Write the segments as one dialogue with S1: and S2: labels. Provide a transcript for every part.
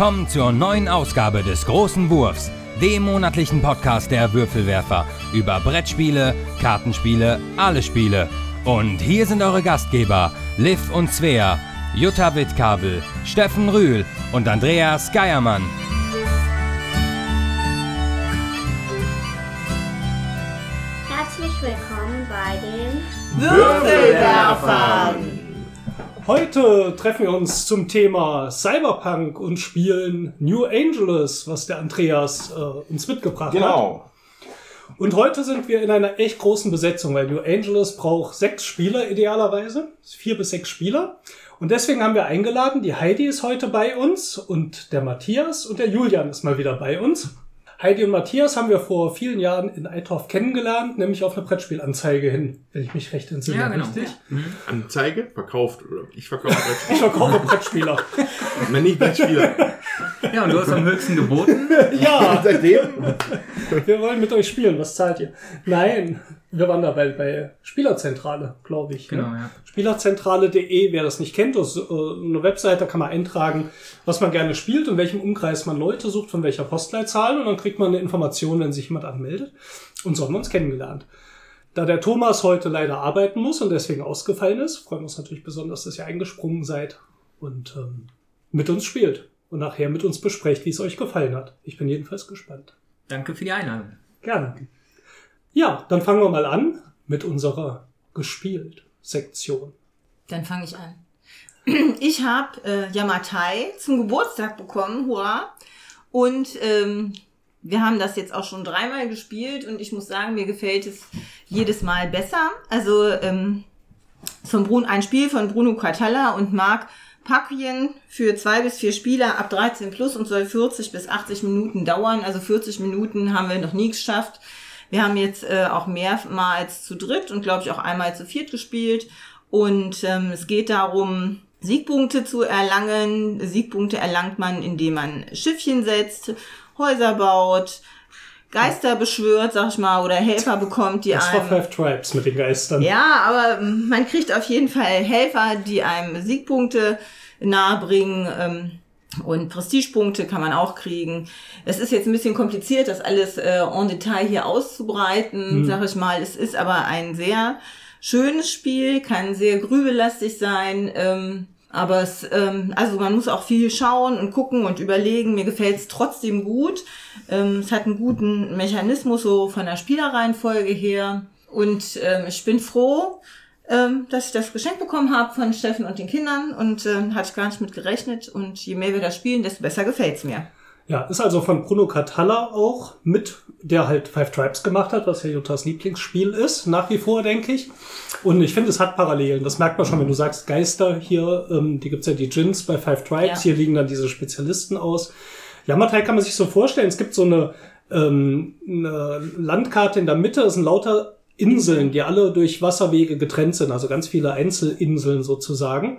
S1: Willkommen zur neuen Ausgabe des Großen Wurfs, dem monatlichen Podcast der Würfelwerfer über Brettspiele, Kartenspiele, alle Spiele. Und hier sind eure Gastgeber, Liv und Svea, Jutta Wittkabel, Steffen Rühl und Andreas Geiermann.
S2: Herzlich willkommen bei den
S3: Würfelwerfern.
S4: Heute treffen wir uns zum Thema Cyberpunk und spielen New Angeles, was der Andreas äh, uns mitgebracht hat.
S3: Genau.
S4: Und heute sind wir in einer echt großen Besetzung, weil New Angeles braucht sechs Spieler idealerweise, vier bis sechs Spieler. Und deswegen haben wir eingeladen, die Heidi ist heute bei uns und der Matthias und der Julian ist mal wieder bei uns. Heidi und Matthias haben wir vor vielen Jahren in Eitorf kennengelernt, nämlich auf eine Brettspielanzeige hin, wenn ich mich recht entsinne.
S5: Ja, genau.
S4: Richtig?
S3: Anzeige verkauft oder ich verkaufe
S4: Ich verkaufe Brettspieler.
S3: Wenn nicht Brettspieler.
S5: Ja, und du hast am höchsten geboten.
S4: ja,
S3: Seitdem
S4: wir wollen mit euch spielen. Was zahlt ihr? Nein, wir waren dabei bei Spielerzentrale, glaube ich.
S5: Genau,
S4: ne?
S5: ja.
S4: Spielerzentrale.de, wer das nicht kennt, das ist äh, eine Webseite, da kann man eintragen, was man gerne spielt, in welchem Umkreis man Leute sucht, von welcher Postleitzahl und dann kriegt man eine Information, wenn sich jemand anmeldet. Und so haben wir uns kennengelernt. Da der Thomas heute leider arbeiten muss und deswegen ausgefallen ist, freuen wir uns natürlich besonders, dass ihr eingesprungen seid und ähm, mit uns spielt und nachher mit uns besprecht, wie es euch gefallen hat. Ich bin jedenfalls gespannt.
S5: Danke für die Einladung.
S4: Gerne. Ja, dann fangen wir mal an mit unserer Gespielt-Sektion.
S6: Dann fange ich an. Ich habe äh, Yamatai zum Geburtstag bekommen, hurra. Und ähm, wir haben das jetzt auch schon dreimal gespielt und ich muss sagen, mir gefällt es jedes Mal besser. Also ähm, von Brun ein Spiel von Bruno Catalla und Marc Pakien für zwei bis vier Spieler ab 13 plus und soll 40 bis 80 Minuten dauern. Also 40 Minuten haben wir noch nie geschafft. Wir haben jetzt äh, auch mehrmals zu dritt und glaube ich auch einmal zu viert gespielt. Und ähm, es geht darum, Siegpunkte zu erlangen. Siegpunkte erlangt man, indem man Schiffchen setzt, Häuser baut, Geister beschwört, sag ich mal, oder Helfer bekommt, die
S4: Das war
S6: einem
S4: Five Tribes mit den Geistern.
S6: ja, aber man kriegt auf jeden Fall Helfer, die einem Siegpunkte nahebringen. Ähm, und Prestigepunkte kann man auch kriegen. Es ist jetzt ein bisschen kompliziert, das alles äh, en Detail hier auszubreiten, sag ich mal. Es ist aber ein sehr schönes Spiel, kann sehr grübelastig sein. Ähm, aber es, ähm, also man muss auch viel schauen und gucken und überlegen. Mir gefällt es trotzdem gut. Ähm, es hat einen guten Mechanismus so von der Spielereihenfolge her. Und ähm, ich bin froh, ähm, dass ich das Geschenk bekommen habe von Steffen und den Kindern und ähm, hatte ich gar nicht mit gerechnet. Und je mehr wir das spielen, desto besser gefällt's mir.
S4: Ja, ist also von Bruno Catalla auch mit, der halt Five Tribes gemacht hat, was ja Juttas Lieblingsspiel ist, nach wie vor, denke ich. Und ich finde, es hat Parallelen. Das merkt man schon, wenn du sagst Geister hier, ähm, die gibt's ja die Djinns bei Five Tribes,
S6: Ja.
S4: hier liegen dann diese Spezialisten aus. Yamatai kann man sich so vorstellen, es gibt so eine, ähm, eine Landkarte in der Mitte, es sind lauter Inseln, die alle durch Wasserwege getrennt sind, also ganz viele Einzelinseln sozusagen.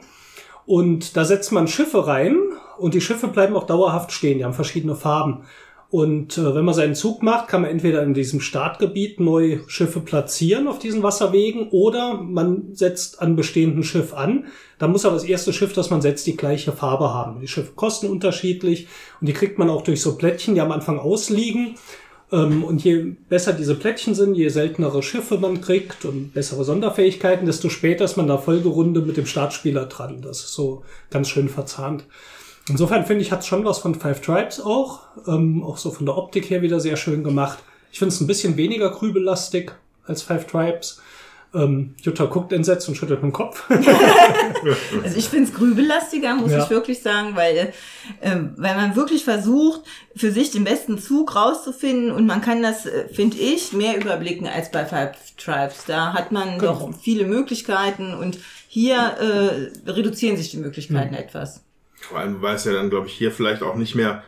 S4: Und da setzt man Schiffe rein und die Schiffe bleiben auch dauerhaft stehen. Die haben verschiedene Farben. Und äh, wenn man seinen Zug macht, kann man entweder in diesem Startgebiet neu Schiffe platzieren auf diesen Wasserwegen oder man setzt an bestehenden Schiff an. Da muss aber das erste Schiff, das man setzt, die gleiche Farbe haben. Die Schiffe kosten unterschiedlich und die kriegt man auch durch so Plättchen, die am Anfang ausliegen. Ähm, und je besser diese Plättchen sind, je seltenere Schiffe man kriegt und bessere Sonderfähigkeiten, desto später ist man der Folgerunde mit dem Startspieler dran. Das ist so ganz schön verzahnt. Insofern finde ich, hat schon was von Five Tribes auch. Ähm, auch so von der Optik her wieder sehr schön gemacht. Ich finde es ein bisschen weniger grübelastig als Five Tribes. Ähm, Jutta guckt entsetzt und schüttelt den Kopf.
S6: Also ich finde es grübellastiger, muss
S4: Ja.
S6: ich wirklich sagen, weil äh, wenn man wirklich versucht, für sich den besten Zug rauszufinden und man kann das, äh, finde ich, mehr überblicken als bei Five Tribes. Da hat man
S4: Genau.
S6: doch viele Möglichkeiten und hier äh, reduzieren sich die Möglichkeiten etwas.
S3: Vor allem, weil es ja dann, glaube ich, hier vielleicht auch nicht mehr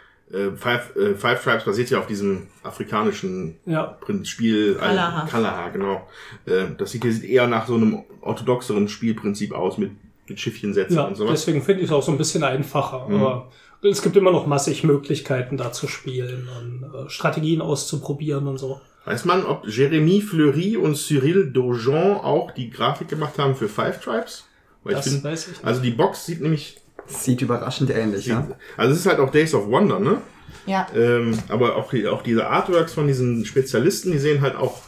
S3: Five, äh, Five Tribes basiert ja auf diesem afrikanischen
S4: ja.
S3: Spiel. äh,
S6: Kalaha.
S3: Kalaha, genau. Äh, das sieht, sieht eher nach so einem orthodoxeren Spielprinzip aus mit, mit Schiffchen setzen
S4: Ja,
S3: und sowas.
S4: deswegen finde ich es auch so ein bisschen einfacher. Aber es gibt immer noch massig Möglichkeiten, da zu spielen und äh, Strategien auszuprobieren und so.
S3: Weiß man, ob Jérémy Fleury und Cyril Daujon auch die Grafik gemacht haben für Five Tribes? Weil
S4: Das
S3: ich bin,
S4: weiß ich nicht.
S3: Also die Box sieht nämlich
S7: Sieht überraschend ähnlich, ja.
S3: Also es ist halt auch Days of Wonder, ne?
S6: Ja.
S3: Ähm, aber auch, die, auch diese Artworks von diesen Spezialisten, die sehen halt auch,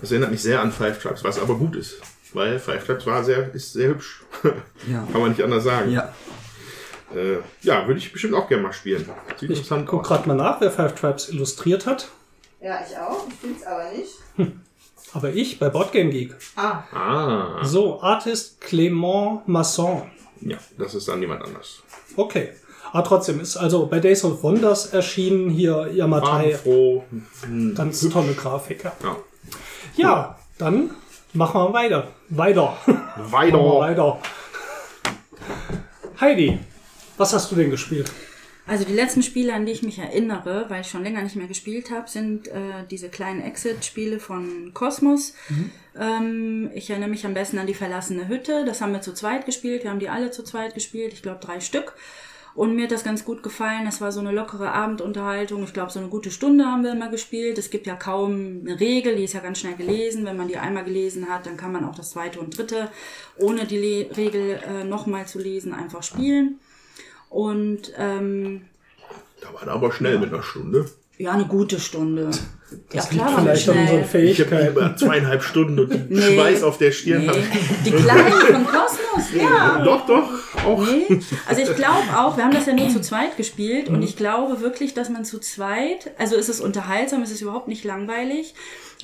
S3: das erinnert mich sehr an Five Tribes, was aber gut ist. Weil Five Tribes war sehr, ist sehr hübsch.
S7: Ja.
S3: Kann man nicht anders sagen.
S7: Ja.
S3: Äh, ja, würde ich bestimmt auch gerne mal spielen. Sieht
S4: Ich
S3: interessant
S4: guck
S3: aus.
S4: gerade mal nach, wer Five Tribes illustriert hat.
S6: Ja, ich auch. Ich finde es aber nicht.
S4: Aber ich bei Boardgame Geek.
S6: Ah,
S3: Ah,
S4: So, Artist Clément Masson.
S3: Ja, das ist dann jemand anders.
S4: Okay. Aber trotzdem ist also bei Days of Wonders erschienen hier Yamatai.
S3: Farbenfroh.
S4: Ganz tolle Grafik. Ja.
S3: Ja.
S4: ja, dann machen wir weiter. Weiter.
S3: Weiter.
S4: weiter. Heidi, was hast du denn gespielt?
S8: Also die letzten Spiele, an die ich mich erinnere, weil ich schon länger nicht mehr gespielt habe, sind äh, diese kleinen Exit-Spiele von Cosmos. Ähm, ich erinnere mich am besten an die verlassene Hütte. Das haben wir zu zweit gespielt. Wir haben die alle zu zweit gespielt. Ich glaube drei Stück. Und mir hat das ganz gut gefallen. Das war so eine lockere Abendunterhaltung. Ich glaube, so eine gute Stunde haben wir immer gespielt. Es gibt ja kaum eine Regel, die ist ja ganz schnell gelesen. Wenn man die einmal gelesen hat, dann kann man auch das zweite und dritte, ohne die Le Regel äh, nochmal zu lesen, einfach spielen. Und ähm,
S3: Da war er aber schnell mit einer Stunde.
S8: ja, eine gute Stunde. Ja,
S4: liegt vielleicht an unseren
S8: schnell.
S3: Ich habe
S4: Fähigkeiten.
S3: über zweieinhalb Stunden und die
S8: Nee.
S3: Schweiß auf der Stirn.
S8: Nee, die kleinen von Kosmos, ja.
S3: Doch, doch. Auch.
S8: Nee. Also ich glaube auch, wir haben das ja nur zu zweit gespielt
S3: Mhm.
S8: und ich glaube wirklich, dass man zu zweit, also ist es unterhaltsam, es ist überhaupt nicht langweilig,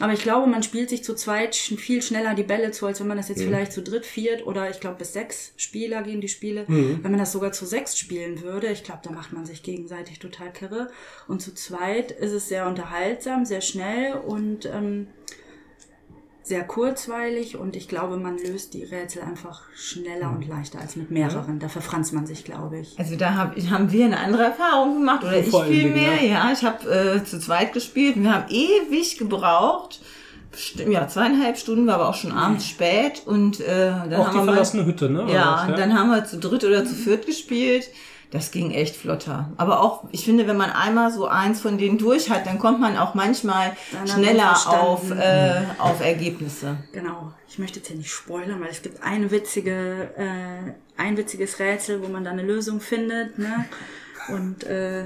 S8: aber ich glaube, man spielt sich zu zweit viel schneller die Bälle zu, als wenn man das jetzt
S3: Mhm.
S8: vielleicht zu dritt, viert oder ich glaube bis sechs Spieler gehen die Spiele. Wenn man das sogar zu sechs spielen würde, ich glaube, da macht man sich gegenseitig total kirre. Und zu zweit ist es sehr unterhaltsam, sehr schnell und ähm, sehr kurzweilig und ich glaube, man löst die Rätsel einfach schneller und leichter als mit mehreren. Da verfranst man sich, glaube ich.
S6: also da hab, haben wir eine andere Erfahrung gemacht. Oder ich
S4: allen Dingen,
S6: vielmehr. Ja, ich habe äh, zu zweit gespielt. Wir haben ewig gebraucht. Ja, zweieinhalb Stunden, war aber auch schon abends spät. Und äh, dann
S4: Auch
S6: haben
S4: die
S6: wir mal-
S4: verlassene Hütte, ne?
S6: Ja,
S4: was,
S6: und dann haben wir zu dritt oder zu viert gespielt. Das ging echt flotter. Aber auch, ich finde, wenn man einmal so eins von denen durch hat, dann kommt man auch manchmal
S8: Dann
S6: schneller auf, äh, auf Ergebnisse.
S8: Genau. Ich möchte jetzt hier nicht spoilern, weil es gibt ein witzige, äh, ein witziges Rätsel, wo man dann eine Lösung findet, ne? Und äh,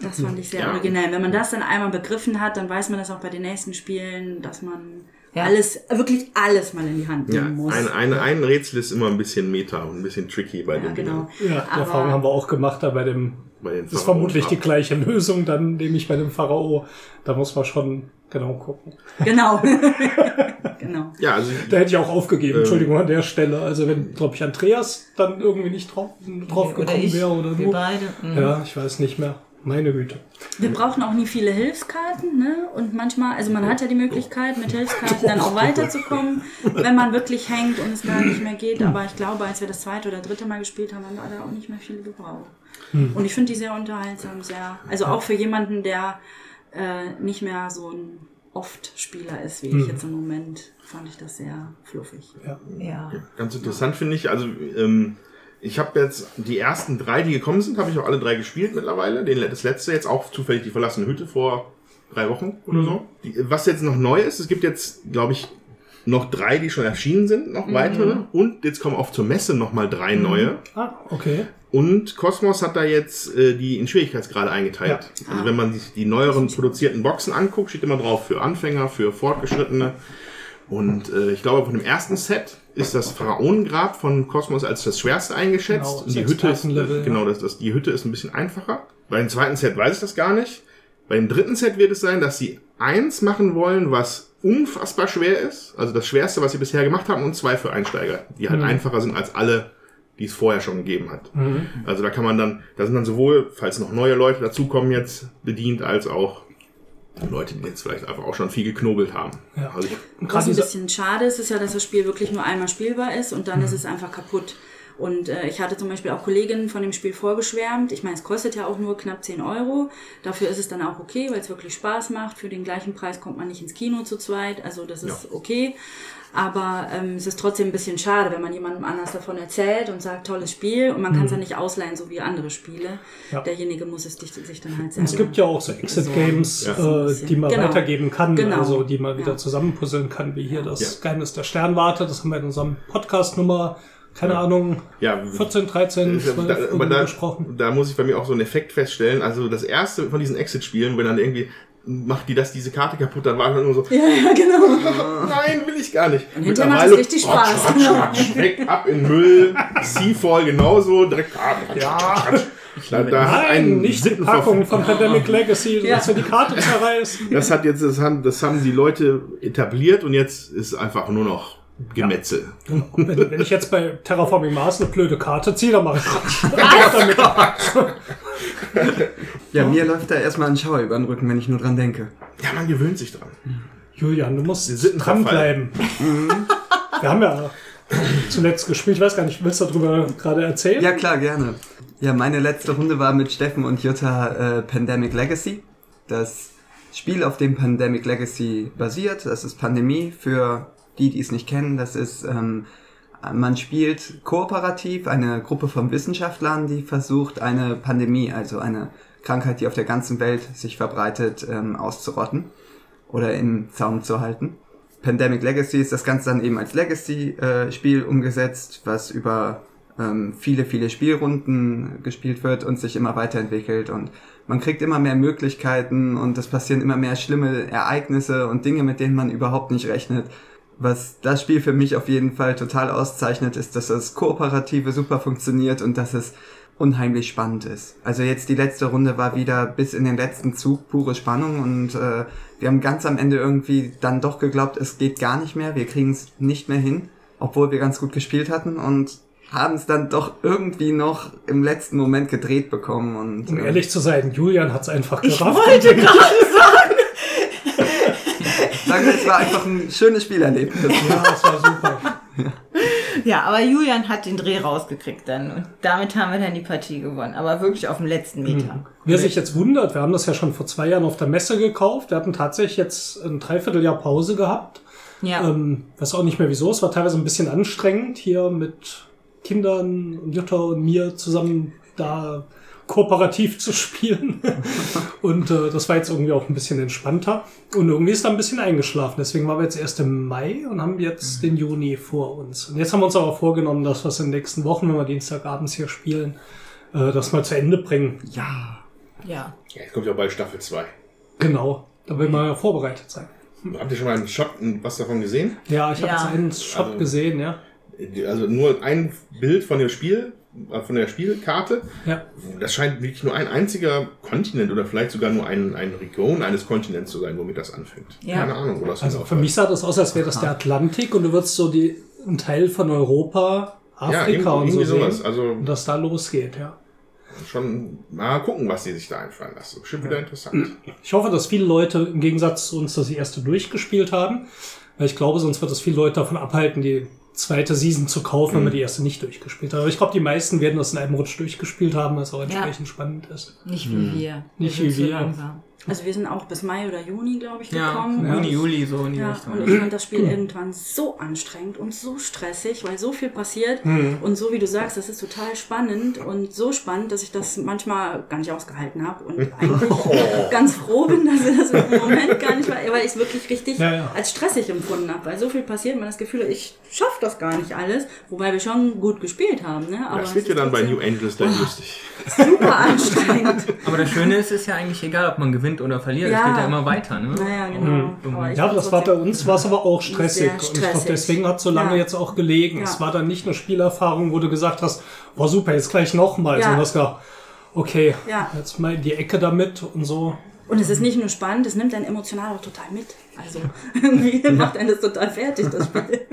S8: das fand ich sehr
S3: Ja.
S8: originell. Wenn man das dann einmal begriffen hat, dann weiß man das auch bei den nächsten Spielen, dass man
S6: Ja.
S8: alles, wirklich alles mal in die Hand
S3: Ja,
S8: nehmen muss.
S3: ein, ein, ein Rätsel ist immer ein bisschen meta und ein bisschen tricky bei
S8: ja,
S3: den
S8: genau.
S3: Dingen.
S4: Ja, die Erfahrung haben wir auch gemacht, da bei dem,
S3: Bei den
S4: das ist vermutlich die gleiche Lösung, dann nehme ich bei dem Pharao, da muss man schon genau gucken.
S8: Genau. genau.
S3: Ja, also
S4: Da hätte ich auch aufgegeben,
S3: Ähm.
S4: Entschuldigung an der Stelle. Also wenn, glaube ich, Andreas dann irgendwie nicht drauf, drauf gekommen wäre oder
S6: wir
S4: du.
S6: beide. Mhm.
S4: Ja, ich weiß nicht mehr. Meine Güte.
S8: Wir brauchen auch nie viele Hilfskarten, ne? Und manchmal, also man hat ja die Möglichkeit, mit Hilfskarten dann auch weiterzukommen, wenn man wirklich hängt und es gar nicht mehr geht. Aber ich glaube, als wir das zweite oder dritte Mal gespielt haben, haben wir da auch nicht mehr viel gebraucht. Und ich finde die sehr unterhaltsam, sehr, also auch für jemanden, der äh, nicht mehr so ein Oft-Spieler ist, wie ich jetzt im Moment, fand ich das sehr fluffig.
S6: Ja.
S3: ganz interessant finde ich, also ähm, ich habe jetzt die ersten drei, die gekommen sind, habe ich auch alle drei gespielt mittlerweile. Den, das letzte jetzt auch zufällig die verlassene Hütte vor drei Wochen oder so. Die, was jetzt noch neu ist, es gibt jetzt, glaube ich, noch drei, die schon erschienen sind, noch weitere. Und jetzt kommen auch zur Messe noch mal drei neue.
S4: Ah, okay.
S3: Und Cosmos hat da jetzt äh, die in Schwierigkeitsgrade eingeteilt. Also wenn man sich die neueren produzierten Boxen anguckt, steht immer drauf für Anfänger, für Fortgeschrittene. Und äh, ich glaube, von dem ersten Set ist das Pharaonengrab von Cosmos als das schwerste eingeschätzt.
S4: Genau,
S3: die Hütte ist, genau, das, das, die Hütte ist ein bisschen einfacher. Bei dem zweiten Set weiß ich das gar nicht. Bei dem dritten Set wird es sein, dass sie eins machen wollen, was unfassbar schwer ist. Also das schwerste, was sie bisher gemacht haben, und zwei für Einsteiger, die halt einfacher sind als alle, die es vorher schon gegeben hat. Also da kann man dann, da sind dann sowohl, falls noch neue Leute dazukommen jetzt, bedient, als auch Leute, die jetzt vielleicht einfach auch schon viel geknobelt haben.
S4: Ja.
S3: Also ich,
S8: Was ein bisschen schade ist, ist ja, dass das Spiel wirklich nur einmal spielbar ist und dann ist es einfach kaputt. Und äh, ich hatte zum Beispiel auch Kolleginnen von dem Spiel vorgeschwärmt. Ich meine, es kostet ja auch nur knapp 10 Euro. Dafür ist es dann auch okay, weil es wirklich Spaß macht. Für den gleichen Preis kommt man nicht ins Kino zu zweit. Also das ist okay. Aber ähm, es ist trotzdem ein bisschen schade, wenn man jemandem anders davon erzählt und sagt, tolles Spiel und man kann es ja nicht ausleihen, so wie andere Spiele.
S4: Ja.
S8: Derjenige muss es sich sich dann halt selber
S4: es gibt ja auch so Exit-Games,
S3: Ja.
S4: äh, die man
S8: Genau.
S4: weitergeben kann,
S8: Genau.
S4: also die man wieder
S8: Ja.
S4: zusammenpuzzeln kann, wie hier das
S3: Ja.
S4: Geheimnis der Sternwarte. Das haben wir in unserem Podcast Nummer keine Ahnung,
S3: Ja,
S4: 14, 13, 12
S3: da, aber
S4: irgendwie
S3: da,
S4: gesprochen.
S3: da muss ich bei mir auch so einen Effekt feststellen. Also das erste von diesen Exit-Spielen, wenn dann irgendwie macht die das diese Karte kaputt, dann war dann nur so,
S8: Ja, ja, genau.
S3: nein, will ich gar nicht.
S8: Und hinterher macht es richtig
S3: Ratsch,
S8: Spaß.
S3: ratsch, ratsch, weg, ab in Müll, Seafall genauso, direkt ratsch, ratsch, ratsch. Da, da hat
S4: Nein,
S3: ein
S4: nicht die Packung von Pandemic Legacy,
S8: Ja.
S4: dass wir die Karte zerreißen.
S3: Das hat jetzt, das haben, das haben die Leute etabliert und jetzt ist einfach nur noch Gemetzel.
S4: Wenn, wenn ich jetzt bei Terraforming Mars eine blöde Karte ziehe, dann mache ich damit.
S7: Ja, mir läuft da erstmal ein Schauer über den Rücken, wenn ich nur dran denke.
S3: Ja, man gewöhnt sich dran.
S4: Julian, du musst
S3: Wir sind
S4: dranbleiben. Wir haben ja zuletzt gespielt, ich weiß gar nicht, willst du darüber gerade erzählen?
S7: Ja, klar, gerne. Ja, meine letzte Runde war mit Steffen und Jutta äh, Pandemic Legacy. Das Spiel, auf dem Pandemic Legacy basiert, das ist Pandemie. Für die, die es nicht kennen, das ist, ähm, man spielt kooperativ eine Gruppe von Wissenschaftlern, die versucht, eine Pandemie, also eine Krankheit, die auf der ganzen Welt sich verbreitet, ähm, auszurotten oder im Zaum zu halten. Pandemic Legacy ist das Ganze dann eben als Legacy-Spiel umgesetzt, was über ähm, viele, viele Spielrunden gespielt wird und sich immer weiterentwickelt und man kriegt immer mehr Möglichkeiten und es passieren immer mehr schlimme Ereignisse und Dinge, mit denen man überhaupt nicht rechnet. Was das Spiel für mich auf jeden Fall total auszeichnet, ist, dass das Kooperative super funktioniert und dass es unheimlich spannend ist. Also jetzt die letzte Runde war wieder bis in den letzten Zug pure Spannung und äh, wir haben ganz am Ende irgendwie dann doch geglaubt, es geht gar nicht mehr, wir kriegen es nicht mehr hin, obwohl wir ganz gut gespielt hatten und haben es dann doch irgendwie noch im letzten Moment gedreht bekommen und
S4: Um
S7: äh,
S4: ehrlich zu sein, Julian hat es einfach
S6: Ich
S4: gerafft.
S6: wollte gerade
S7: es war einfach ein schönes Spielerlebnis.
S4: Ja, das war super.
S6: Ja, aber Julian hat den Dreh rausgekriegt dann. Und damit haben wir dann die Partie gewonnen. Aber wirklich auf dem letzten Meter.
S4: Wer sich jetzt wundert, wir haben das ja schon vor zwei Jahren auf der Messe gekauft. Wir hatten tatsächlich jetzt ein Dreivierteljahr Pause gehabt.
S6: Ja.
S4: Ähm, weiß auch nicht mehr wieso. Es war teilweise ein bisschen anstrengend, hier mit Kindern und Jutta und mir zusammen da kooperativ zu spielen. und äh, das war jetzt irgendwie auch ein bisschen entspannter. Und irgendwie ist da ein bisschen eingeschlafen. Deswegen waren wir jetzt erst im Mai und haben jetzt den Juni vor uns. Und jetzt haben wir uns aber vorgenommen, dass wir es in den nächsten Wochen, wenn wir Dienstagabends hier spielen, äh, das mal zu Ende bringen.
S7: Ja.
S6: ja.
S3: Ja, jetzt kommt ja bald Staffel 2.
S4: Genau. Da will man ja vorbereitet sein.
S3: Habt ihr schon mal einen Shot, was davon gesehen?
S4: Ja, ich habe
S6: Ja.
S4: jetzt einen Shot
S3: Also-
S4: gesehen, ja.
S3: Also nur ein Bild von dem Spiel, von der Spielkarte.
S4: Ja.
S3: Das scheint wirklich nur ein einziger Kontinent oder vielleicht sogar nur ein, eine Region eines Kontinents zu sein, womit das anfängt.
S6: Ja.
S3: Keine Ahnung, wo das
S4: Also für mich sah das aus, als wäre das der Atlantik und du würdest so die, einen Teil von Europa,
S3: ja,
S4: Afrika
S3: irgendwie,
S4: und so
S3: irgendwie
S4: sehen.
S3: sowas. Also
S4: Und das da losgeht, ja.
S3: schon mal gucken, was die sich da einfallen lassen. Bestimmt wieder interessant.
S4: Ich hoffe, dass viele Leute im Gegensatz zu uns das erste durchgespielt haben, weil ich glaube, sonst wird es viele Leute davon abhalten, die zweite Season zu kaufen, wenn man die erste nicht durchgespielt hat. Aber ich glaube, die meisten werden das in einem Rutsch durchgespielt haben, was auch entsprechend spannend ist.
S6: Nicht wie wir.
S4: Nicht
S6: sind
S4: wie wir.
S6: langsam.
S8: Also wir sind auch bis Mai oder Juni, glaube ich,
S5: Ja,
S8: gekommen.
S5: Juni, Juli, so in die
S8: Ja,
S5: Richtung.
S8: und ich fand das Spiel irgendwann so anstrengend und so stressig, weil so viel passiert.
S4: Hm.
S8: Und so wie du sagst, das ist total spannend und so spannend, dass ich das manchmal gar nicht ausgehalten habe. Und eigentlich ganz froh bin, dass ich das im Moment gar nicht war, weil ich es wirklich richtig
S4: Ja, ja.
S8: als stressig empfunden habe. Weil so viel passiert, man das Gefühl, hat, ich schaffe das gar nicht alles. Wobei wir schon gut gespielt haben. Ne? Aber
S3: das wird ja dann bei New Angels dann lustig.
S8: super anstrengend.
S5: Aber das Schöne ist, es ist ja eigentlich egal, ob man gewinnt oder verliert.
S8: Ja.
S5: Es geht ja immer weiter, ne?
S8: Naja, genau. Ich
S4: Ja, das war bei uns, war es aber auch stressig.
S8: Sehr
S4: Und ich glaube,
S8: stressig.
S4: deswegen hat es so lange
S8: Ja.
S4: jetzt auch gelegen.
S8: Ja.
S4: Es war dann nicht eine Spielerfahrung, wo du gesagt hast, war super, jetzt gleich nochmal.
S8: Ja.
S4: Sondern du hast gedacht, okay,
S8: Ja.
S4: jetzt mal in die Ecke damit und so.
S8: Und es ist nicht nur spannend, es nimmt einen emotional auch total mit. Also irgendwie macht einen das total fertig, das Spiel.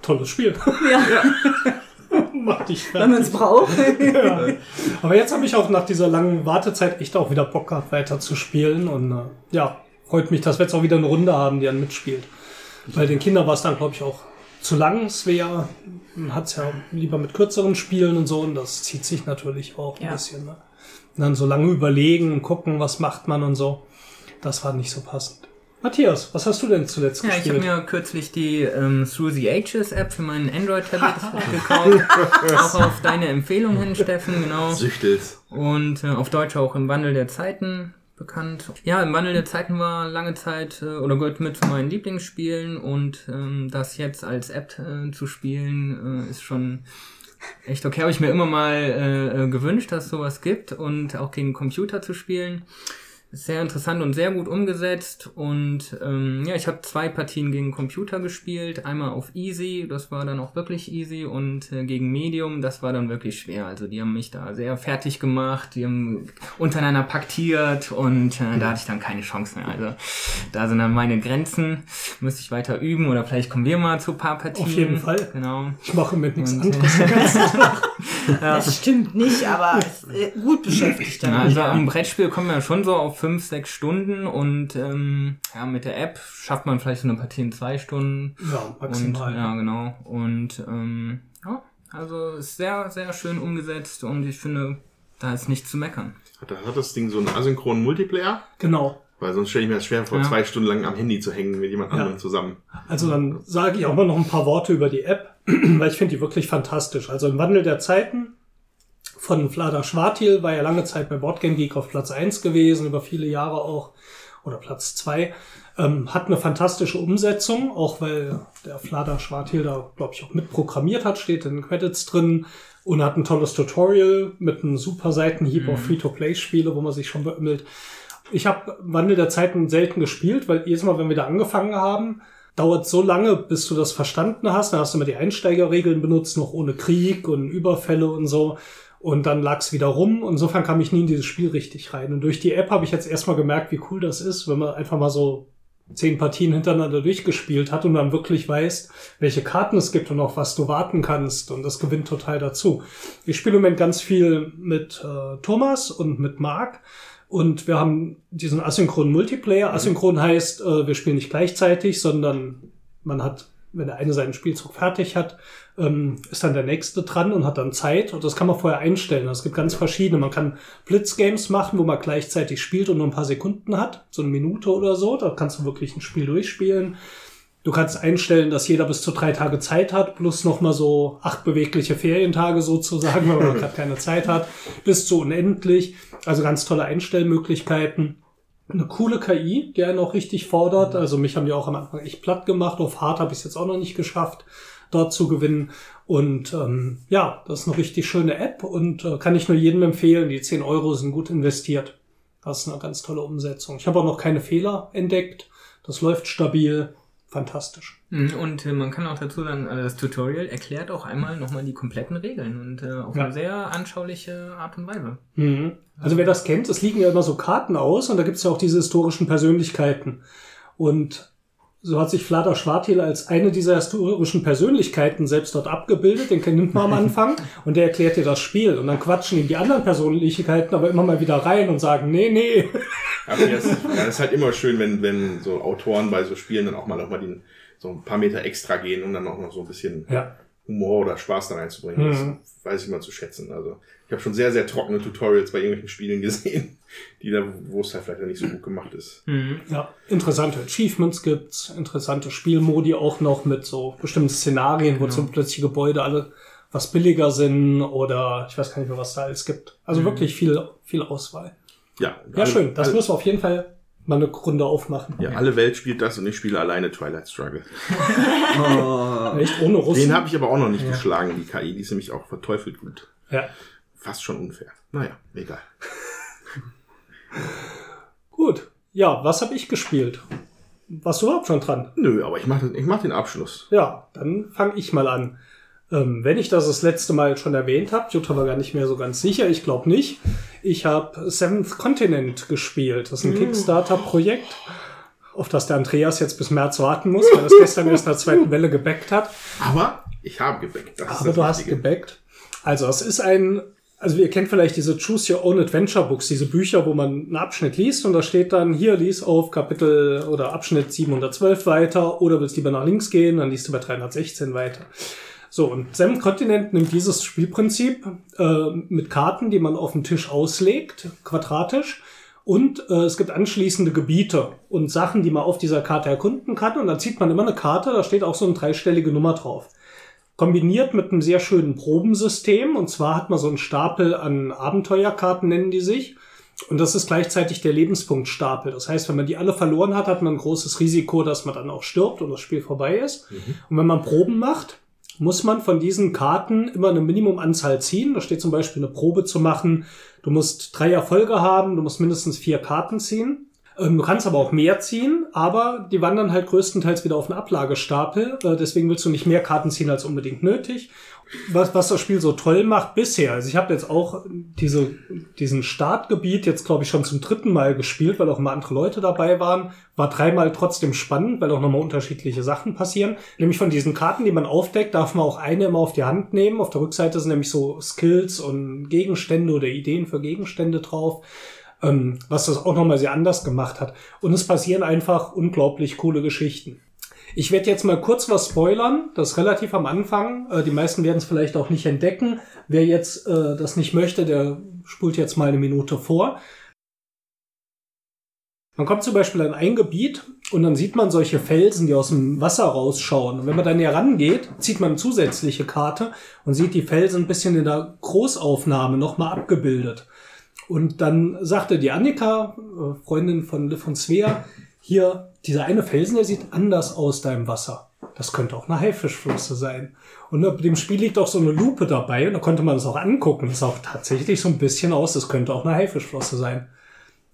S4: Tolles Spiel.
S8: Ja,
S4: Macht dich
S8: wenn man es
S4: fertig.
S8: braucht.
S4: Ja. Aber jetzt habe ich auch nach dieser langen Wartezeit echt auch wieder Bock gehabt, weiter zu spielen. Und äh, ja, freut mich, dass wir jetzt auch wieder eine Runde haben, die dann mitspielt. Weil den Kindern war es dann, glaube ich, auch zu lang. Svea hat es ja lieber mit kürzeren Spielen und so. Und das zieht sich natürlich auch ein
S6: Ja.
S4: bisschen. Ne? Und dann so lange überlegen und gucken, was macht man und so. Das war nicht so passend. Matthias, was hast du denn zuletzt
S5: Ja, ich habe
S4: gespielt?
S5: mir kürzlich die ähm, Through the Ages App für meinen Android-Tablet gekauft. auch auf deine Empfehlung hin, Steffen, genau.
S3: Süchtels.
S5: Und äh, auf Deutsch auch im Wandel der Zeiten bekannt. Ja, im Wandel der Zeiten war lange Zeit äh, oder gehört mit zu meinen Lieblingsspielen und ähm, das jetzt als App äh, zu spielen äh, ist schon echt okay. Habe ich mir immer mal äh, äh, gewünscht, dass es sowas gibt und auch gegen Computer zu spielen. Sehr interessant und sehr gut umgesetzt. Und ähm, ja, ich habe zwei Partien gegen Computer gespielt. Einmal auf Easy, das war dann auch wirklich easy. Und äh, gegen Medium, das war dann wirklich schwer. Also die haben mich da sehr fertig gemacht. Die haben untereinander paktiert und äh, da hatte ich dann keine Chance mehr. Also da sind dann meine Grenzen. Müsste ich weiter üben oder vielleicht kommen wir mal zu ein paar Partien.
S4: Auf jeden Fall.
S5: Genau.
S4: Ich mache mit nichts
S5: Und,
S4: anderes. den ganzen Tag.
S6: Das stimmt nicht, aber es, äh, gut beschäftigt
S5: Ja,
S6: damit.
S5: also am Brettspiel kommen wir schon so auf fünf, sechs Stunden und ähm, ja, mit der App schafft man vielleicht so eine Partie in zwei Stunden.
S4: Ja,
S5: Und,
S4: maximal.
S5: ja, genau. Und ähm, ja, also ist sehr, sehr schön umgesetzt und ich finde, da ist nichts zu meckern.
S3: Hat, hat das Ding so einen asynchronen Multiplayer?
S4: Genau.
S3: Weil sonst stelle ich mir das schwer vor,
S5: Ja.
S3: zwei Stunden lang am Handy zu hängen mit jemand
S4: Ja.
S3: anderem zusammen.
S4: Also dann sage ich auch mal noch ein paar Worte über die App, weil ich finde die wirklich fantastisch. Also im Wandel der Zeiten von Vlada Schwartil war ja lange Zeit bei Boardgame Geek auf Platz 1 gewesen, über viele Jahre auch, oder Platz 2. Ähm, hat eine fantastische Umsetzung, auch weil der Vlada Schwartil da, glaube ich, auch mitprogrammiert hat, steht in den Credits drin und hat ein tolles Tutorial mit einem super Seitenhieb auf Free-to-Play-Spiele, wo man sich schon beümmelt. Ich habe Wandel der Zeiten selten gespielt, weil jedes Mal, wenn wir da angefangen haben, dauert so lange, bis du das verstanden hast. Dann hast du immer die Einsteigerregeln benutzt, noch ohne Krieg und Überfälle und so. Und dann lag's wieder rum. Insofern kam ich nie in dieses Spiel richtig rein. Und durch die App habe ich jetzt erstmal gemerkt, wie cool das ist, wenn man einfach mal so zehn Partien hintereinander durchgespielt hat und dann wirklich weißt, welche Karten es gibt und auf was du warten kannst. Und das gewinnt total dazu. Ich spiele im Moment ganz viel mit äh, Thomas und mit Marc. Und wir haben diesen asynchronen Multiplayer. Asynchron heißt, äh, wir spielen nicht gleichzeitig, sondern man hat, wenn der eine seinen Spielzug fertig hat, ähm, ist dann der nächste dran und hat dann Zeit. Und das kann man vorher einstellen. Es gibt ganz verschiedene. Man kann Blitzgames machen, wo man gleichzeitig spielt und nur ein paar Sekunden hat. So eine Minute oder so. Da kannst du wirklich ein Spiel durchspielen. Du kannst einstellen, dass jeder bis zu drei Tage Zeit hat, plus nochmal so acht bewegliche Ferientage sozusagen, wenn man gerade keine Zeit hat, bis zu unendlich. Also ganz tolle Einstellmöglichkeiten. Eine coole KI, die einen auch richtig fordert. Also mich haben die auch am Anfang echt platt gemacht. Auf hart habe ich es jetzt auch noch nicht geschafft, dort zu gewinnen. Und ähm, ja, das ist eine richtig schöne App und äh, kann ich nur jedem empfehlen. Die 10 Euro sind gut investiert. Das ist eine ganz tolle Umsetzung. Ich habe auch noch keine Fehler entdeckt. Das läuft stabil. Fantastisch.
S5: Mhm, Und äh, man kann auch dazu sagen, also das Tutorial erklärt auch einmal nochmal die kompletten Regeln und äh, auf
S4: Ja.
S5: eine sehr anschauliche Art und Weise.
S4: Mhm. Also wer das kennt, es liegen ja immer so Karten aus und da gibt's ja auch diese historischen Persönlichkeiten. Und so hat sich Vlada Schwartil als eine dieser historischen Persönlichkeiten selbst dort abgebildet. Den nimmt man am Anfang und der erklärt dir das Spiel. Und dann quatschen ihm die anderen Persönlichkeiten aber immer mal wieder rein und sagen, nee, nee.
S3: Aber das, ja, das ist halt immer schön, wenn, wenn so Autoren bei so Spielen dann auch mal, auch mal den, so ein paar Meter extra gehen, um dann auch noch so ein bisschen
S4: Ja.
S3: Humor oder Spaß da reinzubringen.
S4: Mhm.
S3: Das weiß ich mal zu schätzen. Also ich habe schon sehr, sehr trockene Tutorials bei irgendwelchen Spielen gesehen, die da, wo es halt vielleicht nicht so gut gemacht ist.
S5: Mhm.
S4: Ja, interessante Achievements gibt's, interessante Spielmodi auch noch mit so bestimmten Szenarien, wo zum plötzlich Gebäude alle was billiger sind oder ich weiß gar nicht mehr, was da alles gibt. Also wirklich viel, viel Auswahl.
S3: Ja,
S4: Ja,
S3: alle-
S4: schön. Das
S3: alle,
S4: müssen wir auf jeden Fall mal eine Runde aufmachen.
S3: ja, alle Welt spielt das und ich spiele alleine Twilight Struggle.
S7: Oh.
S4: Echt ohne Russen?
S3: Den habe ich aber auch noch nicht geschlagen, die KI. Die ist nämlich auch verteufelt gut.
S4: ja.
S3: Fast schon unfair. Naja, egal.
S4: Gut. Ja, was habe ich gespielt? Warst du überhaupt schon dran?
S3: Nö, aber ich mache ich mach den Abschluss.
S4: Ja, dann fange ich mal an. Ähm, wenn ich das das letzte Mal schon erwähnt habe, Jutta war gar nicht mehr so ganz sicher, ich glaube nicht. Ich habe Seventh Continent gespielt. Das ist ein Kickstarter-Projekt, auf das der Andreas jetzt bis März warten muss, weil das gestern erst in der zweiten Welle gebackt hat.
S3: Aber ich habe gebackt. Das ist
S4: Aber du hast gebackt. Also es ist ein, also ihr kennt vielleicht diese Choose Your Own Adventure Books, diese Bücher, wo man einen Abschnitt liest und da steht dann, hier lies auf Kapitel oder Abschnitt 712 weiter oder willst lieber nach links gehen, dann liest du bei 316 weiter. So, und Seven Continent nimmt dieses Spielprinzip äh, mit Karten, die man auf den Tisch auslegt, quadratisch, und äh, es gibt anschließende Gebiete und Sachen, die man auf dieser Karte erkunden kann. Und dann zieht man immer eine Karte, da steht auch so eine dreistellige Nummer drauf kombiniert mit einem sehr schönen Probensystem. Und zwar hat man so einen Stapel an Abenteuerkarten, nennen die sich. Und das ist gleichzeitig der Lebenspunktstapel. Das heißt, wenn man die alle verloren hat, hat man ein großes Risiko, dass man dann auch stirbt und das Spiel vorbei ist. Und wenn man Proben macht, muss man von diesen Karten immer eine Minimumanzahl ziehen. Da steht zum Beispiel eine Probe zu machen. Du musst drei Erfolge haben, du musst mindestens vier Karten ziehen. Ähm, du kannst aber auch mehr ziehen, aber die wandern halt größtenteils wieder auf einen Ablagestapel. Äh, deswegen willst du nicht mehr Karten ziehen als unbedingt nötig. Was, was das Spiel so toll macht bisher. Also ich habe jetzt auch diese, diesen Startgebiet jetzt, glaube ich, schon zum dritten Mal gespielt, weil auch immer andere Leute dabei waren. War dreimal trotzdem spannend, weil auch nochmal unterschiedliche Sachen passieren. Nämlich von diesen Karten, die man aufdeckt, darf man auch eine immer auf die Hand nehmen. Auf der Rückseite sind nämlich so Skills und Gegenstände oder Ideen für Gegenstände drauf ähm, was das auch nochmal sehr anders gemacht hat. Und es passieren einfach unglaublich coole Geschichten. Ich werde jetzt mal kurz was spoilern, das relativ am Anfang. Äh, die meisten werden es vielleicht auch nicht entdecken. Wer jetzt äh, das nicht möchte, der spult jetzt mal eine Minute vor. Man kommt zum Beispiel an ein Gebiet und dann sieht man solche Felsen, die aus dem Wasser rausschauen. Und wenn man dann näher rangeht, zieht man eine zusätzliche Karte und sieht die Felsen ein bisschen in der Großaufnahme nochmal abgebildet. Und dann sagte die Annika, äh, Freundin von Liv und Svea, hier, dieser eine Felsen, der sieht anders aus da im Wasser. Das könnte auch eine Haifischflosse sein. Und auf dem Spiel liegt auch so eine Lupe dabei und da konnte man das auch angucken. Das sah auch tatsächlich so ein bisschen aus, das könnte auch eine Haifischflosse sein.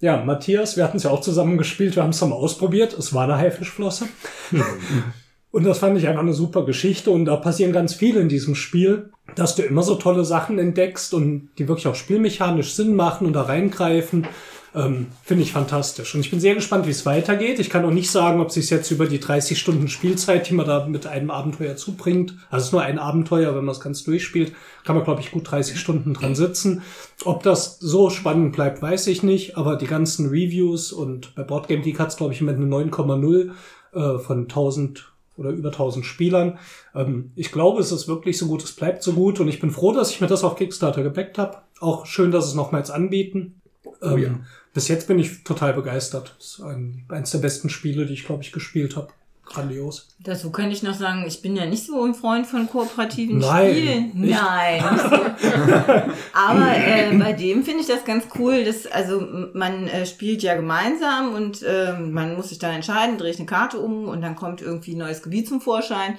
S4: Ja, Matthias, wir hatten es ja auch zusammen gespielt, wir haben es mal ausprobiert. Es war eine Haifischflosse. und das fand ich einfach eine super Geschichte und da passieren ganz viele in diesem Spiel, dass du immer so tolle Sachen entdeckst und die wirklich auch spielmechanisch Sinn machen und da reingreifen. Ähm, Finde ich fantastisch. Und ich bin sehr gespannt, wie es weitergeht. Ich kann auch nicht sagen, ob sich jetzt über die 30 Stunden Spielzeit, die man da mit einem Abenteuer zubringt, also es ist nur ein Abenteuer, wenn man es ganz durchspielt, kann man, glaube ich, gut 30 Stunden dran sitzen. Ob das so spannend bleibt, weiß ich nicht, aber die ganzen Reviews und bei Boardgame Geek hat es, glaube ich, mit einer 9,0 äh, von 1000 oder über 1000 Spielern. Ähm, ich glaube, es ist wirklich so gut, es bleibt so gut und ich bin froh, dass ich mir das auf Kickstarter gebackt habe. Auch schön, dass es nochmals anbieten. Ähm,
S3: Oh ja.
S4: Bis jetzt bin ich total begeistert. Das ist ein, eines der besten Spiele, die ich, glaube ich, gespielt habe. Grandios.
S6: Dazu könnte ich noch sagen, ich bin ja nicht so ein Freund von kooperativen
S4: Nein,
S6: Spielen.
S4: nicht.
S6: Nein. Aber äh, bei dem finde ich das ganz cool, dass also man äh, spielt ja gemeinsam und ähm, man muss sich dann entscheiden, drehe ich eine Karte um und dann kommt irgendwie ein neues Gebiet zum Vorschein.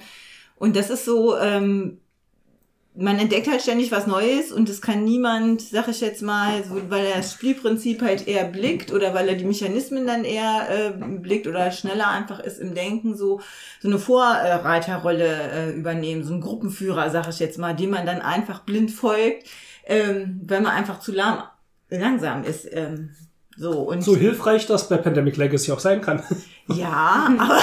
S6: Und das ist so, ähm, man entdeckt halt ständig was Neues und es kann niemand, sag ich jetzt mal, so, weil er das Spielprinzip halt eher blickt oder weil er die Mechanismen dann eher äh, blickt oder schneller einfach ist im Denken, so, so eine Vorreiterrolle äh, übernehmen, so ein Gruppenführer, sag ich jetzt mal, dem man dann einfach blind folgt, ähm, weil man einfach zu lahm, langsam ist. Ähm, so, und
S4: So hilfreich das bei Pandemic Legacy auch sein kann.
S6: ja, aber,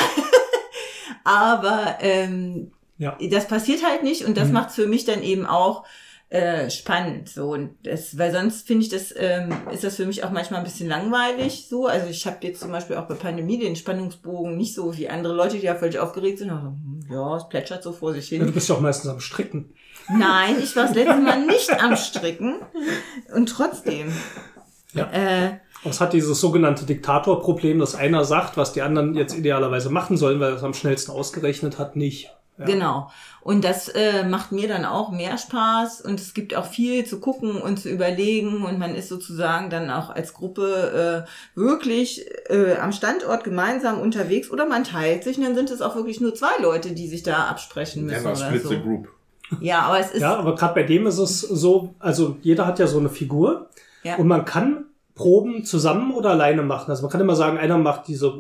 S6: aber ähm,
S4: ja.
S6: das passiert halt nicht und das macht's für mich dann eben auch äh, spannend so und das weil sonst finde ich das ähm, ist das für mich auch manchmal ein bisschen langweilig so also ich habe jetzt zum Beispiel auch bei Pandemie den Spannungsbogen nicht so wie andere Leute die ja völlig aufgeregt sind also, hm, ja es plätschert so vor sich
S4: Ja, Du
S6: hin
S4: bist ja auch meistens am Stricken.
S6: nein ich war das letzte Mal nicht am Stricken und trotzdem
S4: Ja.
S6: äh,
S4: Es hat dieses sogenannte Diktatorproblem, dass einer sagt, was die anderen jetzt idealerweise machen sollen, weil er es am schnellsten ausgerechnet hat, nicht. Ja.
S6: Genau. Und das äh, macht mir dann auch mehr Spaß und es gibt auch viel zu gucken und zu überlegen und man ist sozusagen dann auch als Gruppe äh, wirklich äh, am Standort gemeinsam unterwegs oder man teilt sich und dann sind es auch wirklich nur zwei Leute, die sich da absprechen müssen oder
S3: split
S6: so.
S3: the group.
S6: Ja, aber es ist
S4: Ja, aber gerade bei dem ist es so, also jeder hat ja so eine Figur
S6: Ja.
S4: und man kann Proben zusammen oder alleine machen. Also man kann immer sagen, einer macht diese,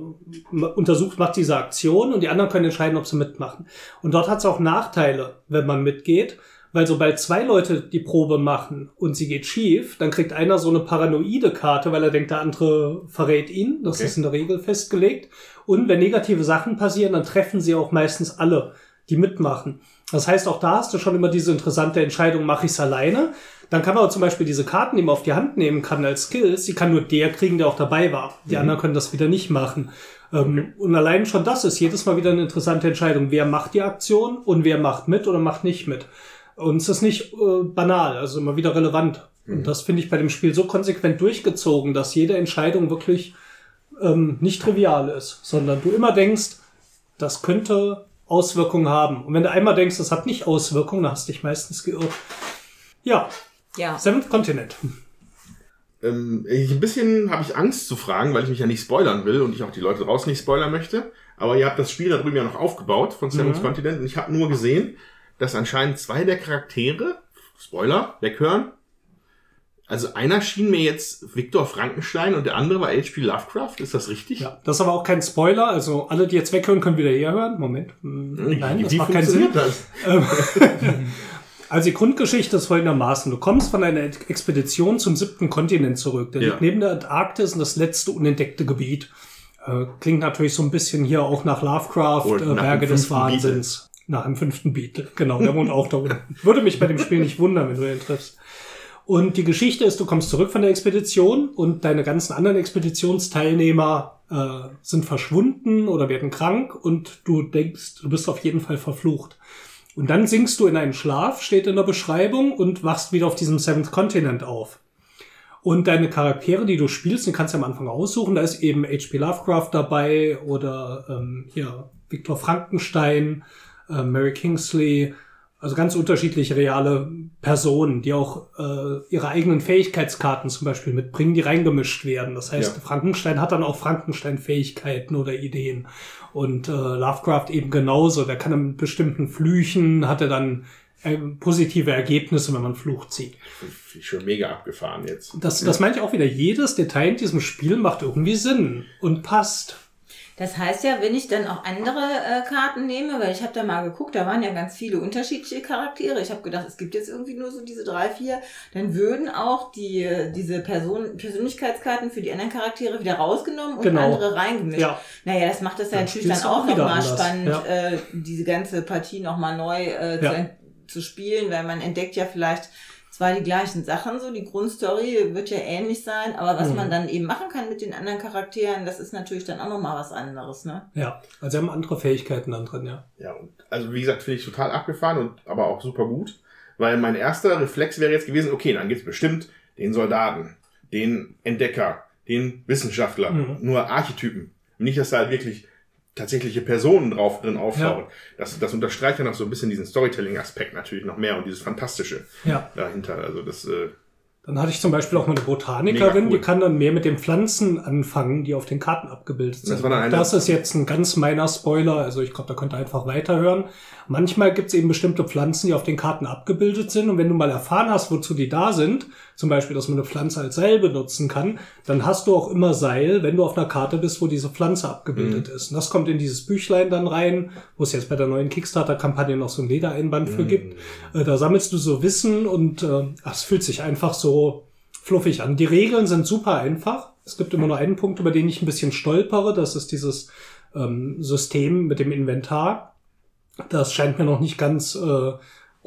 S4: untersucht, macht diese Aktion und die anderen können entscheiden, ob sie mitmachen. Und dort hat es auch Nachteile, wenn man mitgeht, weil sobald zwei Leute die Probe machen und sie geht schief, dann kriegt einer so eine paranoide Karte, weil er denkt, der andere verrät ihn. Das
S3: Okay.
S4: ist in der Regel festgelegt. Und wenn negative Sachen passieren, dann treffen sie auch meistens alle, die mitmachen. Das heißt, auch da hast du schon immer diese interessante Entscheidung, mache ich es alleine? Dann kann man aber zum Beispiel diese Karten, die man auf die Hand nehmen kann als Skills, die kann nur der kriegen, der auch dabei war. Die anderen können das wieder nicht machen. Ähm, Und allein schon das ist jedes Mal wieder eine interessante Entscheidung. Wer macht die Aktion und wer macht mit oder macht nicht mit? Und es ist nicht äh, banal, also immer wieder relevant. Und das finde ich bei dem Spiel so konsequent durchgezogen, dass jede Entscheidung wirklich ähm, nicht trivial ist, sondern du immer denkst, das könnte Auswirkungen haben. Und wenn du einmal denkst, das hat nicht Auswirkungen, dann hast du dich meistens geirrt. Ja,
S6: ja.
S4: Seventh Continent.
S3: Ähm, ich, ein bisschen habe ich Angst zu fragen, weil ich mich ja nicht spoilern will und ich auch die Leute draußen nicht spoilern möchte. Aber ihr habt das Spiel da drüben ja noch aufgebaut von Seven's
S4: Mhm.
S3: Continent und ich habe nur gesehen, dass anscheinend zwei der Charaktere, Spoiler, weghören. Also einer schien mir jetzt Viktor Frankenstein und der andere war H.P. Lovecraft. Ist das richtig?
S4: Ja, das ist aber auch kein Spoiler. Also alle, die jetzt weghören, können wieder hier hören. Moment. Hm,
S3: Wie-
S4: Nein, das
S3: wie
S4: macht keinen Sinn.
S3: funktioniert das?
S4: Also die Grundgeschichte ist folgendermaßen. Du kommst von einer Expedition zum siebten Kontinent zurück. Der
S3: Ja.
S4: liegt neben der Antarktis und das letzte unentdeckte Gebiet. Äh, klingt natürlich so ein bisschen hier auch nach Lovecraft, äh, Berge des Wahnsinns. Nach dem fünften Beat. Genau, der wohnt auch da unten. Würde mich bei dem Spiel nicht wundern, wenn du den triffst. Und die Geschichte ist, du kommst zurück von der Expedition und deine ganzen anderen Expeditionsteilnehmer äh, sind verschwunden oder werden krank und du denkst, du bist auf jeden Fall verflucht. Und dann sinkst du in einen Schlaf, steht in der Beschreibung, und wachst wieder auf diesem Seventh Continent auf. Und deine Charaktere, die du spielst, die kannst du am Anfang aussuchen. Da ist eben H.P. Lovecraft dabei oder ähm, hier Viktor Frankenstein, äh, Mary Kingsley, also ganz unterschiedliche reale Personen, die auch äh, ihre eigenen Fähigkeitskarten zum Beispiel mitbringen, die reingemischt werden. Das heißt,
S3: Ja.
S4: Frankenstein hat dann auch Frankenstein-Fähigkeiten oder Ideen. Und äh, Lovecraft eben genauso. Der kann in bestimmten Flüchen, hat er dann äh, positive Ergebnisse, wenn man Fluch zieht.
S3: Schon mega abgefahren jetzt.
S4: Das, das meine ich auch wieder. Jedes Detail in diesem Spiel macht irgendwie Sinn und passt.
S6: Das heißt ja, wenn ich dann auch andere äh, Karten nehme, weil ich habe da mal geguckt, da waren ja ganz viele unterschiedliche Charaktere. Ich habe gedacht, es gibt jetzt irgendwie nur so diese drei, vier. Dann würden auch die äh, diese Person, Persönlichkeitskarten für die anderen Charaktere wieder rausgenommen und
S4: Genau.
S6: andere reingemischt.
S4: Ja.
S6: Naja, das macht es ja
S4: Dann
S6: natürlich dann auch nochmal spannend,
S4: Ja.
S6: äh, diese ganze Partie nochmal neu äh,
S4: Ja.
S6: zu, zu spielen, weil man entdeckt ja vielleicht zwar die gleichen Sachen, so die Grundstory wird ja ähnlich sein, aber was
S4: Mhm.
S6: man dann eben machen kann mit den anderen Charakteren, das ist natürlich dann auch nochmal was anderes, ne?
S4: Ja, also sie haben andere Fähigkeiten dann drin, ja.
S3: Ja, und also wie gesagt, finde ich total abgefahren und aber auch super gut. Weil mein erster Reflex wäre jetzt gewesen, okay, dann gibt's bestimmt den Soldaten, den Entdecker, den Wissenschaftler,
S4: Mhm.
S3: nur Archetypen. Nicht, dass da halt wirklich tatsächliche Personen drauf drin auftauchen. Das, das unterstreicht dann auch so ein bisschen diesen Storytelling-Aspekt natürlich noch mehr und dieses Fantastische
S4: Ja.
S3: dahinter. Also das, äh,
S4: Dann hatte ich zum Beispiel auch mal eine Botanikerin,
S3: cool.
S4: die kann dann mehr mit den Pflanzen anfangen, die auf den Karten abgebildet sind.
S3: Das war dann eine-
S4: das ist jetzt ein ganz meiner Spoiler, also ich glaube, da könnt ihr einfach weiterhören. Manchmal gibt es eben bestimmte Pflanzen, die auf den Karten abgebildet sind und wenn du mal erfahren hast, wozu die da sind, zum Beispiel, dass man eine Pflanze als Seil benutzen kann, dann hast du auch immer Seil, wenn du auf einer Karte bist, wo diese Pflanze abgebildet ist. Und das kommt in dieses Büchlein dann rein, wo es jetzt bei der neuen Kickstarter-Kampagne noch so ein Ledereinband für gibt. Äh, da sammelst du so Wissen und äh, ach, es fühlt sich einfach so fluffig an. Die Regeln sind super einfach. Es gibt immer nur einen Punkt, über den ich ein bisschen stolpere. Das ist dieses ähm, System mit dem Inventar. Das scheint mir noch nicht ganz äh,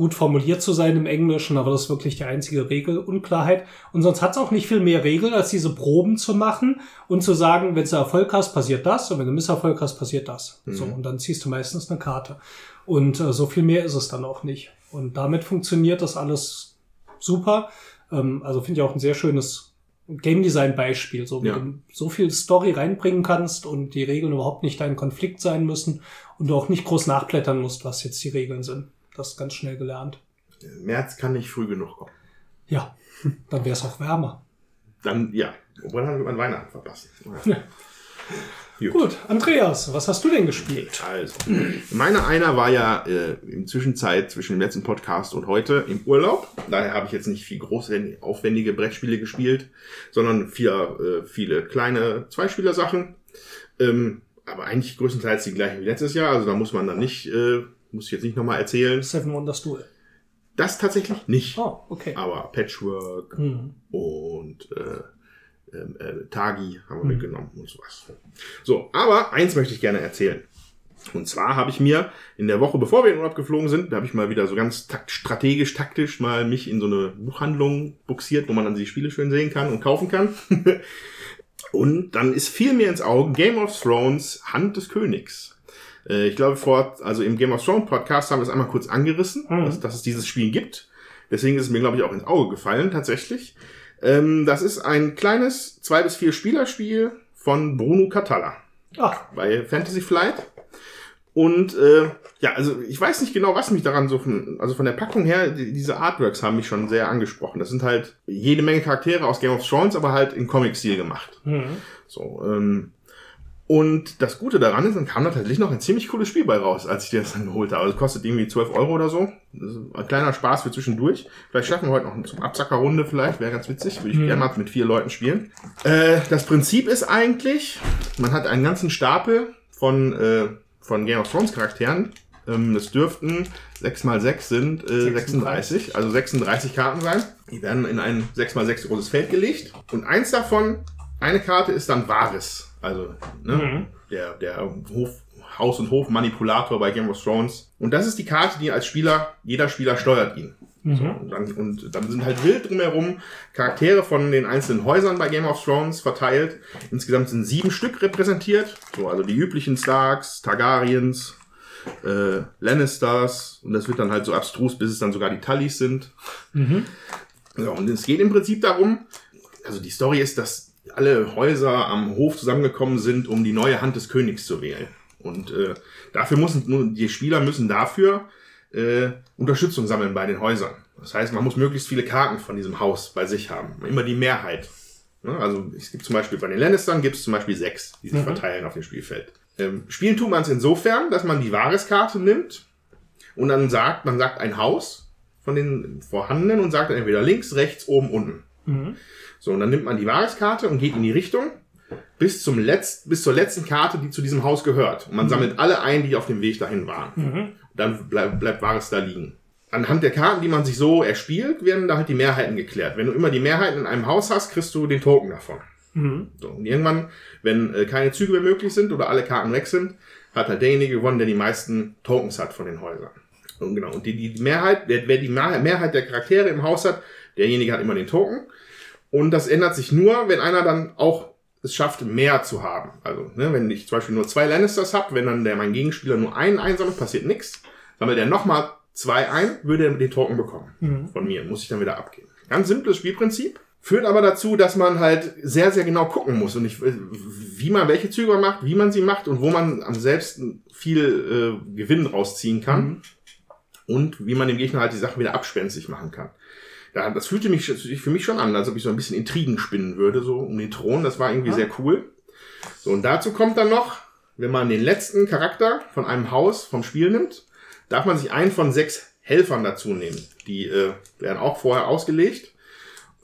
S4: gut formuliert zu sein im Englischen, aber das ist wirklich die einzige Regelunklarheit. Und sonst hat es auch nicht viel mehr Regeln, als diese Proben zu machen und zu sagen, wenn du Erfolg hast, passiert das und wenn du Misserfolg hast, passiert das. So, und dann ziehst du meistens eine Karte. Und äh, so viel mehr ist es dann auch nicht. Und damit funktioniert das alles super. Ähm, also finde ich auch ein sehr schönes Game Design Beispiel, so wie
S3: Ja.
S4: du so viel Story reinbringen kannst und die Regeln überhaupt nicht dein Konflikt sein müssen und du auch nicht groß nachblättern musst, was jetzt die Regeln sind. Das ist ganz schnell gelernt.
S3: März kann nicht früh genug kommen.
S4: Ja, dann wäre es auch wärmer.
S3: Dann, ja. Obwohl dann wird man Weihnachten verpassen. Gut.
S4: Gut, Andreas, was hast du denn gespielt?
S3: Also, meine einer war ja äh, in Zwischenzeit zwischen dem letzten Podcast und heute im Urlaub. Daher habe ich jetzt nicht viel große, aufwendige Brettspiele gespielt, sondern vier, äh, viele kleine Zweispieler-Sachen. Ähm, aber eigentlich größtenteils die gleichen wie letztes Jahr. Also da muss man dann nicht, äh, muss ich jetzt nicht nochmal erzählen.
S4: Seven Wonders Duel.
S3: Das tatsächlich nicht.
S4: Oh, okay.
S3: Aber Patchwork
S4: Hm.
S3: und äh, ähm, äh, Tagi haben wir mitgenommen und sowas. So, aber eins möchte ich gerne erzählen. Und zwar habe ich mir in der Woche, bevor wir in Urlaub geflogen sind, da habe ich mal wieder so ganz takt strategisch, taktisch mal mich in so eine Buchhandlung buxiert, wo man dann die Spiele schön sehen kann und kaufen kann. und dann ist viel mir ins Auge Game of Thrones Hand des Königs. Äh, Ich glaube, vor, also im Game of Thrones Podcast haben wir es einmal kurz angerissen,
S4: Mhm.
S3: dass, dass es dieses Spiel gibt. Deswegen ist es mir, glaube ich, auch ins Auge gefallen, tatsächlich. Ähm, das ist ein kleines zwei bis vier Spielerspiel von Bruno Catalla
S4: Ach,
S3: bei Fantasy Flight. Und äh, ja, also ich weiß nicht genau, was mich daran so von, also von der Packung her, die, diese Artworks haben mich schon sehr angesprochen. Das sind halt jede Menge Charaktere aus Game of Thrones, aber halt in Comic-Stil gemacht.
S4: Mhm.
S3: So, ähm, und das Gute daran ist, dann kam da tatsächlich noch ein ziemlich cooles Spiel bei raus, als ich dir das dann geholt habe. Also es kostet irgendwie 12 Euro oder so. Das ist ein kleiner Spaß für zwischendurch. Vielleicht schaffen wir heute noch eine Absackerrunde vielleicht, wäre ganz witzig. Würde ich gerne mal mit vier Leuten spielen. Äh, das Prinzip ist eigentlich, man hat einen ganzen Stapel von, äh, von Game of Thrones Charakteren. Ähm, das dürften 6 mal 6 sind äh, 36, also 36 Karten sein. Die werden in ein 6 mal 6 großes Feld gelegt. Und eins davon, eine Karte ist dann Wahres. Also, ne, der, der Hof, Haus- und Hof-Manipulator bei Game of Thrones. Und das ist die Karte, die als Spieler, jeder Spieler steuert ihn. So, und, dann, und dann sind halt wild drumherum Charaktere von den einzelnen Häusern bei Game of Thrones verteilt. Insgesamt sind sieben Stück repräsentiert. So, also die üblichen Starks, Targaryens, äh, Lannisters. Und das wird dann halt so abstrus, bis es dann sogar die Tullys sind. Ja, und es geht im Prinzip darum, also die Story ist, dass alle Häuser am Hof zusammengekommen sind, um die neue Hand des Königs zu wählen. Und äh, dafür müssen die Spieler müssen dafür äh, Unterstützung sammeln bei den Häusern. Das heißt, man muss möglichst viele Karten von diesem Haus bei sich haben. Immer die Mehrheit. Ne? Also es gibt zum Beispiel bei den Lannistern gibt es zum Beispiel sechs, die sich verteilen auf dem Spielfeld. Ähm, spielen tut man es insofern, dass man die Wahreskarte nimmt und dann sagt, man sagt ein Haus von den vorhandenen und sagt dann entweder links, rechts, oben, unten. So, und dann nimmt man die Wahreskarte und geht in die Richtung bis, zum Letzt, bis zur letzten Karte, die zu diesem Haus gehört. Und man sammelt alle ein, die auf dem Weg dahin waren. Dann bleib, bleibt Wahres da liegen. Anhand der Karten, die man sich so erspielt, werden da halt die Mehrheiten geklärt. Wenn du immer die Mehrheiten in einem Haus hast, kriegst du den Token davon. So, und irgendwann, wenn äh, keine Züge mehr möglich sind oder alle Karten weg sind, hat halt derjenige gewonnen, der die meisten Tokens hat von den Häusern. Und genau, und die, die Mehrheit, wer, wer die Mehr- Mehrheit der Charaktere im Haus hat, derjenige hat immer den Token. Und das ändert sich nur, wenn einer dann auch es schafft, mehr zu haben. Also, ne, wenn ich zum Beispiel nur zwei Lannisters habe, wenn dann der mein Gegenspieler nur einen einsammelt, passiert nichts. Sammelt er nochmal zwei ein, würde er den Token bekommen. Von mir. Muss ich dann wieder abgeben. Ganz simples Spielprinzip. Führt aber dazu, dass man halt sehr, sehr genau gucken muss und ich, wie man welche Züge man macht, wie man sie macht und wo man am selbst viel äh, Gewinn rausziehen kann. Und wie man dem Gegner halt die Sachen wieder abspenstig machen kann. Ja, das fühlte mich für mich schon an, als ob ich so ein bisschen Intrigen spinnen würde, so um den Thron. Das war irgendwie sehr cool. So, und dazu kommt dann noch, wenn man den letzten Charakter von einem Haus vom Spiel nimmt, darf man sich einen von sechs Helfern dazu nehmen. Die äh, werden auch vorher ausgelegt,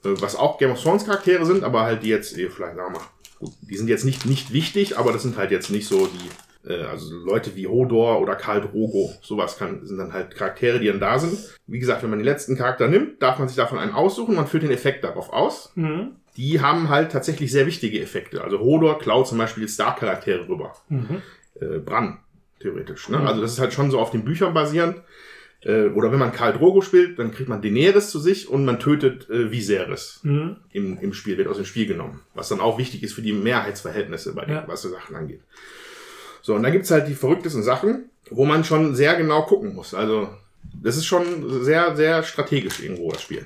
S3: äh, was auch Game of Thrones Charaktere sind, aber halt die jetzt, eh, vielleicht sagen wir mal, gut, die sind jetzt nicht, nicht wichtig, aber das sind halt jetzt nicht so die, äh, also Leute wie Hodor oder Karl Drogo, sowas kann, sind dann halt Charaktere, die dann da sind. Wie gesagt, wenn man den letzten Charakter nimmt, darf man sich davon einen aussuchen, man führt den Effekt darauf aus. Die haben halt tatsächlich sehr wichtige Effekte. Also Hodor klaut zum Beispiel Star-Charaktere rüber. Äh, Bran, theoretisch. Ne? Also das ist halt schon so auf den Büchern basierend. Äh, oder wenn man Karl Drogo spielt, dann kriegt man Daenerys zu sich und man tötet äh, Viserys im, im Spiel, wird aus dem Spiel genommen. Was dann auch wichtig ist für die Mehrheitsverhältnisse bei den,
S4: Ja.
S3: was so Sachen angeht. So, und dann gibt's halt die verrücktesten Sachen, wo man schon sehr genau gucken muss. Also, das ist schon sehr, sehr strategisch irgendwo, das Spiel.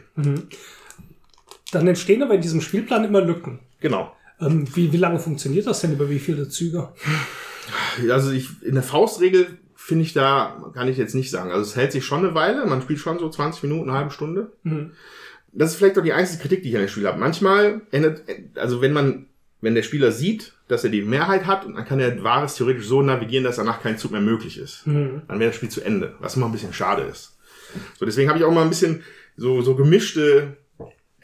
S4: Dann entstehen aber in diesem Spielplan immer Lücken.
S3: Genau.
S4: Ähm, wie, wie lange funktioniert das denn? Über wie viele Züge?
S3: Also ich, in der Faustregel finde ich da, kann ich jetzt nicht sagen. Also es hält sich schon eine Weile, man spielt schon so 20 Minuten, eine halbe Stunde. Das ist vielleicht auch die einzige Kritik, die ich an dem Spiel habe. Manchmal endet, also wenn man, wenn der Spieler sieht, dass er die Mehrheit hat, und dann kann er Wahres theoretisch so navigieren, dass danach kein Zug mehr möglich ist. Dann wäre das Spiel zu Ende, was immer ein bisschen schade ist. So, deswegen habe ich auch mal ein bisschen so, so gemischte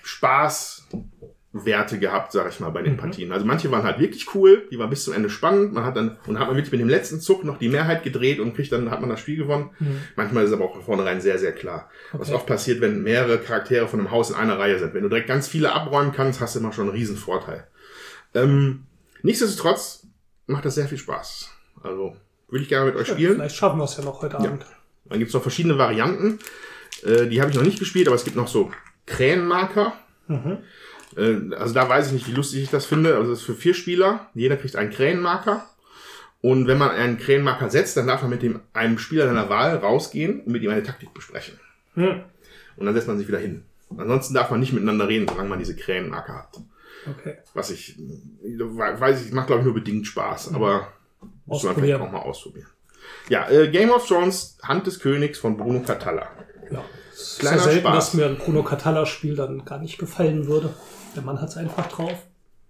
S3: Spaßwerte gehabt, sag ich mal, bei den Partien. Also manche waren halt wirklich cool, die waren bis zum Ende spannend. Man hat dann, und hat man wirklich mit dem letzten Zug noch die Mehrheit gedreht und kriegt dann, hat man das Spiel gewonnen. Manchmal ist es aber auch von vornherein sehr, sehr klar. Was oft passiert, wenn mehrere Charaktere von einem Haus in einer Reihe sind. Wenn du direkt ganz viele abräumen kannst, hast du immer schon einen riesen Vorteil. Ähm, nichtsdestotrotz macht das sehr viel Spaß. Also, würde ich gerne mit euch spielen.
S4: Vielleicht schaffen wir es ja noch heute Abend.
S3: Dann gibt's noch verschiedene Varianten. Äh, die habe ich noch nicht gespielt, aber es gibt noch so Krähenmarker. Äh, also da weiß ich nicht, wie lustig ich das finde. Also das ist für vier Spieler. Jeder kriegt einen Krähenmarker. Und wenn man einen Krähenmarker setzt, dann darf man mit dem einem Spieler seiner Wahl rausgehen und mit ihm eine Taktik besprechen.
S4: Hm.
S3: Und dann setzt man sich wieder hin. Ansonsten darf man nicht miteinander reden, solange man diese Krähenmarker hat.
S4: Okay.
S3: Was ich, weiß ich, macht glaube ich nur bedingt Spaß, aber muss man vielleicht
S4: Ausprobieren.
S3: auch mal ausprobieren. Ja, äh, Game of Thrones, Hand des Königs von Bruno Catalla.
S4: Ja. Es ist
S3: Kleiner
S4: ja selten,
S3: Spaß.
S4: dass mir ein Bruno Catalla-Spiel dann gar nicht gefallen würde. Der Mann hat es einfach drauf.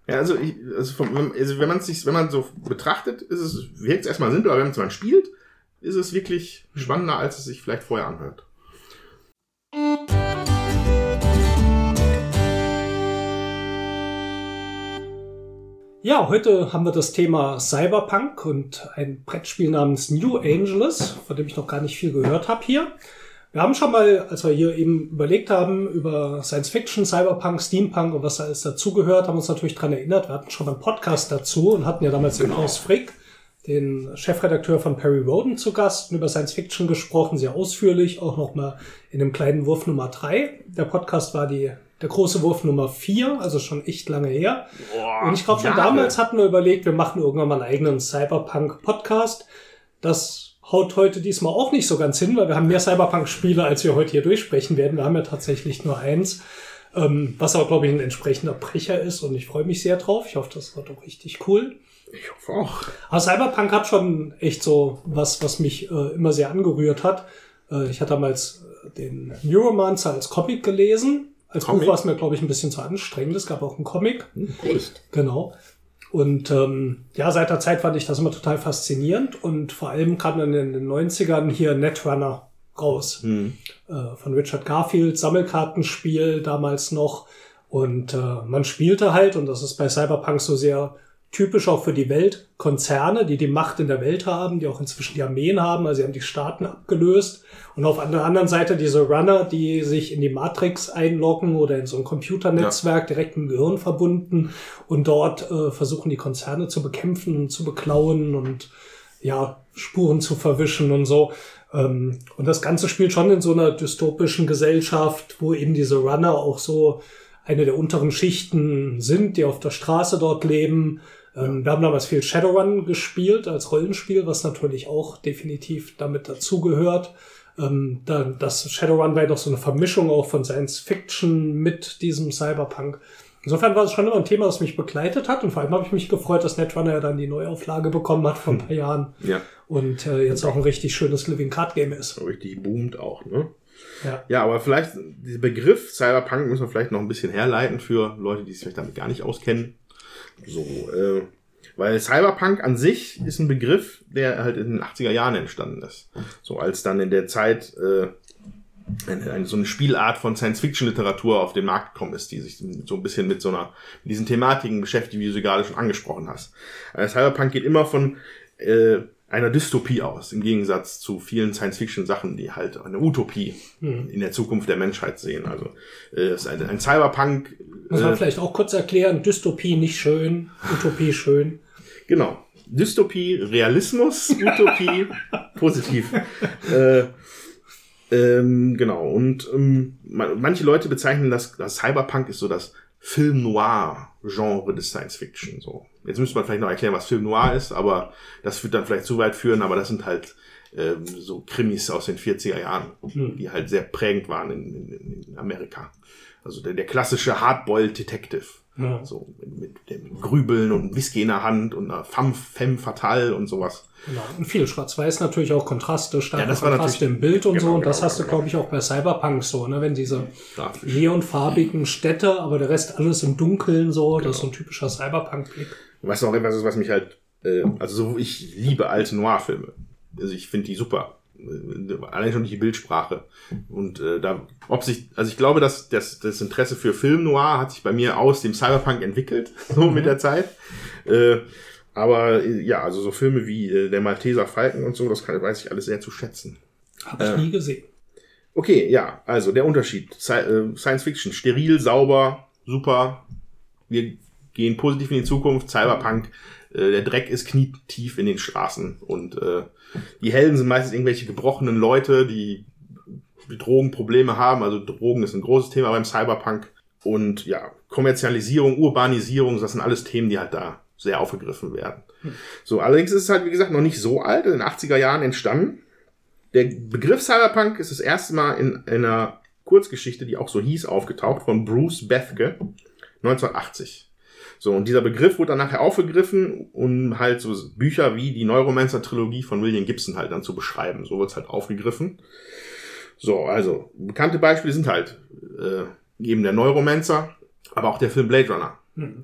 S3: Ja, also, ich, also, vom, also wenn man sich, wenn man so betrachtet, ist es, wirkt es erstmal simpel, aber wenn man es spielt, ist es wirklich spannender, als es sich vielleicht vorher anhört.
S4: Ja, heute haben wir das Thema Cyberpunk und ein Brettspiel namens New Angeles, von dem ich noch gar nicht viel gehört habe hier. Wir haben schon mal, als wir hier eben überlegt haben über Science Fiction, Cyberpunk, Steampunk und was da alles dazugehört, haben uns natürlich dran erinnert. Wir hatten schon einen Podcast dazu und hatten ja damals den Klaus Frick, den Chefredakteur von Perry Roden zu Gast und über Science Fiction gesprochen, sehr ausführlich, auch nochmal in dem kleinen Wurf Nummer drei. Der Podcast war die, der große Wurf Nummer vier, also schon echt lange her. Und ich glaube, schon
S3: Jahre.
S4: damals hatten wir überlegt, wir machen irgendwann mal einen eigenen Cyberpunk-Podcast. Das haut heute diesmal auch nicht so ganz hin, weil wir haben mehr Cyberpunk-Spiele, als wir heute hier durchsprechen werden. Wir haben ja tatsächlich nur eins, ähm, was aber, glaube ich, ein entsprechender Brecher ist und ich freue mich sehr drauf. Ich hoffe, das wird auch richtig cool.
S3: Ich hoffe auch.
S4: Aber Cyberpunk hat schon echt so was, was mich äh, immer sehr angerührt hat. Äh, ich hatte damals den Neuromancer als Comic gelesen. Als
S3: Comic?
S4: Buch war es mir, glaube ich, ein bisschen zu anstrengend. Es gab auch einen Comic.
S6: Echt?
S4: Genau. Und ähm, ja, seit der Zeit fand ich das immer total faszinierend. Und vor allem kam dann in den 90ern hier Netrunner raus.
S3: Hm.
S4: Äh, von Richard Garfield, Sammelkartenspiel damals noch. Und äh, man spielte halt, und das ist bei Cyberpunk so sehr typisch auch für die Weltkonzerne, die die Macht in der Welt haben, die auch inzwischen die Armeen haben, also sie haben die Staaten abgelöst. Und auf der anderen Seite diese Runner, die sich in die Matrix einloggen oder in so ein Computernetzwerk direkt im Gehirn verbunden und dort äh, versuchen die Konzerne zu bekämpfen und zu beklauen und ja, Spuren zu verwischen und so. Ähm, und das Ganze spielt schon in so einer dystopischen Gesellschaft, wo eben diese Runner auch so eine der unteren Schichten sind, die auf der Straße dort leben. Ähm, Wir haben damals viel Shadowrun gespielt als Rollenspiel, was natürlich auch definitiv damit dazugehört. Ähm, da, das Shadowrun war ja doch so eine Vermischung auch von Science Fiction mit diesem Cyberpunk. Insofern war es schon immer ein Thema, das mich begleitet hat und vor allem habe ich mich gefreut, dass Netrunner ja dann die Neuauflage bekommen hat vor ein paar Jahren
S3: Ja,
S4: und äh, jetzt auch ein richtig schönes Living Card Game ist.
S3: richtig boomt auch, ne?
S4: Ja.
S3: Ja, aber vielleicht, dieser Begriff Cyberpunk müssen wir vielleicht noch ein bisschen herleiten für Leute, die sich vielleicht damit gar nicht auskennen. So, äh, weil Cyberpunk an sich ist ein Begriff, der halt in den 80er Jahren entstanden ist. So als dann in der Zeit äh, eine, eine, so eine Spielart von Science-Fiction-Literatur auf den Markt gekommen ist, die sich so ein bisschen mit so einer, mit diesen Thematiken beschäftigt, wie du sie gerade schon angesprochen hast. Äh, Cyberpunk geht immer von äh, einer Dystopie aus, im Gegensatz zu vielen Science-Fiction-Sachen, die halt eine Utopie in der Zukunft der Menschheit sehen. Also äh, ist ein, ein Cyberpunk.
S4: Muss man
S3: Äh,
S4: vielleicht auch kurz erklären, Dystopie nicht schön, Utopie schön.
S3: genau. Dystopie, Realismus, Utopie, positiv. Äh, ähm, genau. Und ähm, man, manche Leute bezeichnen das, das Cyberpunk ist so das Film Noir-Genre des Science Fiction. So. Jetzt müsste man vielleicht noch erklären, was Film Noir ist, aber das wird dann vielleicht zu weit führen, aber das sind halt ähm, so Krimis aus den 40er Jahren, die halt sehr prägend waren in, in, in Amerika. Also der, der klassische Hardboiled Detective.
S4: Ja.
S3: So mit, mit dem Grübeln und Whisky in der Hand und einer femme, femme fatale und sowas.
S4: Genau. Und viel Schwarz-Weiß natürlich auch Kontraste, starke
S3: Ja, das war
S4: Kontraste im Bild und so.
S3: genau,
S4: Und das
S3: genau,
S4: hast du,
S3: genau.
S4: glaube ich, auch bei Cyberpunk so, ne? Wenn diese
S3: Grafisch.
S4: neonfarbigen Städte, aber der Rest alles im Dunkeln so, das ist so
S3: Genau.
S4: ein typischer Cyberpunk-Blick.
S3: Was auch etwas ist, was mich halt, äh, also so, ich liebe alte Noir-Filme. Also ich finde die super. Äh, Allein schon die Bildsprache. Und äh, da, ob sich, also ich glaube, dass das, das Interesse für Film Noir hat sich bei mir aus dem Cyberpunk entwickelt, so mit der Zeit. Äh, aber äh, ja, also so Filme wie äh, der Malteser Falken und so, das kann, weiß ich alles sehr zu schätzen.
S4: Habe ich
S3: Äh.
S4: nie gesehen.
S3: Okay, ja, also der Unterschied. Sci äh, Science Fiction, steril, sauber, super. Wir gehen positiv in die Zukunft. Cyberpunk, äh, der Dreck ist knietief in den Straßen. Und äh, die Helden sind meistens irgendwelche gebrochenen Leute, die Drogenprobleme haben. Also Drogen ist ein großes Thema beim Cyberpunk. Und ja, Kommerzialisierung, Urbanisierung, das sind alles Themen, die halt da sehr aufgegriffen werden. So, allerdings ist es halt, wie gesagt, noch nicht so alt, in den 80er Jahren entstanden. Der Begriff Cyberpunk ist das erste Mal in einer Kurzgeschichte, die auch so hieß, aufgetaucht von Bruce Bethke 1980. So, und dieser Begriff wurde dann nachher aufgegriffen, um halt so Bücher wie die Neuromancer-Trilogie von William Gibson halt dann zu beschreiben. So wird es halt aufgegriffen. So, also, bekannte Beispiele sind halt äh, eben der Neuromancer, aber auch der Film Blade Runner.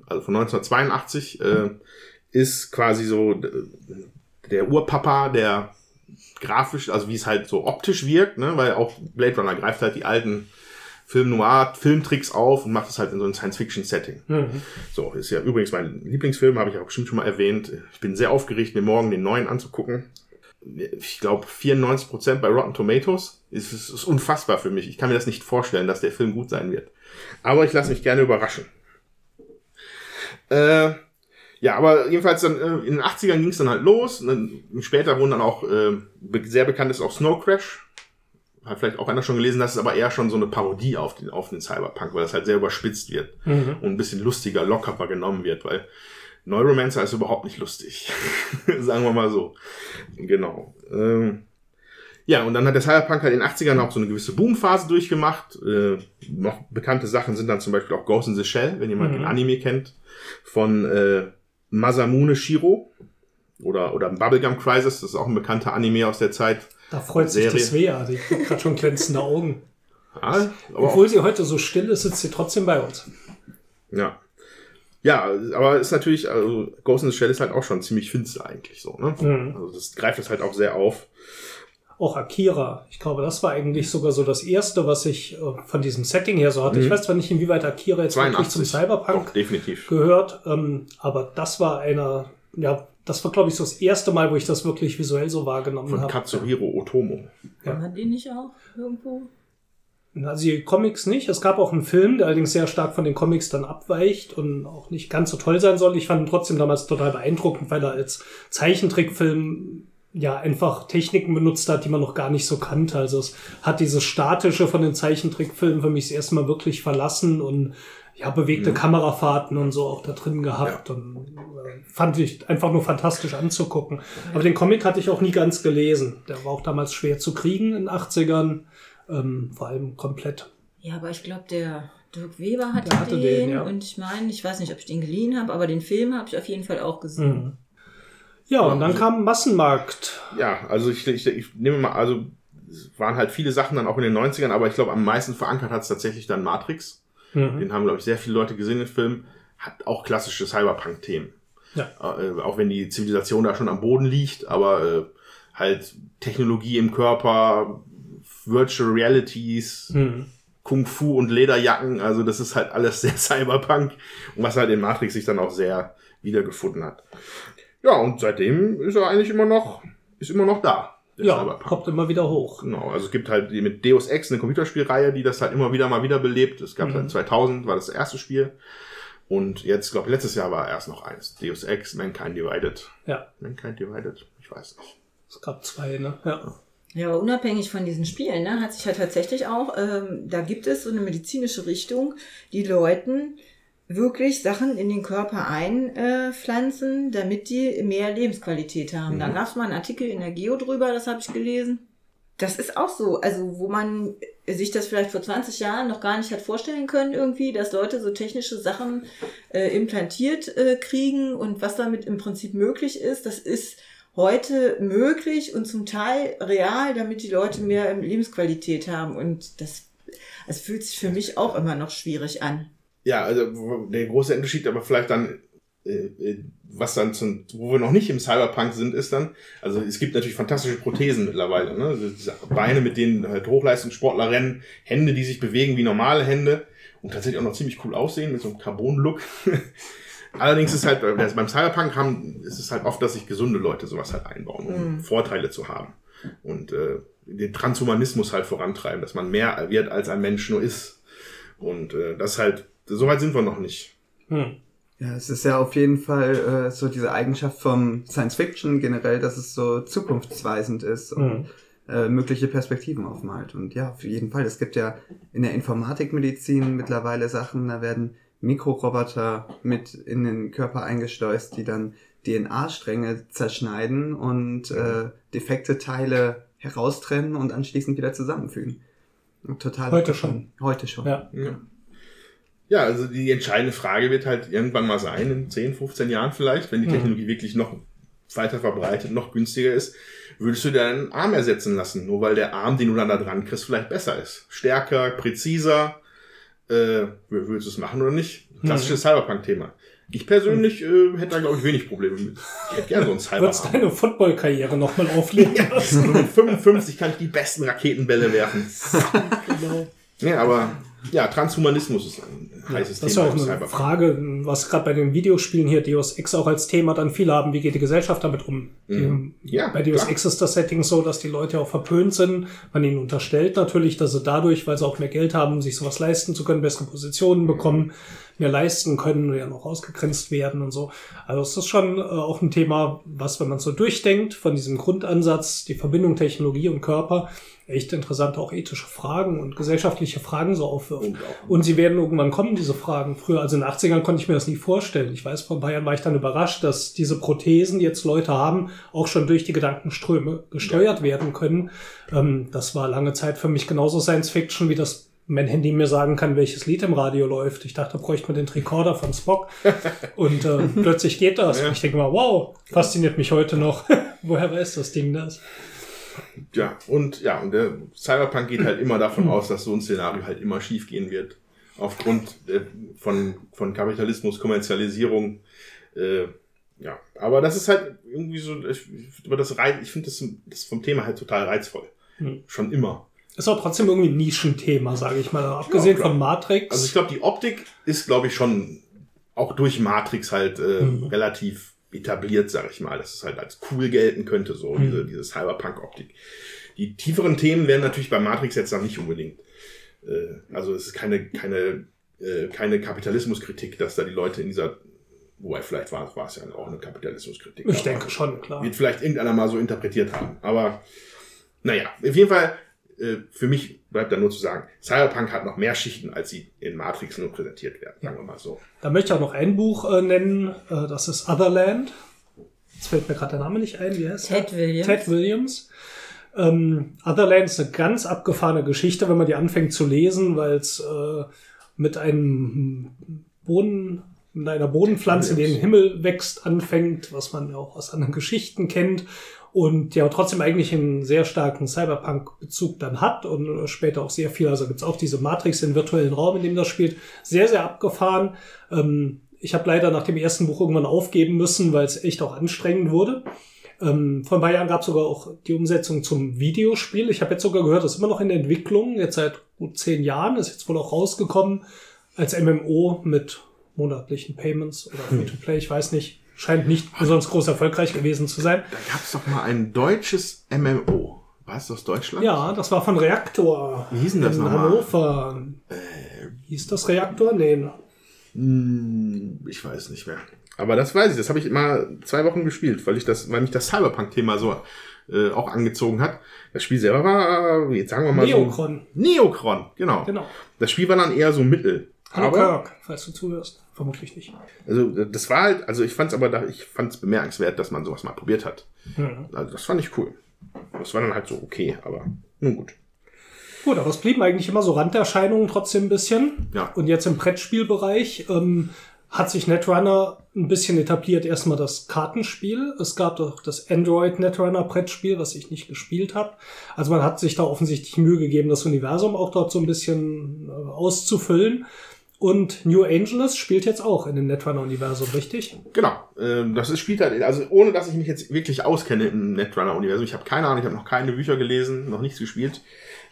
S3: Also von 1982 äh, ist quasi so äh, der Urpapa, der grafisch, also wie es halt so optisch wirkt, ne, weil auch Blade Runner greift halt die alten Film Noir, Filmtricks auf und macht es halt in so ein Science-Fiction-Setting. So, ist ja übrigens mein Lieblingsfilm, habe ich auch bestimmt schon mal erwähnt. Ich bin sehr aufgeregt, mir morgen den neuen anzugucken. Ich glaube, 94% bei Rotten Tomatoes. Es ist, ist unfassbar für mich. Ich kann mir das nicht vorstellen, dass der Film gut sein wird. Aber ich lasse mich gerne überraschen. Äh, ja, aber jedenfalls dann äh, in den 80ern ging es dann halt los. Dann, später wurden dann auch äh, sehr bekannt ist auch Snow Crash. Hat vielleicht auch einer schon gelesen, das ist aber eher schon so eine Parodie auf den, auf den Cyberpunk, weil das halt sehr überspitzt wird und ein bisschen lustiger, lockerer genommen wird, weil Neuromancer ist überhaupt nicht lustig. Sagen wir mal so. Genau. Ähm, ja, und dann hat der Cyberpunk halt in den 80ern auch so eine gewisse Boomphase durchgemacht. Äh, noch bekannte Sachen sind dann zum Beispiel auch Ghost in the Shell, wenn jemand den Anime kennt, von äh, Masamune Shiro oder, oder Bubblegum Crisis, das ist auch ein bekannter Anime aus der Zeit.
S4: Da freut sich
S3: Serie.
S4: die Svea, die hat gerade schon glänzende Augen.
S3: Ja, aber
S4: Obwohl sie heute so still ist, sitzt sie trotzdem bei uns.
S3: Ja. Ja, aber ist natürlich, also Ghost in the Shell ist halt auch schon ziemlich finster eigentlich so, ne?
S4: Mhm.
S3: Also das greift das halt auch sehr auf.
S4: Auch Akira. Ich glaube, das war eigentlich sogar so das erste, was ich äh, von diesem Setting her so hatte. Ich weiß zwar nicht, inwieweit Akira jetzt wirklich zum
S3: 82.
S4: Cyberpunk
S3: Doch,
S4: gehört, ähm, aber das war einer, ja, das war, glaube ich, so das erste Mal, wo ich das wirklich visuell so wahrgenommen
S3: Von
S4: habe.
S3: Katsuhiro Otomo.
S4: Ja.
S6: Hat die nicht auch irgendwo?
S4: Also die Comics nicht. Es gab auch einen Film, der allerdings sehr stark von den Comics dann abweicht und auch nicht ganz so toll sein soll. Ich fand ihn trotzdem damals total beeindruckend, weil er als Zeichentrickfilm ja einfach Techniken benutzt hat, die man noch gar nicht so kannte. Also es hat dieses Statische von den Zeichentrickfilmen für mich das erste Mal wirklich verlassen und ja, bewegte Kamerafahrten und so auch da drin gehabt und äh, fand ich einfach nur fantastisch anzugucken. Aber den Comic hatte ich auch nie ganz gelesen. Der war auch damals schwer zu kriegen in den 80ern, ähm, vor allem komplett.
S6: Ja, aber ich glaube, der Dirk Weber hatte,
S4: Der hatte
S6: den,
S4: den, ja.
S6: und ich meine, ich weiß nicht, ob ich den geliehen habe, aber den Film habe ich auf jeden Fall auch gesehen.
S4: Mhm. Ja, und dann kam Massenmarkt.
S3: Ja, also ich, ich, ich nehme mal, also es waren halt viele Sachen dann auch in den 90ern, aber ich glaube, am meisten verankert hat es tatsächlich dann Matrix.
S4: Mhm.
S3: Den haben, glaube ich, sehr viele Leute gesehen, den Film. Hat auch klassische Cyberpunk-Themen.
S4: Ja.
S3: Äh, auch wenn die Zivilisation da schon am Boden liegt, aber äh, halt Technologie im Körper, Virtual Realities,
S4: Mhm.
S3: Kung Fu und Lederjacken, also das ist halt alles sehr Cyberpunk und was halt in Matrix sich dann auch sehr wiedergefunden hat. Ja, und seitdem ist er eigentlich immer noch, ist immer noch da.
S4: Ja,
S3: Cyberpunk.
S4: kommt immer wieder hoch.
S3: Genau, also es gibt halt die mit Deus Ex eine Computerspielreihe, die das halt immer wieder mal wiederbelebt. Es gab
S4: Mhm.
S3: halt 2000, war das erste Spiel. Und jetzt, glaube ich, letztes Jahr war erst noch eins. Deus Ex, Mankind Divided.
S4: Ja,
S3: Mankind Divided? Ich weiß nicht.
S4: es gab zwei, ne? Ja.
S6: Ja, aber unabhängig von diesen Spielen, ne, hat sich halt tatsächlich auch, ähm, da gibt es so eine medizinische Richtung, die Leuten wirklich Sachen in den Körper einpflanzen, damit die mehr Lebensqualität haben. Da gab es mal einen Artikel in der Geo drüber, das habe ich gelesen. Das ist auch so, also wo man sich das vielleicht vor 20 Jahren noch gar nicht hat vorstellen können irgendwie, dass Leute so technische Sachen äh, implantiert äh, kriegen und was damit im Prinzip möglich ist, das ist heute möglich und zum Teil real, damit die Leute mehr Lebensqualität haben und das, es fühlt sich für mich auch immer noch schwierig an.
S3: Ja, also der große Unterschied, aber vielleicht dann, äh, äh, was dann zum, wo wir noch nicht im Cyberpunk sind, ist dann, also es gibt natürlich fantastische Prothesen mittlerweile, ne? Also diese Beine, mit denen halt Hochleistungssportler rennen, Hände, die sich bewegen wie normale Hände und tatsächlich auch noch ziemlich cool aussehen mit so einem Carbon-Look. Allerdings ist halt, äh, beim Cyberpunk haben, ist es halt oft, dass sich gesunde Leute sowas halt einbauen, um Vorteile zu haben. Und äh, den Transhumanismus halt vorantreiben, dass man mehr wird, als ein Mensch nur ist. Und äh, das halt, so weit sind wir noch nicht.
S4: Hm.
S7: Ja, es ist ja auf jeden Fall äh, so diese Eigenschaft vom Science Fiction generell, dass es so zukunftsweisend ist und äh, mögliche Perspektiven aufmalt. Und ja, auf jeden Fall. Es gibt ja in der Informatikmedizin mittlerweile Sachen, da werden Mikroroboter mit in den Körper eingeschleust, die dann DNA-Stränge zerschneiden und äh, defekte Teile heraustrennen und anschließend wieder zusammenfügen. Total
S4: Heute
S7: interessant. Heute schon.
S4: Ja.
S3: Ja. Ja, also die entscheidende Frage wird halt irgendwann mal sein, in 10, 15 Jahren vielleicht, wenn die Technologie wirklich noch weiter verbreitet, noch günstiger ist, würdest du deinen Arm ersetzen lassen, nur weil der Arm, den du dann da dran kriegst, vielleicht besser ist. Stärker, präziser. Äh, würdest du es machen oder nicht? Klassisches Cyberpunk-Thema. Ich persönlich äh, hätte da, glaube ich, wenig Probleme mit. Ich hätte gerne so einen
S4: Würdest
S3: Cyberarm.
S4: deine Football-Karriere nochmal aufleben lassen?
S3: Mit 55 kann ich die besten Raketenbälle werfen.
S4: genau.
S3: Ja, aber ja, Transhumanismus ist ein heißes
S4: Das ist
S3: Thema
S4: ja auch eine. Frage, was gerade bei den Videospielen hier Deus Ex auch als Thema dann viele haben, wie geht die Gesellschaft damit um?
S3: Mhm.
S4: Die,
S3: Ja,
S4: bei Deus
S3: klar.
S4: Ex ist das Setting so, dass die Leute auch verpönt sind. Man ihnen unterstellt natürlich, dass sie dadurch, weil sie auch mehr Geld haben, um sich sowas leisten zu können, bessere Positionen bekommen, mehr leisten können und ja noch ausgegrenzt werden und so. Also es ist schon äh, auch ein Thema, was, wenn man so durchdenkt, von diesem Grundansatz, die Verbindung Technologie und Körper, echt interessante auch ethische Fragen und gesellschaftliche Fragen so aufwirft.
S3: Und
S4: sie werden irgendwann kommen, diese Fragen. Früher, also in den 80ern konnte ich mir das nie vorstellen. Ich weiß, vor ein paar Jahren war ich dann überrascht, dass diese Prothesen, die jetzt Leute haben, auch schon durch die Gedankenströme gesteuert werden können. Ähm, das war lange Zeit für mich genauso Science Fiction, wie das mein Handy mir sagen kann, welches Lied im Radio läuft. Ich dachte, da bräuchte man den Recorder von Spock. Und äh, plötzlich geht das.
S3: Ja.
S4: Ich denke mal, wow, fasziniert mich heute noch. Woher weiß das Ding das?
S3: Ja, und ja, und der Cyberpunk geht halt immer davon aus, dass so ein Szenario halt immer schief gehen wird. Aufgrund äh, von, von Kapitalismus, Kommerzialisierung. Äh, ja, aber das ist halt irgendwie so, ich, aber das reiz, ich finde das, das vom Thema halt total reizvoll.
S4: Hm.
S3: Schon immer.
S4: Ist auch trotzdem irgendwie ein Nischenthema, sage ich mal. Abgesehen
S3: klar.
S4: von Matrix.
S3: Also ich glaube, die Optik ist, glaube ich, schon auch durch Matrix halt äh,
S4: Mhm.
S3: relativ etabliert, sag ich mal, dass es halt als cool gelten könnte, so
S4: Mhm.
S3: diese, diese Cyberpunk-Optik. Die tieferen Themen werden natürlich bei Matrix jetzt noch nicht unbedingt. Äh, also es ist keine, keine, äh, keine Kapitalismuskritik, dass da die Leute in dieser, wobei vielleicht war, war es ja auch eine Kapitalismuskritik.
S4: ich
S3: aber
S4: denke schon, klar.
S3: Wird vielleicht irgendeiner mal so interpretiert haben. Aber naja, auf jeden Fall, für mich bleibt da nur zu sagen, Cyberpunk hat noch mehr Schichten, als sie in Matrix nur präsentiert werden, sagen wir mal so.
S4: Da möchte ich auch noch ein Buch äh, nennen, äh, das ist Otherland. Jetzt fällt mir gerade der Name nicht ein, wie heißt
S6: Ted
S4: er?
S6: Williams.
S4: Ted Williams. Ähm, Otherland ist eine ganz abgefahrene Geschichte, wenn man die anfängt zu lesen, weil es äh, mit einem Boden, mit einer Bodenpflanze, die in den Himmel wächst, anfängt, was man ja auch aus anderen Geschichten kennt und ja trotzdem eigentlich einen sehr starken Cyberpunk-Bezug dann hat und später auch sehr viel, also gibt's auch diese Matrix, den virtuellen Raum, in dem das spielt, sehr, sehr abgefahren. Ähm, ich habe leider nach dem ersten Buch irgendwann aufgeben müssen, weil es echt auch anstrengend wurde. Ähm, vor ein paar Jahren gab es sogar auch die Umsetzung zum Videospiel. Ich habe jetzt sogar gehört, das ist immer noch in der Entwicklung, jetzt seit gut zehn Jahren, ist jetzt wohl auch rausgekommen als MMO mit monatlichen Payments oder Free-to-Play, ich weiß nicht. Scheint nicht besonders groß erfolgreich gewesen zu sein.
S3: Da gab es doch mal ein deutsches MMO. War es aus Deutschland?
S4: Ja, das war von Reaktor.
S3: Wie hieß denn das
S4: in
S3: nochmal?
S4: Hannover. Hieß das Reaktor? Nee.
S3: Hm, Ich weiß nicht mehr. Aber das weiß ich, das habe ich immer zwei Wochen gespielt, weil ich das, weil mich das Cyberpunk-Thema so äh, auch angezogen hat. Das Spiel selber war, äh, jetzt sagen wir mal
S4: Neocron.
S3: so. Neocron, genau.
S4: Genau.
S3: Das Spiel war dann eher so mittel.
S4: Hallo
S3: aber,
S4: Kirk, falls du zuhörst. Vermutlich nicht.
S3: also äh, das war halt, also ich fand es aber, da, ich fand es bemerkenswert, dass man sowas mal probiert hat.
S4: Mhm.
S3: Also das fand ich cool. Das war dann halt so okay, aber nun gut.
S4: Gut, aber es blieben eigentlich immer so Randerscheinungen trotzdem ein bisschen.
S3: Ja.
S4: Und jetzt im Brettspielbereich ähm, hat sich Netrunner ein bisschen etabliert. Erstmal das Kartenspiel. Es gab doch das Android Netrunner Brettspiel, was ich nicht gespielt habe. Also man hat sich da offensichtlich Mühe gegeben, das Universum auch dort so ein bisschen äh, auszufüllen. Und New Angeles spielt jetzt auch in dem Netrunner-Universum, richtig?
S3: Genau, ähm, das ist, spielt halt, also ohne dass ich mich jetzt wirklich auskenne im Netrunner-Universum. Ich habe keine Ahnung, ich habe noch keine Bücher gelesen, noch nichts gespielt.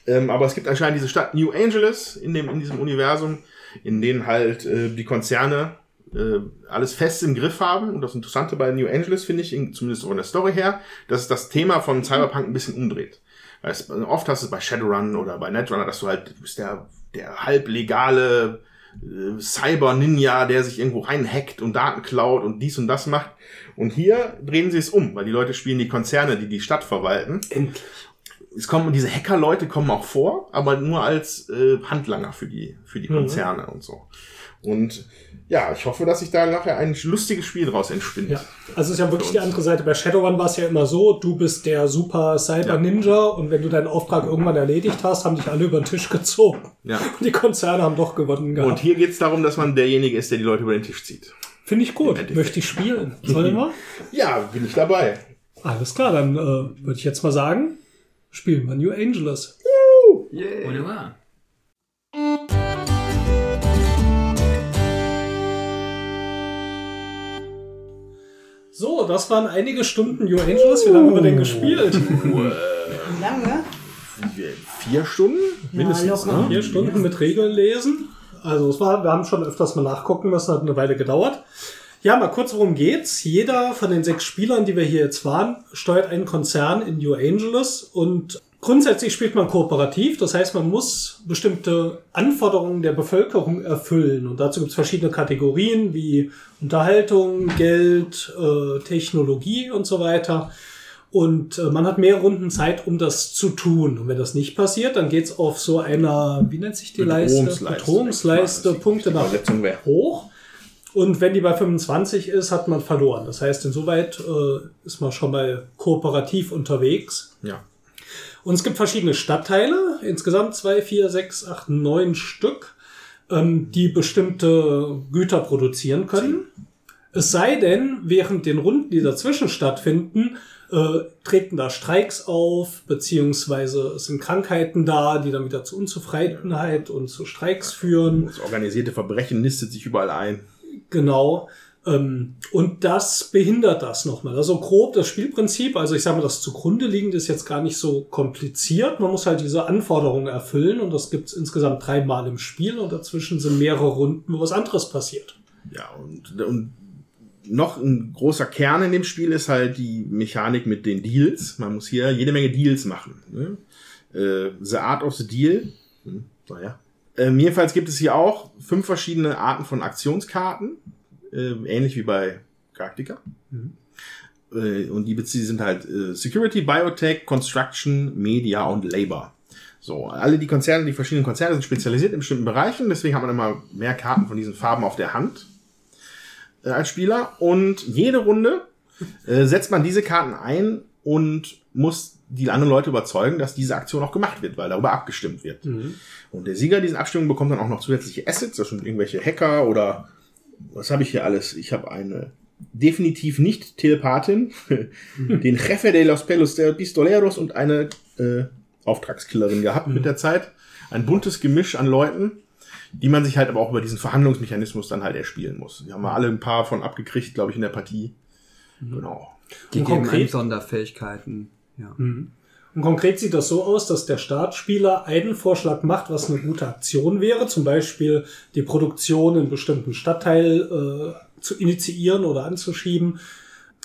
S3: Ähm, aber es gibt anscheinend diese Stadt New Angeles in, dem, in diesem Universum, in denen halt äh, die Konzerne äh, alles fest im Griff haben. Und das Interessante bei New Angeles finde ich, in, zumindest von der Story her, dass es das Thema von Cyberpunk ein bisschen umdreht. Weil es, oft hast du es bei Shadowrun oder bei Netrunner, dass du halt, du bist der, der halblegale Cyber-Ninja, der sich irgendwo reinhackt und Daten klaut und dies und das macht. Und hier drehen sie es um, weil die Leute spielen die Konzerne, die die Stadt verwalten.
S4: Endlich.
S3: Es kommen, diese Hacker-Leute kommen auch vor, aber nur als äh, Handlanger für die, für die
S4: Mhm.
S3: Konzerne und so. Und ja, ich hoffe, dass sich da nachher ein lustiges Spiel draus entspinnt.
S4: Ja, also es ist ja wirklich die andere Seite. Bei Shadowrun war es ja immer so, du bist der super Cyber Ninja und wenn du deinen Auftrag irgendwann erledigt hast, haben dich alle über den Tisch gezogen.
S3: Ja.
S4: Und die Konzerne haben doch gewonnen
S3: Und
S4: gehabt.
S3: hier geht es darum, dass man derjenige ist, der die Leute über den Tisch zieht.
S4: Finde ich gut. Möchte ich spielen. Sollen wir?
S3: Ja, bin ich dabei.
S4: Alles klar, dann äh, würde ich jetzt mal sagen, spielen wir New Angeles.
S5: Wunderbar.
S4: So, das waren einige Stunden New Angeles. Wie lange haben wir denn gespielt?
S6: Lange?
S3: Vier Stunden? Mindestens,
S6: locker.
S3: ne?
S4: Vier Stunden mit Regeln lesen. Also es war, wir haben schon öfters mal nachgucken müssen, hat eine Weile gedauert. Ja, mal kurz, worum geht's? Jeder von den sechs Spielern, die wir hier jetzt waren, steuert einen Konzern in New Angeles und grundsätzlich spielt man kooperativ. Das heißt, man muss bestimmte Anforderungen der Bevölkerung erfüllen. Und dazu gibt's verschiedene Kategorien wie Unterhaltung, Geld, äh, Technologie und so weiter. Und äh, man hat mehr Runden Zeit, um das zu tun. Und wenn das nicht passiert, dann geht's auf so einer, wie nennt sich die Leiste?
S3: Bedrohungsleiste.
S4: Bedrohungsleiste, Punkte nach hoch. Und wenn die bei 25 ist, hat man verloren. Das heißt, insoweit äh, ist man schon mal kooperativ unterwegs.
S3: Ja.
S4: Und es gibt verschiedene Stadtteile, insgesamt zwei, vier, sechs, acht, neun Stück, ähm, die bestimmte Güter produzieren können. Es sei denn, während den Runden, die dazwischen stattfinden, äh, treten da Streiks auf, beziehungsweise es sind Krankheiten da, die dann wieder zu Unzufriedenheit und zu Streiks führen.
S3: Das organisierte Verbrechen nistet sich überall ein.
S4: Genau. Ähm, und das behindert das nochmal. Also grob das Spielprinzip, also ich sage mal, das zugrunde liegende ist jetzt gar nicht so kompliziert. Man muss halt diese Anforderungen erfüllen und das gibt's insgesamt dreimal im Spiel und dazwischen sind mehrere Runden, wo was anderes passiert.
S3: Ja, und, und noch ein großer Kern in dem Spiel ist halt die Mechanik mit den Deals. Man muss hier jede Menge Deals machen. Ne? Äh, the Art of the Deal. Hm, naja. Ähm, jedenfalls gibt es hier auch fünf verschiedene Arten von Aktionskarten. Äh, ähnlich wie bei Galactica. Äh, und die beziehen sind halt äh, Security, Biotech, Construction, Media und Labor. So, alle die Konzerne, die verschiedenen Konzerne sind spezialisiert in bestimmten Bereichen, deswegen hat man immer mehr Karten von diesen Farben auf der Hand äh, als Spieler. Und jede Runde äh, setzt man diese Karten ein und muss die anderen Leute überzeugen, dass diese Aktion auch gemacht wird, weil darüber abgestimmt wird. Und der Sieger dieser Abstimmung bekommt dann auch noch zusätzliche Assets, das sind irgendwelche Hacker oder was habe ich hier alles? Ich habe eine definitiv nicht Telepathin, den Jefe de los Pelos de Pistoleros und eine äh, Auftragskillerin gehabt mit der Zeit. Ein buntes Gemisch an Leuten, die man sich halt aber auch über diesen Verhandlungsmechanismus dann halt erspielen muss. Die haben wir alle ein paar von abgekriegt, glaube ich, in der Partie. Genau.
S7: Die
S4: Und
S7: geben
S4: konkret?
S7: Sonderfähigkeiten. Ja.
S4: Und konkret sieht das so aus, dass der Startspieler einen Vorschlag macht, was eine gute Aktion wäre, zum Beispiel die Produktion in bestimmten Stadtteil äh, zu initiieren oder anzuschieben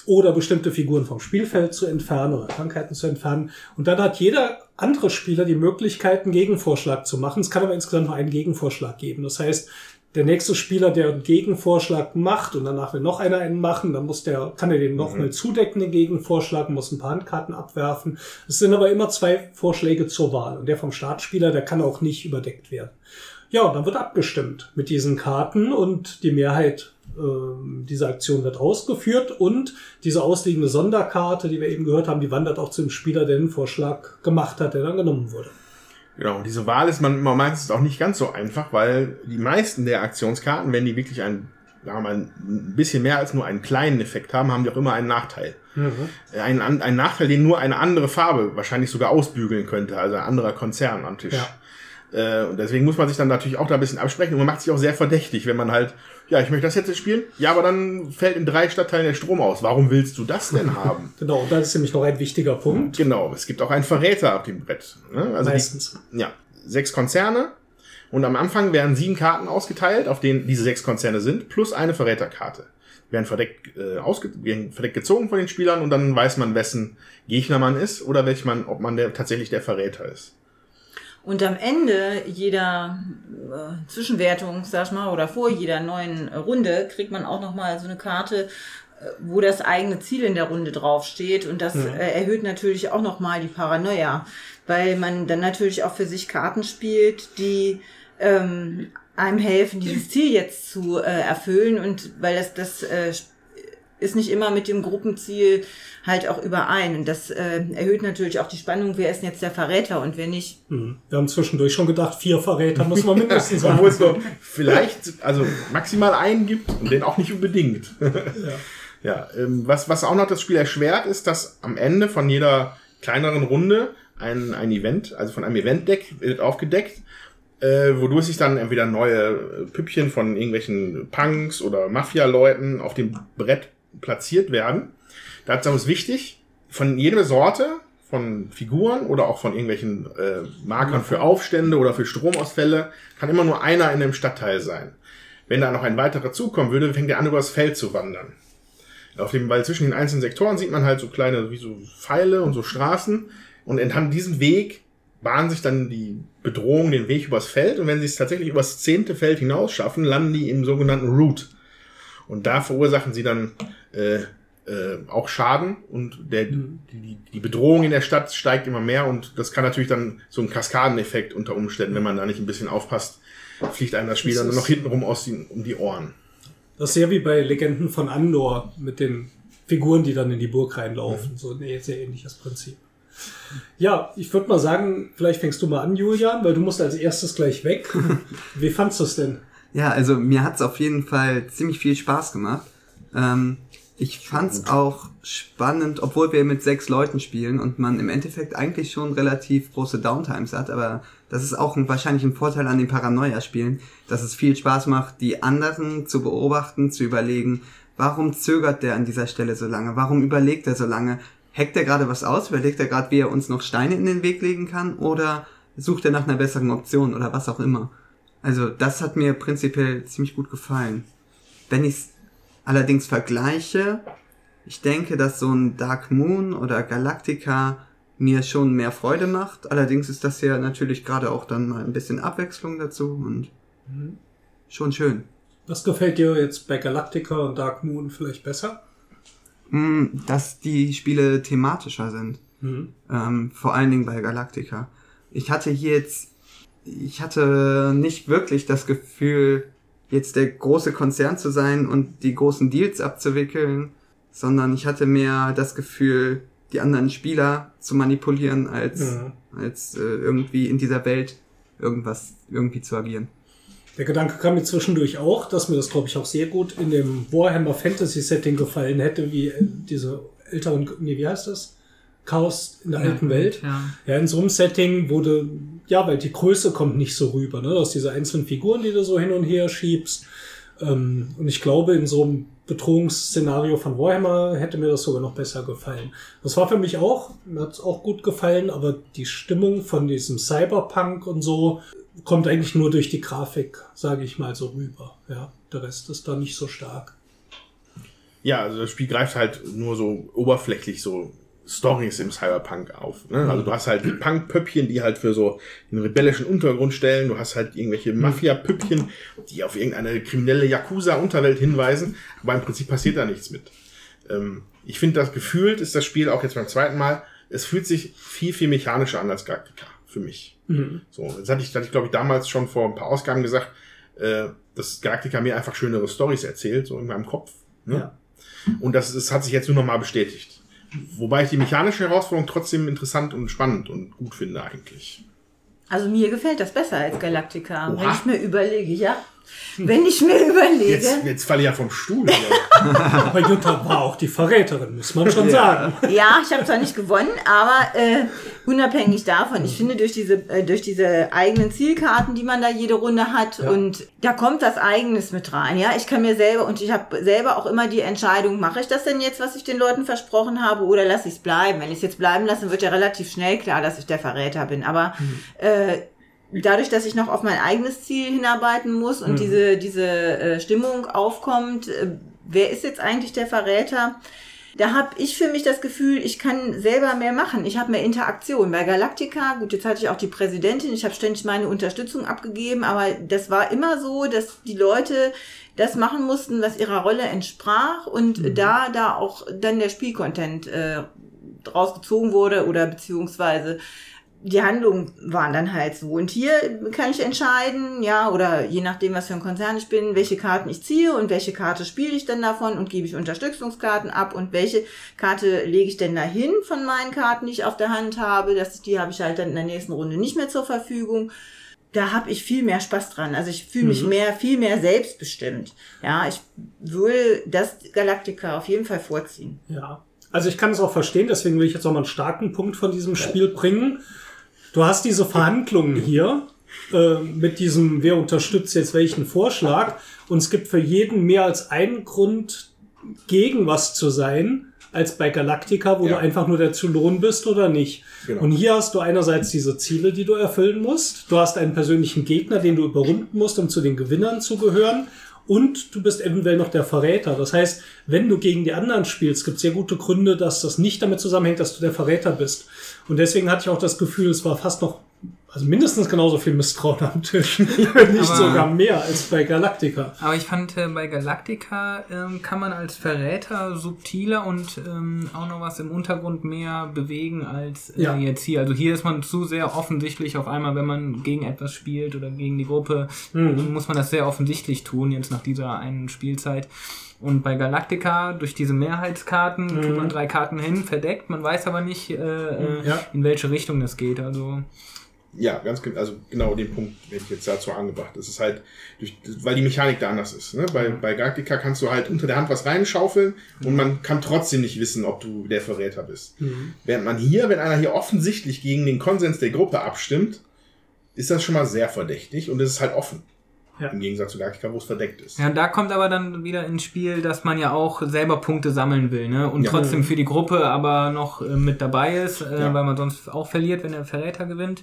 S4: oder bestimmte Figuren vom Spielfeld zu entfernen oder Krankheiten zu entfernen. Und dann hat jeder andere Spieler die Möglichkeit, einen Gegenvorschlag zu machen. Es kann aber insgesamt nur einen Gegenvorschlag geben. Das heißt, der nächste Spieler, der einen Gegenvorschlag macht und danach will noch einer einen machen, dann muss der, kann er den noch mal zudecken, den Gegenvorschlag, muss ein paar Handkarten abwerfen. Es sind aber immer zwei Vorschläge zur Wahl. Und der vom Startspieler, der kann auch nicht überdeckt werden. Ja, und dann wird abgestimmt mit diesen Karten und die Mehrheit ähm, dieser Aktion wird ausgeführt und diese ausliegende Sonderkarte, die wir eben gehört haben, die wandert auch zu dem Spieler, der den Vorschlag gemacht hat, der dann genommen wurde.
S3: Genau, und diese Wahl ist man immer meistens auch nicht ganz so einfach, weil die meisten der Aktionskarten, wenn die wirklich einen, sagen wir mal, ein bisschen mehr als nur einen kleinen Effekt haben, haben die auch immer einen Nachteil. Einen, an- einen Nachteil, den nur eine andere Farbe wahrscheinlich sogar ausbügeln könnte, also ein anderer Konzern am Tisch. Äh, und deswegen muss man sich dann natürlich auch da ein bisschen absprechen und man macht sich auch sehr verdächtig, wenn man halt, ja, ich möchte das jetzt spielen, ja, aber dann fällt in drei Stadtteilen der Strom aus. Warum willst du das denn haben?
S4: Genau, und das ist nämlich noch ein wichtiger Punkt.
S3: genau, es gibt auch einen Verräter auf dem Brett. Ne? Also die,
S4: Meistens.
S3: ja, sechs Konzerne. Und am Anfang werden sieben Karten ausgeteilt, auf denen diese sechs Konzerne sind, plus eine Verräterkarte. Werden verdeckt, äh, ausge werden verdeckt gezogen von den Spielern und dann weiß man, wessen Gegner man ist oder welch man, ob man der, tatsächlich der Verräter ist.
S6: Und am Ende jeder äh, Zwischenwertung, sag ich mal, oder vor jeder neuen Runde kriegt man auch nochmal so eine Karte, äh, wo das eigene Ziel in der Runde draufsteht. Und das äh, erhöht natürlich auch nochmal die Paranoia, weil man dann natürlich auch für sich Karten spielt, die ähm, einem helfen, dieses Ziel jetzt zu äh, erfüllen und weil das, das äh, ist nicht immer mit dem Gruppenziel halt auch überein. Und das äh, erhöht natürlich auch die Spannung, wer ist denn jetzt der Verräter und wer nicht.
S4: Hm. Wir haben zwischendurch schon gedacht, vier Verräter muss man mindestens haben.
S3: Obwohl es nur vielleicht, also maximal einen gibt und den auch nicht unbedingt. ja, ja ähm, was, was auch noch das Spiel erschwert, ist, dass am Ende von jeder kleineren Runde ein, ein Event, also von einem Event-Deck wird aufgedeckt äh, wodurch sich dann entweder neue Püppchen von irgendwelchen Punks oder Mafia-Leuten auf dem Brett platziert werden. Dazu ist wichtig, von jeder Sorte von Figuren oder auch von irgendwelchen äh, Markern für Aufstände oder für Stromausfälle kann immer nur einer in dem Stadtteil sein. Wenn da noch ein weiterer zukommen würde, fängt er an, übers Feld zu wandern. Auf dem, weil zwischen den einzelnen Sektoren sieht man halt so kleine, wie so Pfeile und so Straßen. Und entlang diesem Weg bahnen sich dann die Bedrohungen den Weg übers Feld. Und wenn sie es tatsächlich übers zehnte Feld hinaus schaffen, landen die im sogenannten Root. Und da verursachen sie dann äh, äh, auch Schaden und der, die, die Bedrohung in der Stadt steigt immer mehr und das kann natürlich dann so ein Kaskadeneffekt unter Umständen, wenn man da nicht ein bisschen aufpasst, fliegt einem das Spiel das dann nur noch hintenrum aus die, um die Ohren.
S4: Das ist sehr wie bei Legenden von Andor mit den Figuren, die dann in die Burg reinlaufen. Mhm. So ein sehr ähnliches Prinzip. Ja, ich würde mal sagen, vielleicht fängst du mal an, Julian, weil du musst als erstes gleich weg. Wie fandst du es denn?
S7: Ja, also mir hat es auf jeden Fall ziemlich viel Spaß gemacht. Ähm, ich fand es auch spannend, obwohl wir mit sechs Leuten spielen und man im Endeffekt eigentlich schon relativ große Downtimes hat, aber das ist auch ein, wahrscheinlich ein Vorteil an den Paranoia-Spielen, dass es viel Spaß macht, die anderen zu beobachten, zu überlegen, warum zögert der an dieser Stelle so lange, warum überlegt er so lange, hackt er gerade was aus, überlegt er gerade, wie er uns noch Steine in den Weg legen kann? Oder sucht er nach einer besseren Option oder was auch immer. Also das hat mir prinzipiell ziemlich gut gefallen. Wenn ich es allerdings vergleiche, ich denke, dass so ein Dark Moon oder Galactica mir schon mehr Freude macht. Allerdings ist das ja natürlich gerade auch dann mal ein bisschen Abwechslung dazu und mhm. schon schön.
S4: Was gefällt dir jetzt bei Galactica und Dark Moon vielleicht besser?
S7: Hm, dass die Spiele thematischer sind. Mhm. Ähm, vor allen Dingen bei Galactica. Ich hatte hier jetzt, ich hatte nicht wirklich das Gefühl, jetzt der große Konzern zu sein und die großen Deals abzuwickeln, sondern ich hatte mehr das Gefühl, die anderen Spieler zu manipulieren, als, ja. als äh, irgendwie in dieser Welt irgendwas irgendwie zu agieren.
S4: Der Gedanke kam mir zwischendurch auch, dass mir das, glaube ich, auch sehr gut in dem Warhammer Fantasy Setting gefallen hätte, wie äh, diese älteren, nee, wie heißt das? Chaos in der ja, alten Welt. Ja. ja, in so einem Setting wurde, ja, weil die Größe kommt nicht so rüber, ne? Aus diese einzelnen Figuren, die du so hin und her schiebst. Ähm, und ich glaube, in so einem Bedrohungsszenario von Warhammer hätte mir das sogar noch besser gefallen. Das war für mich auch, mir hat es auch gut gefallen, aber die Stimmung von diesem Cyberpunk und so kommt eigentlich nur durch die Grafik, sage ich mal so rüber. Ja, der Rest ist da nicht so stark.
S3: Ja, also das Spiel greift halt nur so oberflächlich so Stories im Cyberpunk auf. Ne? Also du hast halt die Punk-Pöppchen, die halt für so den rebellischen Untergrund stellen. Du hast halt irgendwelche Mafia-Püppchen, die auf irgendeine kriminelle Yakuza-Unterwelt hinweisen. Aber im Prinzip passiert da nichts mit. Ähm, ich finde, das gefühlt ist das Spiel auch jetzt beim zweiten Mal, es fühlt sich viel, viel mechanischer an als Galactica für mich. Mhm. So, das hatte ich, hatte ich glaube ich, damals schon vor ein paar Ausgaben gesagt, äh, dass Galactica mir einfach schönere Stories erzählt, so in meinem Kopf. Ne? Ja. Und das, das hat sich jetzt nur noch mal bestätigt. Wobei ich die mechanische Herausforderung trotzdem interessant und spannend und gut finde eigentlich.
S6: Also mir gefällt das besser als Galactica. Oha. Wenn ich mir überlege, ja. Wenn ich mir überlege.
S3: Jetzt, jetzt falle ich ja vom Stuhl.
S4: aber Jutta war auch die Verräterin, muss man schon sagen.
S6: Ja, ich habe zwar nicht gewonnen, aber äh, unabhängig davon, ich finde durch diese, äh, durch diese eigenen Zielkarten, die man da jede Runde hat, ja. und da kommt das Eigenes mit rein. Ja, ich kann mir selber, und ich habe selber auch immer die Entscheidung, mache ich das denn jetzt, was ich den Leuten versprochen habe, oder lasse ich es bleiben? Wenn ich es jetzt bleiben lasse, wird ja relativ schnell klar, dass ich der Verräter bin. Aber mhm. äh, dadurch, dass ich noch auf mein eigenes Ziel hinarbeiten muss und mhm. diese, diese äh, Stimmung aufkommt, äh, wer ist jetzt eigentlich der Verräter? Da habe ich für mich das Gefühl, ich kann selber mehr machen. Ich habe mehr Interaktion. Bei Galactica, gut, jetzt hatte ich auch die Präsidentin, ich habe ständig meine Unterstützung abgegeben, aber das war immer so, dass die Leute das machen mussten, was ihrer Rolle entsprach und mhm. da da auch dann der Spielcontent äh, rausgezogen wurde oder beziehungsweise die Handlungen waren dann halt so. Und hier kann ich entscheiden, ja, oder je nachdem, was für ein Konzern ich bin, welche Karten ich ziehe und welche Karte spiele ich denn davon und gebe ich Unterstützungskarten ab und welche Karte lege ich denn dahin von meinen Karten, die ich auf der Hand habe. Das, die habe ich halt dann in der nächsten Runde nicht mehr zur Verfügung. Da habe ich viel mehr Spaß dran. Also ich fühle mich mehr, viel mehr selbstbestimmt. Ja, ich würde das Galactica auf jeden Fall vorziehen.
S4: Ja. Also ich kann es auch verstehen, deswegen will ich jetzt noch mal einen starken Punkt von diesem Spiel bringen. Du hast diese Verhandlungen hier äh, mit diesem, wer unterstützt jetzt welchen Vorschlag und es gibt für jeden mehr als einen Grund, gegen was zu sein, als bei Galactica, wo
S3: Ja.
S4: du einfach nur der Zylon bist oder nicht.
S3: Genau.
S4: Und hier hast du einerseits diese Ziele, die du erfüllen musst. Du hast einen persönlichen Gegner, den du überrunden musst, um zu den Gewinnern zu gehören. Und du bist eventuell noch der Verräter. Das heißt, wenn du gegen die anderen spielst, gibt es sehr gute Gründe, dass das nicht damit zusammenhängt, dass du der Verräter bist. Und deswegen hatte ich auch das Gefühl, es war fast noch, also mindestens genauso viel Misstrauen am Tisch. Nicht
S5: Aber-
S4: sogar mehr als bei Galactica.
S5: Aber ich fand, äh, bei Galactica ähm, kann man als Verräter subtiler und ähm, auch noch was im Untergrund mehr bewegen als äh,
S4: Ja.
S5: jetzt hier. Also hier ist man zu sehr offensichtlich auf einmal, wenn man gegen etwas spielt oder gegen die Gruppe, muss man das sehr offensichtlich tun, jetzt nach dieser einen Spielzeit. Und bei Galactica, durch diese Mehrheitskarten, tut man drei Karten hin, verdeckt, man weiß aber nicht, äh, äh,
S4: Ja.
S5: in welche Richtung das geht. Also
S3: Ja, ganz genau, also genau den Punkt hätte ich jetzt dazu angebracht. Es ist halt, durch, weil die Mechanik da anders ist. Ne? Bei, bei Galactica kannst du halt unter der Hand was reinschaufeln und man kann trotzdem nicht wissen, ob du der Verräter bist. Während man hier, wenn einer hier offensichtlich gegen den Konsens der Gruppe abstimmt, ist das schon mal sehr verdächtig und es ist halt offen.
S4: Ja.
S3: Im Gegensatz zu Galactica, wo es verdeckt ist.
S5: Ja, da kommt aber dann wieder ins Spiel, dass man ja auch selber Punkte sammeln will, ne? Und
S3: Ja.
S5: trotzdem für die Gruppe aber noch äh, mit dabei ist, äh,
S3: Ja.
S5: weil man sonst auch verliert, wenn der Verräter gewinnt.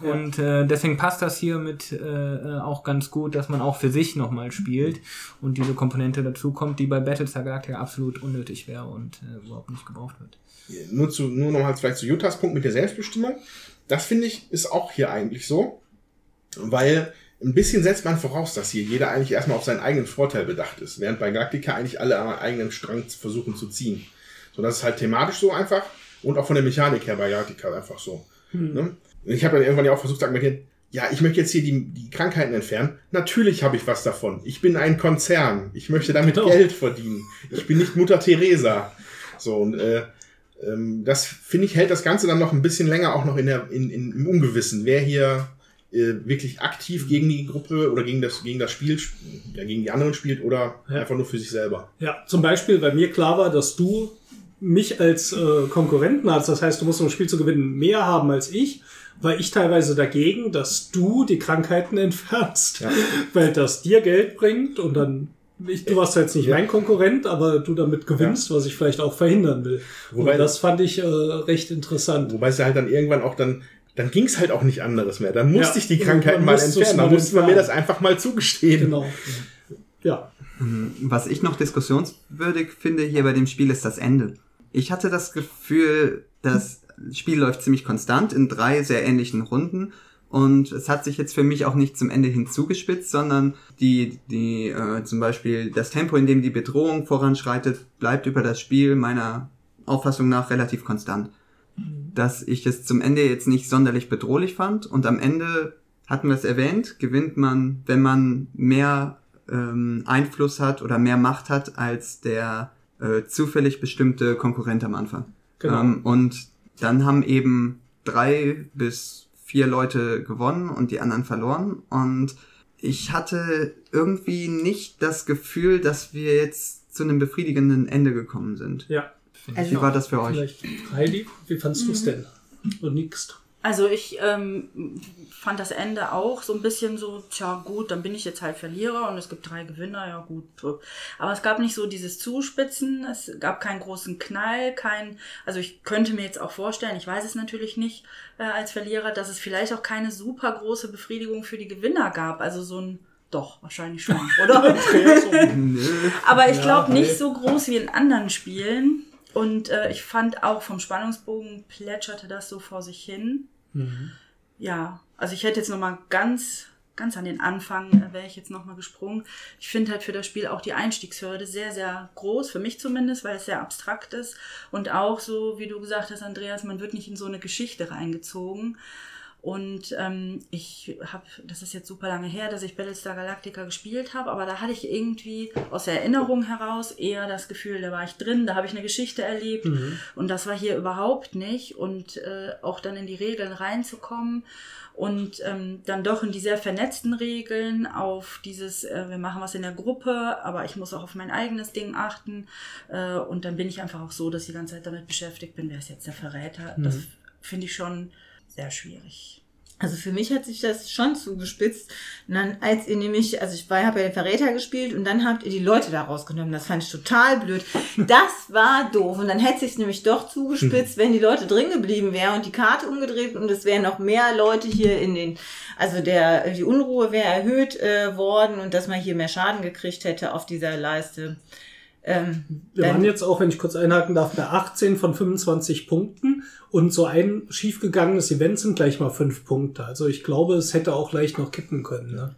S5: Und äh, deswegen passt das hier mit äh, äh, auch ganz gut, dass man auch für sich nochmal spielt und diese Komponente dazu kommt, die bei Battlestar Galactica absolut unnötig wäre und äh, überhaupt nicht gebraucht wird.
S3: nur zu, nur nochmal vielleicht zu Jutas Punkt mit der Selbstbestimmung. Das finde ich ist auch hier eigentlich so, weil ein bisschen setzt man voraus, dass hier jeder eigentlich erstmal auf seinen eigenen Vorteil bedacht ist, während bei Galactica eigentlich alle am eigenen Strang versuchen zu ziehen. So, das ist halt thematisch so einfach und auch von der Mechanik her bei Galactica einfach so. Ne? Und ich habe dann irgendwann ja auch versucht zu argumentieren, ja, ich möchte jetzt hier die, die Krankheiten entfernen. Natürlich habe ich was davon. Ich bin ein Konzern. Ich möchte damit
S4: Genau.
S3: Geld verdienen. Ich bin nicht Mutter Teresa. So, und äh, ähm, das finde ich hält das Ganze dann noch ein bisschen länger auch noch in der, in, in, im Ungewissen, wer hier äh, wirklich aktiv gegen die Gruppe oder gegen das, gegen das Spiel, sp- ja, gegen die anderen spielt oder
S4: Ja.
S3: einfach nur für sich selber.
S4: Ja, zum Beispiel, weil mir klar war, dass du mich als äh, Konkurrenten hast. Das heißt, du musst um das Spiel zu gewinnen mehr haben als ich. War ich teilweise dagegen, dass du die Krankheiten entfernst,
S3: Ja.
S4: weil das dir Geld bringt und dann ich, du warst jetzt nicht
S3: Ja.
S4: mein Konkurrent, aber du damit gewinnst, was ich vielleicht auch verhindern will.
S3: Wobei-
S4: und das fand ich äh, recht interessant.
S3: Wobei es ja halt dann irgendwann auch dann, dann ging es halt auch nicht anderes mehr. Dann musste
S4: Ja.
S3: ich die Krankheiten
S4: Dann
S3: mal entfernen. Dann musste man mir das einfach mal zugestehen.
S4: Genau. Ja.
S7: Was ich noch diskussionswürdig finde hier bei dem Spiel ist das Ende. Ich hatte das Gefühl, das Spiel läuft ziemlich konstant in drei sehr ähnlichen Runden und es hat sich jetzt für mich auch nicht zum Ende hin zugespitzt, sondern die, die äh, zum Beispiel das Tempo, in dem die Bedrohung voranschreitet, bleibt über das Spiel meiner Auffassung nach relativ konstant. Dass ich es zum Ende jetzt nicht sonderlich bedrohlich fand und am Ende hatten wir es erwähnt, gewinnt man, wenn man mehr ähm, Einfluss hat oder mehr Macht hat als der äh, zufällig bestimmte Konkurrent am Anfang.
S4: Genau.
S7: Ähm, und dann haben eben drei bis vier Leute gewonnen und die anderen verloren. Und ich hatte irgendwie nicht das Gefühl, dass wir jetzt zu einem befriedigenden Ende gekommen sind.
S4: Ja.
S6: Also,
S7: Wie war das für euch?
S4: Vielleicht, Heidi, wie fandst du es denn? Und nix.
S8: Also ich ähm, fand das Ende auch so ein bisschen so, tja gut, dann bin ich jetzt halt Verlierer und es gibt drei Gewinner, ja gut. Aber es gab nicht so dieses Zuspitzen, es gab keinen großen Knall, kein, also ich könnte mir jetzt auch vorstellen, ich weiß es natürlich nicht äh, als Verlierer, dass es vielleicht auch keine super große Befriedigung für die Gewinner gab. Also so ein, doch, wahrscheinlich schon, oder?
S7: Nö.
S8: Aber ich glaube nicht so groß wie in anderen Spielen. Und äh, ich fand auch vom Spannungsbogen plätscherte das so vor sich hin. Ja, also ich hätte jetzt noch mal ganz ganz an den Anfang äh, wäre ich jetzt nochmal gesprungen. Ich finde halt für das Spiel auch die Einstiegshürde sehr, sehr groß, für mich zumindest, weil es sehr abstrakt ist. Und auch so, wie du gesagt hast, Andreas, man wird nicht in so eine Geschichte reingezogen. Und ähm, ich habe, das ist jetzt super lange her, dass ich Battlestar Galactica gespielt habe, aber da hatte ich irgendwie aus der Erinnerung heraus eher das Gefühl, da war ich drin, da habe ich eine Geschichte erlebt
S4: Mhm.
S8: und das war hier überhaupt nicht. Und äh, auch dann in die Regeln reinzukommen und ähm, dann doch in die sehr vernetzten Regeln auf dieses, äh, wir machen was in der Gruppe, aber ich muss auch auf mein eigenes Ding achten. Äh, und dann bin ich einfach auch so, dass ich die ganze Zeit damit beschäftigt bin, wer ist jetzt der Verräter. Das
S4: Mhm.
S8: finde ich schon sehr schwierig.
S6: Also für mich hat sich das schon zugespitzt. Und dann, als ihr nämlich, also ich war, habe ja den Verräter gespielt und dann habt ihr die Leute da rausgenommen. Das fand ich total blöd. Das war doof. Und dann hätte sich nämlich doch zugespitzt, wenn die Leute drin geblieben wären und die Karte umgedreht und es wären noch mehr Leute hier in den, also der, die Unruhe wäre erhöht äh, worden und dass man hier mehr Schaden gekriegt hätte auf dieser Leiste. Ähm,
S4: Wir waren jetzt auch, wenn ich kurz einhaken darf, bei 18 von 25 Punkten und so ein schiefgegangenes Event sind gleich mal fünf Punkte. Also ich glaube, es hätte auch leicht noch kippen können. Ne?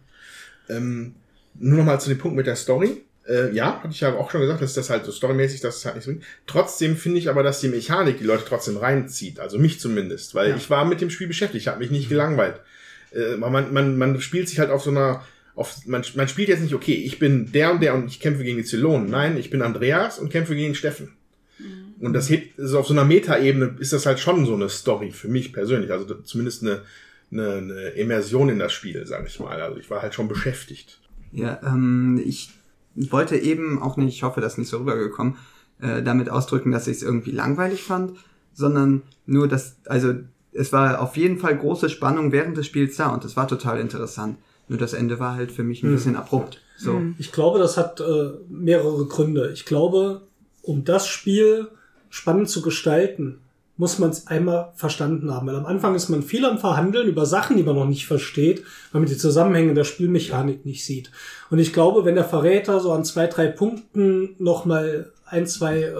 S3: Ähm, nur noch mal zu dem Punkt mit der Story. Äh, ja, hatte ich ja auch schon gesagt, dass das halt so storymäßig, dass es halt nicht so Trotzdem finde ich aber, dass die Mechanik die Leute trotzdem reinzieht. Also mich zumindest. Weil
S4: Ja.
S3: ich war mit dem Spiel beschäftigt, ich habe mich nicht gelangweilt. Äh, man, man, man spielt sich halt auf so einer, auf, man, man spielt jetzt nicht, okay, ich bin der und der und ich kämpfe gegen die Zylonen. Nein, ich bin Andreas und kämpfe gegen Steffen. Und das hebt, also auf so einer Metaebene ist das halt schon so eine Story für mich persönlich. Also zumindest eine, eine, eine Immersion in das Spiel, sage ich mal. Also ich war halt schon beschäftigt.
S7: Ja, ähm, ich wollte eben auch nicht, ich hoffe, das ist nicht so rübergekommen, äh, damit ausdrücken, dass ich es irgendwie langweilig fand, sondern nur, dass, also es war auf jeden Fall große Spannung während des Spiels da und es war total interessant. Nur das Ende war halt für mich ein
S4: Hm.
S7: bisschen abrupt. So.
S4: Ich glaube, das hat äh, mehrere Gründe. Ich glaube, um das Spiel spannend zu gestalten, muss man es einmal verstanden haben. Weil am Anfang ist man viel am Verhandeln über Sachen, die man noch nicht versteht, weil man die Zusammenhänge der Spielmechanik nicht sieht. Und ich glaube, wenn der Verräter so an zwei, drei Punkten nochmal ein, zwei äh,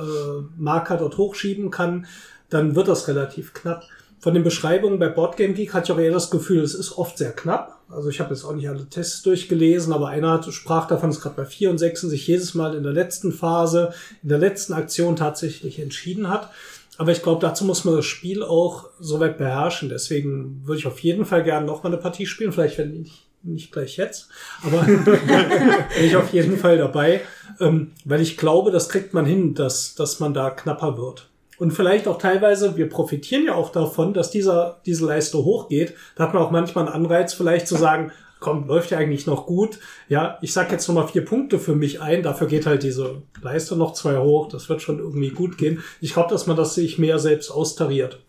S4: Marker dort hochschieben kann, dann wird das relativ knapp. Von den Beschreibungen bei Boardgame Geek hatte ich auch eher das Gefühl, es ist oft sehr knapp. Also ich habe jetzt auch nicht alle Tests durchgelesen, aber einer sprach davon, dass gerade bei 4 und 6 sich jedes Mal in der letzten Phase, in der letzten Aktion tatsächlich entschieden hat. Aber ich glaube, dazu muss man das Spiel auch soweit beherrschen. Deswegen würde ich auf jeden Fall gerne noch mal eine Partie spielen. Vielleicht wenn nicht, nicht gleich jetzt, aber bin ich auf jeden Fall dabei, ähm, weil ich glaube, das kriegt man hin, dass, dass man da knapper wird. Und vielleicht auch teilweise, wir profitieren ja auch davon, dass dieser, diese Leiste hochgeht. Da hat man auch manchmal einen Anreiz, vielleicht zu sagen, komm, läuft ja eigentlich noch gut. Ja, ich sag jetzt nochmal vier Punkte für mich ein. Dafür geht halt diese Leiste noch zwei hoch. Das wird schon irgendwie gut gehen. Ich glaube, dass man das sich mehr selbst austariert.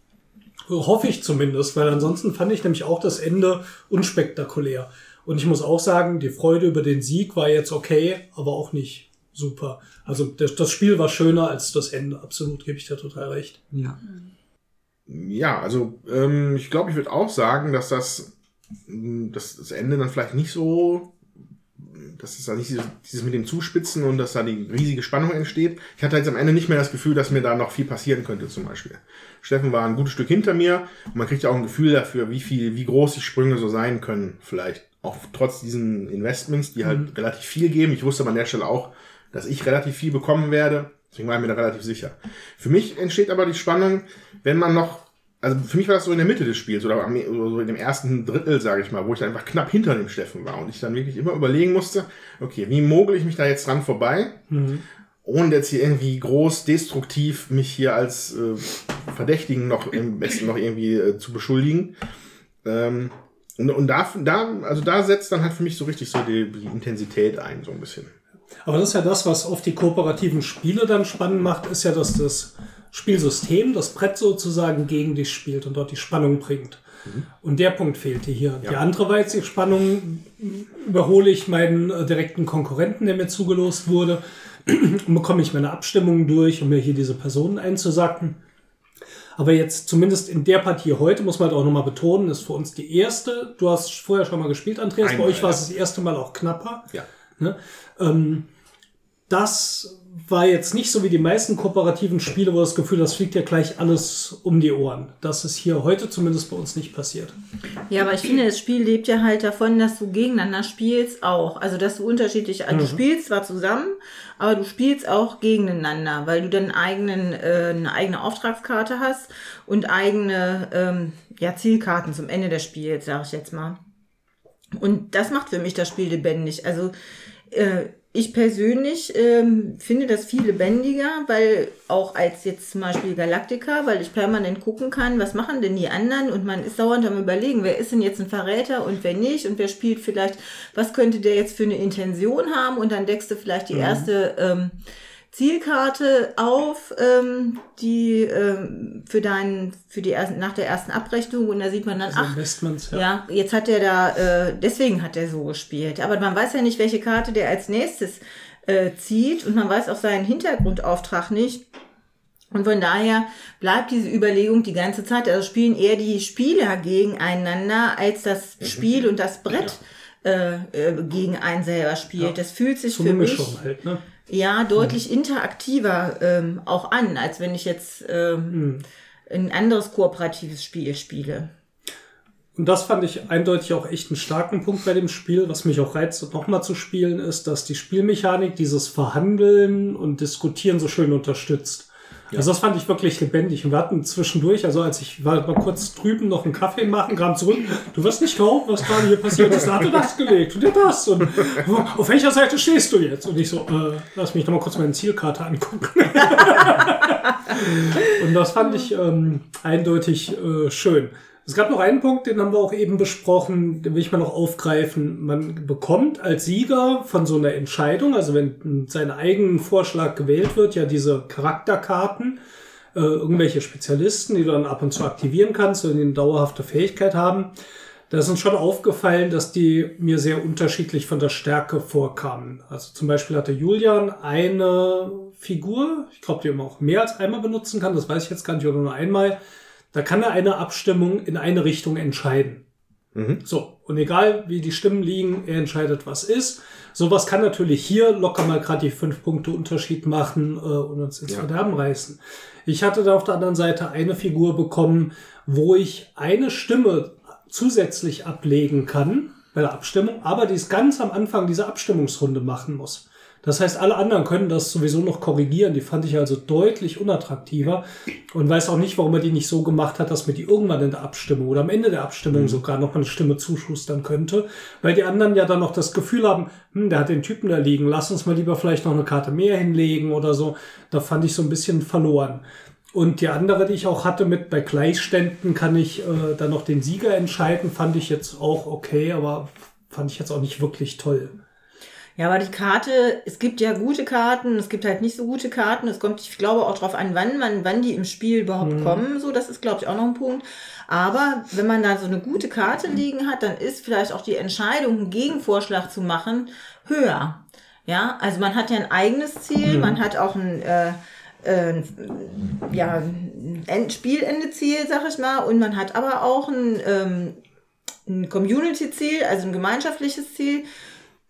S4: Hoffe ich zumindest, weil ansonsten fand ich nämlich auch das Ende unspektakulär. Und ich muss auch sagen, die Freude über den Sieg war jetzt okay, aber auch nicht super. Also das, Spiel war schöner als das Ende. Absolut, gebe ich dir total recht.
S7: Ja.
S3: Ja, also ähm, ich glaube, ich würde auch sagen, dass das, mh, dass das Ende dann vielleicht nicht so, dass es da nicht dieses, dieses mit dem Zuspitzen und dass da die riesige Spannung entsteht. Ich hatte jetzt am Ende nicht mehr das Gefühl, dass mir da noch viel passieren könnte, zum Beispiel. Steffen war ein gutes Stück hinter mir und man kriegt ja auch ein Gefühl dafür, wie viel, wie groß die Sprünge so sein können, vielleicht. Auch trotz diesen Investments, die halt relativ viel geben. Ich wusste aber an der Stelle auch, dass ich relativ viel bekommen werde. Deswegen war ich mir da relativ sicher. Für mich entsteht aber die Spannung, wenn man noch, also für mich war das so in der Mitte des Spiels oder, am- oder so in dem ersten Drittel, sage ich mal, wo ich einfach knapp hinter dem Steffen war und ich dann wirklich immer überlegen musste, okay, wie mogel ich mich da jetzt dran vorbei, ohne jetzt hier irgendwie groß destruktiv mich hier als äh, Verdächtigen noch im besten noch irgendwie äh, zu beschuldigen. Ähm, und, und da, da, also da setzt dann halt für mich so richtig so die, die Intensität ein, so ein bisschen.
S4: Aber das ist ja das, was oft die kooperativen Spiele dann spannend macht, ist ja, dass das Spielsystem, das Brett sozusagen gegen dich spielt und dort die Spannung bringt. Und der Punkt fehlte hier. Die andere war jetzt die Spannung, überhole ich meinen äh, direkten Konkurrenten, der mir zugelost wurde, und bekomme ich meine Abstimmungen durch, um mir hier diese Personen einzusacken. Aber jetzt zumindest in der Partie heute, muss man halt auch nochmal betonen, ist für uns die erste. Du hast vorher schon mal gespielt, Andreas.
S3: Einmal,
S4: Bei euch war es
S3: ja.
S4: das erste Mal auch knapper.
S3: Ja.
S4: Ne? Ähm, das war jetzt nicht so wie die meisten kooperativen Spiele, wo das Gefühl, das fliegt ja gleich alles um die Ohren. Das ist hier heute zumindest bei uns nicht passiert.
S6: Ja, aber ich finde, das Spiel lebt ja halt davon, dass du gegeneinander spielst auch. Also, dass du unterschiedlich, also du spielst zwar zusammen, aber du spielst auch gegeneinander, weil du dann eigenen, äh, eine eigene Auftragskarte hast und eigene ähm, ja, Zielkarten zum Ende des Spiels, sage ich jetzt mal. Und das macht für mich das Spiel lebendig. Also äh, ich persönlich ähm, finde das viel lebendiger, weil auch als jetzt zum Beispiel Galactica, weil ich permanent gucken kann, was machen denn die anderen und man ist dauernd am überlegen, wer ist denn jetzt ein Verräter und wer nicht und wer spielt vielleicht, was könnte der jetzt für eine Intention haben und dann deckst du vielleicht die erste ähm, Zielkarte auf, ähm, die ähm, für deinen, für die ersten, nach der ersten Abrechnung und da sieht man dann,
S4: Also
S6: ach,
S4: Investments, ja.
S6: ja, jetzt hat er da, äh, deswegen hat er so gespielt. Aber man weiß ja nicht, welche Karte der als nächstes äh, zieht und man weiß auch seinen Hintergrundauftrag nicht. Und von daher bleibt diese Überlegung die ganze Zeit. Also spielen eher die Spieler gegeneinander, als das Spiel und das Brett äh, äh, gegen einen selber spielt. Das fühlt sich
S4: So
S6: für mich
S4: halt, ne?
S6: Ja deutlich interaktiver ähm, auch an, als wenn ich jetzt ähm, ein anderes kooperatives Spiel spiele.
S4: Und das fand ich eindeutig auch echt einen starken Punkt bei dem Spiel. Was mich auch reizt, nochmal zu spielen, ist, dass die Spielmechanik dieses Verhandeln und Diskutieren so schön unterstützt. Also das fand ich wirklich lebendig. Und wir hatten zwischendurch, also als ich war mal kurz drüben noch einen Kaffee machen, kam zurück, du wirst nicht glauben, was gerade hier passiert ist. Da hat er das gelegt und der das. Und auf welcher Seite stehst du jetzt? Und ich so, äh, lass mich noch mal kurz meine Zielkarte angucken. Und das fand ich ähm, eindeutig äh, schön. Es gab noch einen Punkt, den haben wir auch eben besprochen, den will ich mal noch aufgreifen. Man bekommt als Sieger von so einer Entscheidung, also wenn sein eigenen Vorschlag gewählt wird, ja diese Charakterkarten, äh, irgendwelche Spezialisten, die du dann ab und zu aktivieren kannst und die eine dauerhafte Fähigkeit haben. Da ist uns schon aufgefallen, dass die mir sehr unterschiedlich von der Stärke vorkamen. Also zum Beispiel hatte Julian eine Figur, ich glaube, die man auch mehr als einmal benutzen kann, das weiß ich jetzt gar nicht, oder nur einmal. Da kann er eine Abstimmung in eine Richtung entscheiden. So, und egal wie die Stimmen liegen, er entscheidet, was ist. Sowas kann natürlich hier locker mal gerade die fünf Punkte Unterschied machen äh, und uns ins Verderben reißen. Ich hatte da auf der anderen Seite eine Figur bekommen, wo ich eine Stimme zusätzlich ablegen kann bei der Abstimmung, aber die es ganz am Anfang dieser Abstimmungsrunde machen muss. Das heißt, alle anderen können das sowieso noch korrigieren. Die fand ich also deutlich unattraktiver und weiß auch nicht, warum er die nicht so gemacht hat, dass mir die irgendwann in der Abstimmung oder am Ende der Abstimmung sogar noch eine Stimme zuschustern könnte, weil die anderen ja dann noch das Gefühl haben, hm, der hat den Typen da liegen, lass uns mal lieber vielleicht noch eine Karte mehr hinlegen oder so. Da fand ich so ein bisschen verloren. Und die andere, die ich auch hatte mit bei Gleichständen, kann ich äh, dann noch den Sieger entscheiden, fand ich jetzt auch okay, aber fand ich jetzt auch nicht wirklich toll.
S6: Ja, aber die Karte, es gibt ja gute Karten, es gibt halt nicht so gute Karten. Es kommt, ich glaube, auch drauf an, wann man, wann die im Spiel überhaupt kommen. So, das ist, glaube ich, auch noch ein Punkt. Aber wenn man da so eine gute Karte liegen hat, dann ist vielleicht auch die Entscheidung, einen Gegenvorschlag zu machen, höher. Ja, also man hat ja ein eigenes Ziel, man hat auch ein, äh, äh, ja, ein End Spielendeziel, sag ich mal, und man hat aber auch ein, ähm, ein Community-Ziel, also ein gemeinschaftliches Ziel.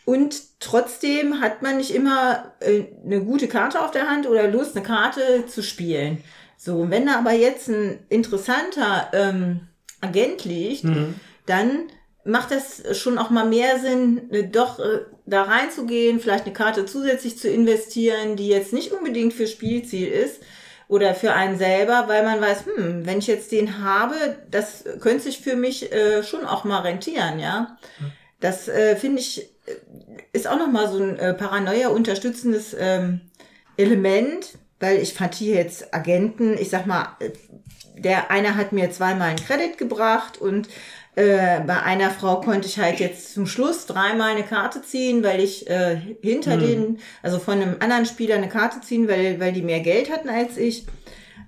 S6: Und trotzdem hat man nicht immer äh, eine gute Karte auf der Hand oder Lust, eine Karte zu spielen. So, wenn da aber jetzt ein interessanter ähm, Agent liegt, dann macht das schon auch mal mehr Sinn, äh, doch äh, da reinzugehen, vielleicht eine Karte zusätzlich zu investieren, die jetzt nicht unbedingt für Spielziel ist oder für einen selber, weil man weiß, hm, wenn ich jetzt den habe, das könnte sich für mich äh, schon auch mal rentieren, ja. Das äh, finde ich ist auch noch mal so ein äh, Paranoia unterstützendes ähm, Element, weil ich fand hier jetzt Agenten, ich sag mal, äh, der eine hat mir zweimal einen Credit gebracht und äh, bei einer Frau konnte ich halt jetzt zum Schluss dreimal eine Karte ziehen, weil ich äh, hinter den, also von einem anderen Spieler eine Karte ziehen, weil, weil die mehr Geld hatten als ich.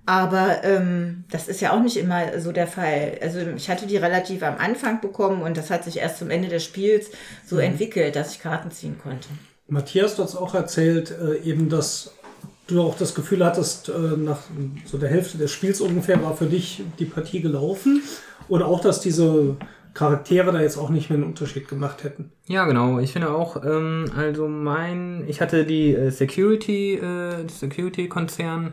S6: Aber ähm, das ist ja auch nicht immer so der Fall. Also ich hatte die relativ am Anfang bekommen und das hat sich erst zum Ende des Spiels so entwickelt, dass ich Karten ziehen konnte.
S4: Matthias hat es auch erzählt, äh, eben, dass du auch das Gefühl hattest, äh, nach so der Hälfte des Spiels ungefähr war für dich die Partie gelaufen. Oder auch, dass diese Charaktere da jetzt auch nicht mehr einen Unterschied gemacht hätten.
S5: Ja, genau. Ich finde auch, ähm, also mein, ich hatte die äh, Security, äh, Security-Konzern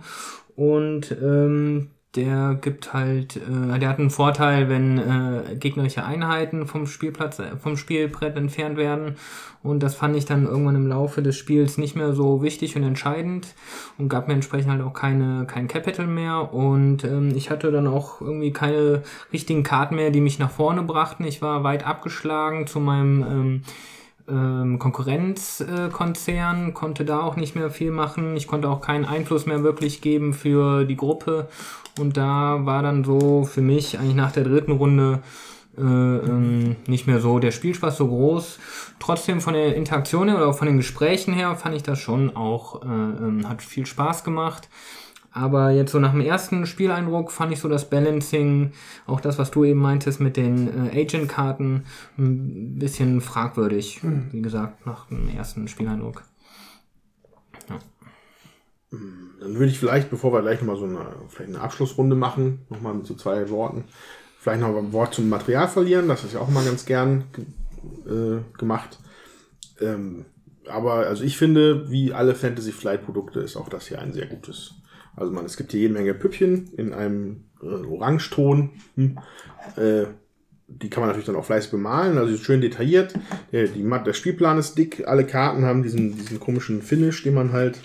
S5: und ähm, der gibt halt, äh, der hat einen Vorteil, wenn äh, gegnerische Einheiten vom Spielplatz, äh, vom Spielbrett entfernt werden. Und das fand ich dann irgendwann im Laufe des Spiels nicht mehr so wichtig und entscheidend und gab mir entsprechend halt auch keine, kein Capital mehr. Und ähm, ich hatte dann auch irgendwie keine richtigen Karten mehr, die mich nach vorne brachten. Ich war weit abgeschlagen zu meinem ähm, ähm, Konkurrenzkonzern, konnte da auch nicht mehr viel machen. Ich konnte auch keinen Einfluss mehr wirklich geben für die Gruppe. Und da war dann so für mich eigentlich nach der dritten Runde äh, ähm, nicht mehr so der Spielspaß so groß. Trotzdem von der Interaktion her oder von den Gesprächen her fand ich das schon auch, äh, ähm, hat viel Spaß gemacht. Aber jetzt so nach dem ersten Spieleindruck fand ich so das Balancing, auch das, was du eben meintest mit den äh, Agent-Karten, ein bisschen fragwürdig.
S3: Hm.
S5: Wie gesagt, nach dem ersten Spieleindruck.
S3: Dann würde ich vielleicht, bevor wir gleich nochmal so eine, vielleicht eine Abschlussrunde machen, nochmal mit so zwei Worten, vielleicht noch ein Wort zum Material verlieren. Das ist ja auch immer ganz gern ge- äh, gemacht. Ähm, aber also ich finde, wie alle Fantasy Flight Produkte ist auch das hier ein sehr gutes. Also man, es gibt hier jede Menge Püppchen in einem äh, Orangeton. Hm. Äh, die kann man natürlich dann auch fleißig bemalen, also schön detailliert. Der, die, der Spielplan ist dick, alle Karten haben diesen, diesen komischen Finish, den man halt,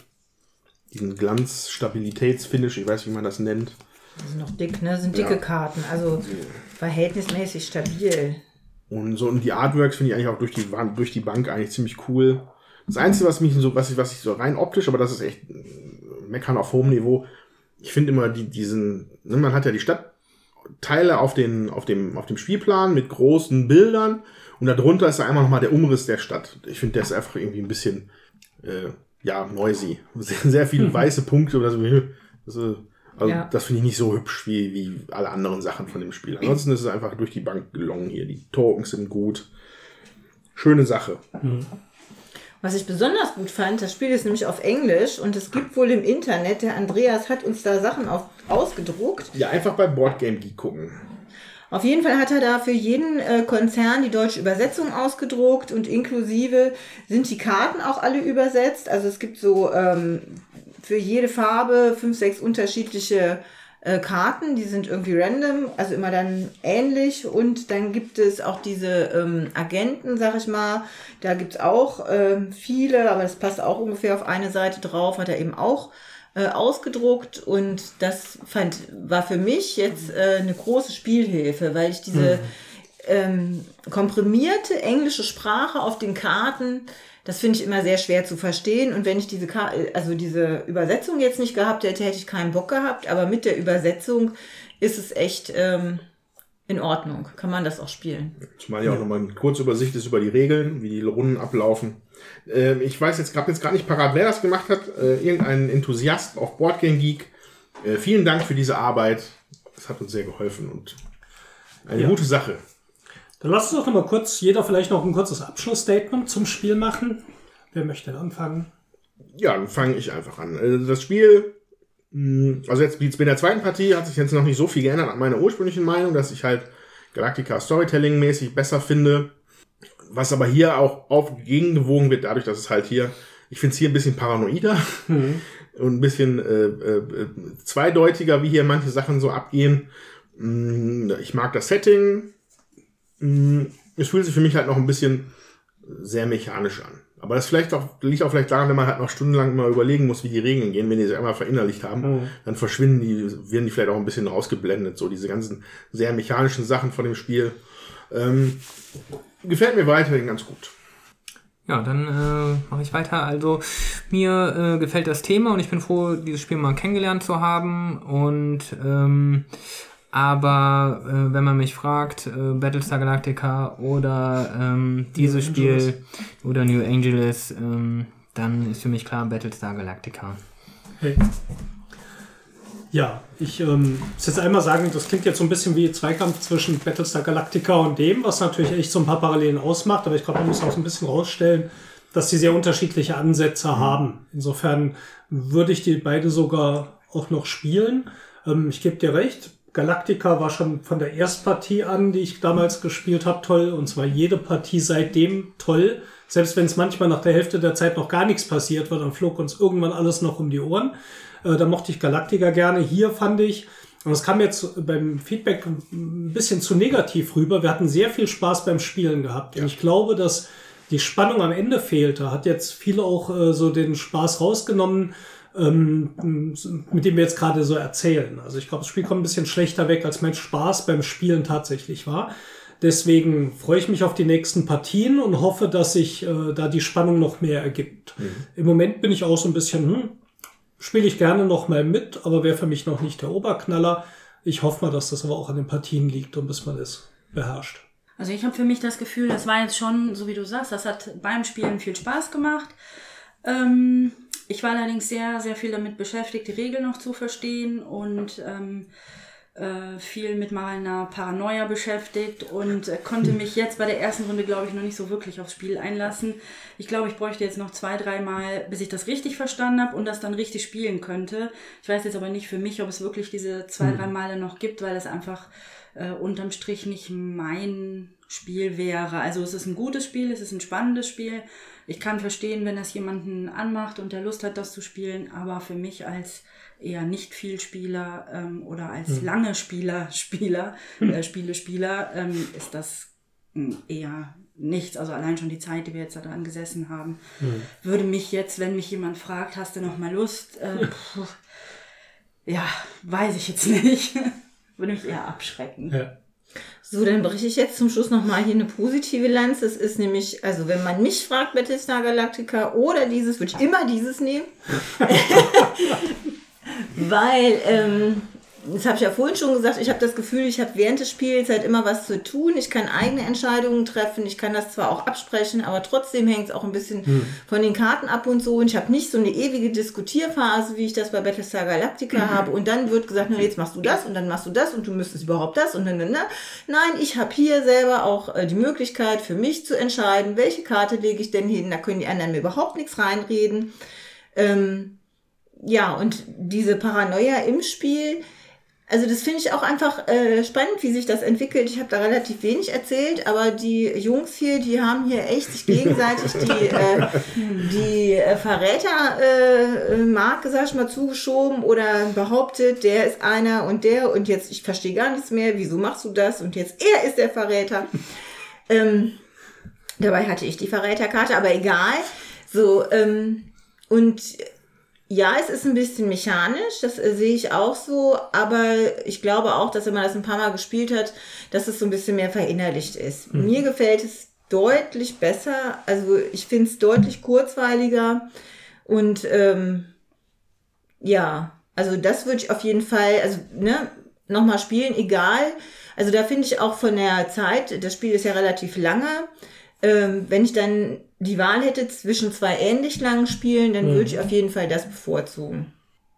S3: diesen Glanz-Stabilitäts-Finish, ich weiß wie man das nennt.
S6: Die sind noch dick, ne? Sind dicke
S3: Ja.
S6: Karten, also verhältnismäßig stabil.
S3: Und so und die Artworks finde ich eigentlich auch durch die Wand, durch die Bank eigentlich ziemlich cool. Das Einzige, was mich so, was ich, was ich so rein optisch, aber das ist echt meckern auf hohem Niveau. Ich finde immer die, diesen, ne, man hat ja die Stadtteile auf den, auf dem, auf dem Spielplan mit großen Bildern und darunter ist da einmal nochmal der Umriss der Stadt. Ich finde, der ist einfach irgendwie ein bisschen, äh, ja, noisy. Sehr, sehr viele weiße Punkte oder so. Das, äh, also,
S6: Ja.
S3: das finde ich nicht so hübsch wie, wie alle anderen Sachen von dem Spiel. Ansonsten ist es einfach durch die Bank gelungen hier. Die Tokens sind gut. Schöne Sache.
S6: Was ich besonders gut fand, das Spiel ist nämlich auf Englisch und es gibt wohl im Internet, der Andreas hat uns da Sachen auf, ausgedruckt.
S3: Ja, einfach bei Boardgame Geek gucken.
S6: Auf jeden Fall hat er da für jeden äh, Konzern die deutsche Übersetzung ausgedruckt und inklusive sind die Karten auch alle übersetzt. Also es gibt so ähm, für jede Farbe fünf, sechs unterschiedliche äh, Karten, die sind irgendwie random, also immer dann ähnlich. Und dann gibt es auch diese ähm, Agenten, sag ich mal. Da gibt's auch ähm, viele, aber das passt auch ungefähr auf eine Seite drauf, hat er eben auch äh, ausgedruckt und das fand, war für mich jetzt äh, eine große Spielhilfe, weil ich diese ähm, komprimierte englische Sprache auf den Karten, das finde ich immer sehr schwer zu verstehen. Und wenn ich diese, Ka also diese Übersetzung jetzt nicht gehabt hätte, hätte ich keinen Bock gehabt. Aber mit der Übersetzung ist es echt ähm, in Ordnung. Kann man das auch spielen.
S3: Zumal ja auch nochmal eine kurze Übersicht ist über die Regeln, wie die Runden ablaufen. Ähm, ich weiß jetzt gerade jetzt gar nicht parat, wer das gemacht hat. Äh, irgendein Enthusiast auf Boardgame Geek. Äh, vielen Dank für diese Arbeit. Das hat uns sehr geholfen und eine
S4: Ja.
S3: gute Sache.
S4: Dann lasst uns doch noch mal kurz, jeder vielleicht noch ein kurzes Abschlussstatement zum Spiel machen. Wer möchte denn anfangen?
S3: Ja, dann fange ich einfach an. Äh, Das Spiel, mh, also jetzt bei der zweiten Partie hat sich jetzt noch nicht so viel geändert an meiner ursprünglichen Meinung, dass ich halt Galactica Storytelling-mäßig besser finde. Was aber hier auch auf gegengewogen wird, dadurch, dass es halt hier, ich finde es hier ein bisschen paranoider und ein bisschen äh, äh, zweideutiger, wie hier manche Sachen so abgehen. Mm, Ich mag das Setting. Mm, Es fühlt sich für mich halt noch ein bisschen sehr mechanisch an. Aber das vielleicht auch, liegt auch vielleicht daran, wenn man halt noch stundenlang mal überlegen muss, wie die Regeln gehen, wenn die sie einmal verinnerlicht haben, dann verschwinden die, werden die vielleicht auch ein bisschen rausgeblendet, so diese ganzen sehr mechanischen Sachen von dem Spiel. Ähm, gefällt mir weiterhin ganz gut.
S5: Ja, dann äh, mache ich weiter. Also mir äh, gefällt das Thema und ich bin froh, dieses Spiel mal kennengelernt zu haben. Und ähm, aber äh, wenn man mich fragt, äh, Battlestar Galactica oder ähm, dieses Spiel oder New Angeles, ähm, dann ist für mich klar Battlestar Galactica.
S4: Hey. Ja, ich ähm, muss jetzt einmal sagen, das klingt jetzt so ein bisschen wie Zweikampf zwischen Battlestar Galactica und dem, was natürlich echt so ein paar Parallelen ausmacht, aber ich glaube, man muss auch so ein bisschen rausstellen, dass die sehr unterschiedliche Ansätze haben. Insofern würde ich die beide sogar auch noch spielen. Ähm, ich gebe dir recht, Galactica war schon von der Erstpartie an, die ich damals gespielt habe, toll. Und zwar jede Partie seitdem toll. Selbst wenn es manchmal nach der Hälfte der Zeit noch gar nichts passiert war, dann flog uns irgendwann alles noch um die Ohren. Äh, da mochte ich Galactica gerne. Hier fand ich, und das kam jetzt beim Feedback ein bisschen zu negativ rüber, wir hatten sehr viel Spaß beim Spielen gehabt. Und ich glaube, dass die Spannung am Ende fehlte. Hat jetzt viele auch äh, so den Spaß rausgenommen ähm, mit dem wir jetzt gerade so erzählen. Also ich glaube, das Spiel kommt ein bisschen schlechter weg, als mein Spaß beim Spielen tatsächlich war. Deswegen freue ich mich auf die nächsten Partien und hoffe, dass sich äh, da die Spannung noch mehr ergibt. Mhm. Im Moment bin ich auch so ein bisschen, hm, spiele ich gerne noch mal mit, aber wäre für mich noch nicht der Oberknaller. Ich hoffe mal, dass das aber auch an den Partien liegt und bis man es beherrscht.
S8: Also ich habe für mich das Gefühl, das war jetzt schon, so wie du sagst, das hat beim Spielen viel Spaß gemacht. Ähm ich war allerdings sehr, sehr viel damit beschäftigt, die Regeln noch zu verstehen und ähm, äh, viel mit meiner Paranoia beschäftigt und äh, konnte mich jetzt bei der ersten Runde, glaube ich, noch nicht so wirklich aufs Spiel einlassen. Ich glaube, ich bräuchte jetzt noch zwei, dreimal, bis ich das richtig verstanden habe und das dann richtig spielen könnte. Ich weiß jetzt aber nicht für mich, ob es wirklich diese zwei, drei Male noch gibt, weil es einfach äh, unterm Strich nicht mein Spiel wäre. Also es ist ein gutes Spiel, es ist ein spannendes Spiel. Ich kann verstehen, wenn das jemanden anmacht und der Lust hat, das zu spielen, aber für mich als eher nicht viel Spieler ähm, oder als hm. lange Spieler, Spieler, hm. äh, Spiele, Spieler, ähm, ist das hm, eher nichts. Also allein schon die Zeit, die wir jetzt daran gesessen haben, hm. würde mich jetzt, wenn mich jemand fragt, hast du noch mal Lust? Äh, pff, ja, weiß ich jetzt nicht. würde mich eher abschrecken. Ja.
S6: So, dann breche ich jetzt zum Schluss nochmal hier eine positive Lanze. Es ist nämlich, also wenn man mich fragt, Battlestar Galactica oder dieses, würde ich immer dieses nehmen. Weil ähm, das habe ich ja vorhin schon gesagt, ich habe das Gefühl, ich habe während des Spiels halt immer was zu tun. Ich kann eigene Entscheidungen treffen. Ich kann das zwar auch absprechen, aber trotzdem hängt es auch ein bisschen hm. von den Karten ab und so. Und ich habe nicht so eine ewige Diskutierphase, wie ich das bei Battlestar Galactica mhm. habe. Und dann wird gesagt, na, jetzt machst du das und dann machst du das und du müsstest überhaupt das und dann, dann, dann. Nein, ich habe hier selber auch äh, die Möglichkeit für mich zu entscheiden, welche Karte lege ich denn hin. Da können die anderen mir überhaupt nichts reinreden. Ähm, ja, und diese Paranoia im Spiel, also das finde ich auch einfach äh, spannend, wie sich das entwickelt. Ich habe da relativ wenig erzählt, aber die Jungs hier, die haben hier echt sich gegenseitig die, äh, die äh, Verrätermarke, äh, sag ich mal, zugeschoben oder behauptet, der ist einer und der und jetzt, ich verstehe gar nichts mehr, wieso machst du das und jetzt er ist der Verräter. Ähm, dabei hatte ich die Verräterkarte, aber egal. So, ähm, und ja, es ist ein bisschen mechanisch, das äh, sehe ich auch so, aber ich glaube auch, dass wenn man das ein paar Mal gespielt hat, dass es so ein bisschen mehr verinnerlicht ist. Mhm. Mir gefällt es deutlich besser, also ich finde es deutlich kurzweiliger und ähm, ja, also das würde ich auf jeden Fall, also ne, nochmal spielen, egal. Also da finde ich auch von der Zeit, das Spiel ist ja relativ lange, ähm, wenn ich dann die Wahl hätte zwischen zwei ähnlich langen Spielen, dann mhm. würde ich auf jeden Fall das bevorzugen.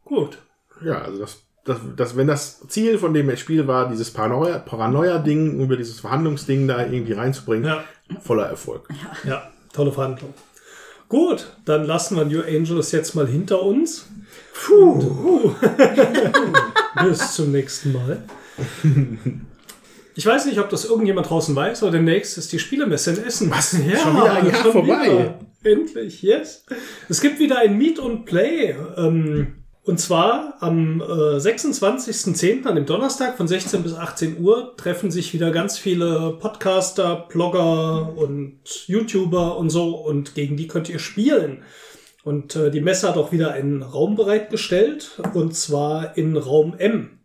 S3: Gut. Ja, also das, das, das, wenn das Ziel von dem Spiel war, dieses Paranoia-Ding, Paranoia über dieses Verhandlungsding da irgendwie reinzubringen, ja. voller Erfolg.
S4: Ja. ja, tolle Verhandlung. Gut, dann lassen wir New Angels jetzt mal hinter uns. Puh. Und, uh, bis zum nächsten Mal. Ich weiß nicht, ob das irgendjemand draußen weiß, aber demnächst ist die Spielemesse in Essen.
S3: Was? Ja, schon wieder ein Jahr vorbei. Wieder.
S4: Endlich, yes. Es gibt wieder ein Meet und Play. Ähm, und zwar am äh, 26.10., an dem Donnerstag von 16 bis 18 Uhr, treffen sich wieder ganz viele Podcaster, Blogger und YouTuber und so. Und gegen die könnt ihr spielen. Und äh, die Messe hat auch wieder einen Raum bereitgestellt. Und zwar in Raum M.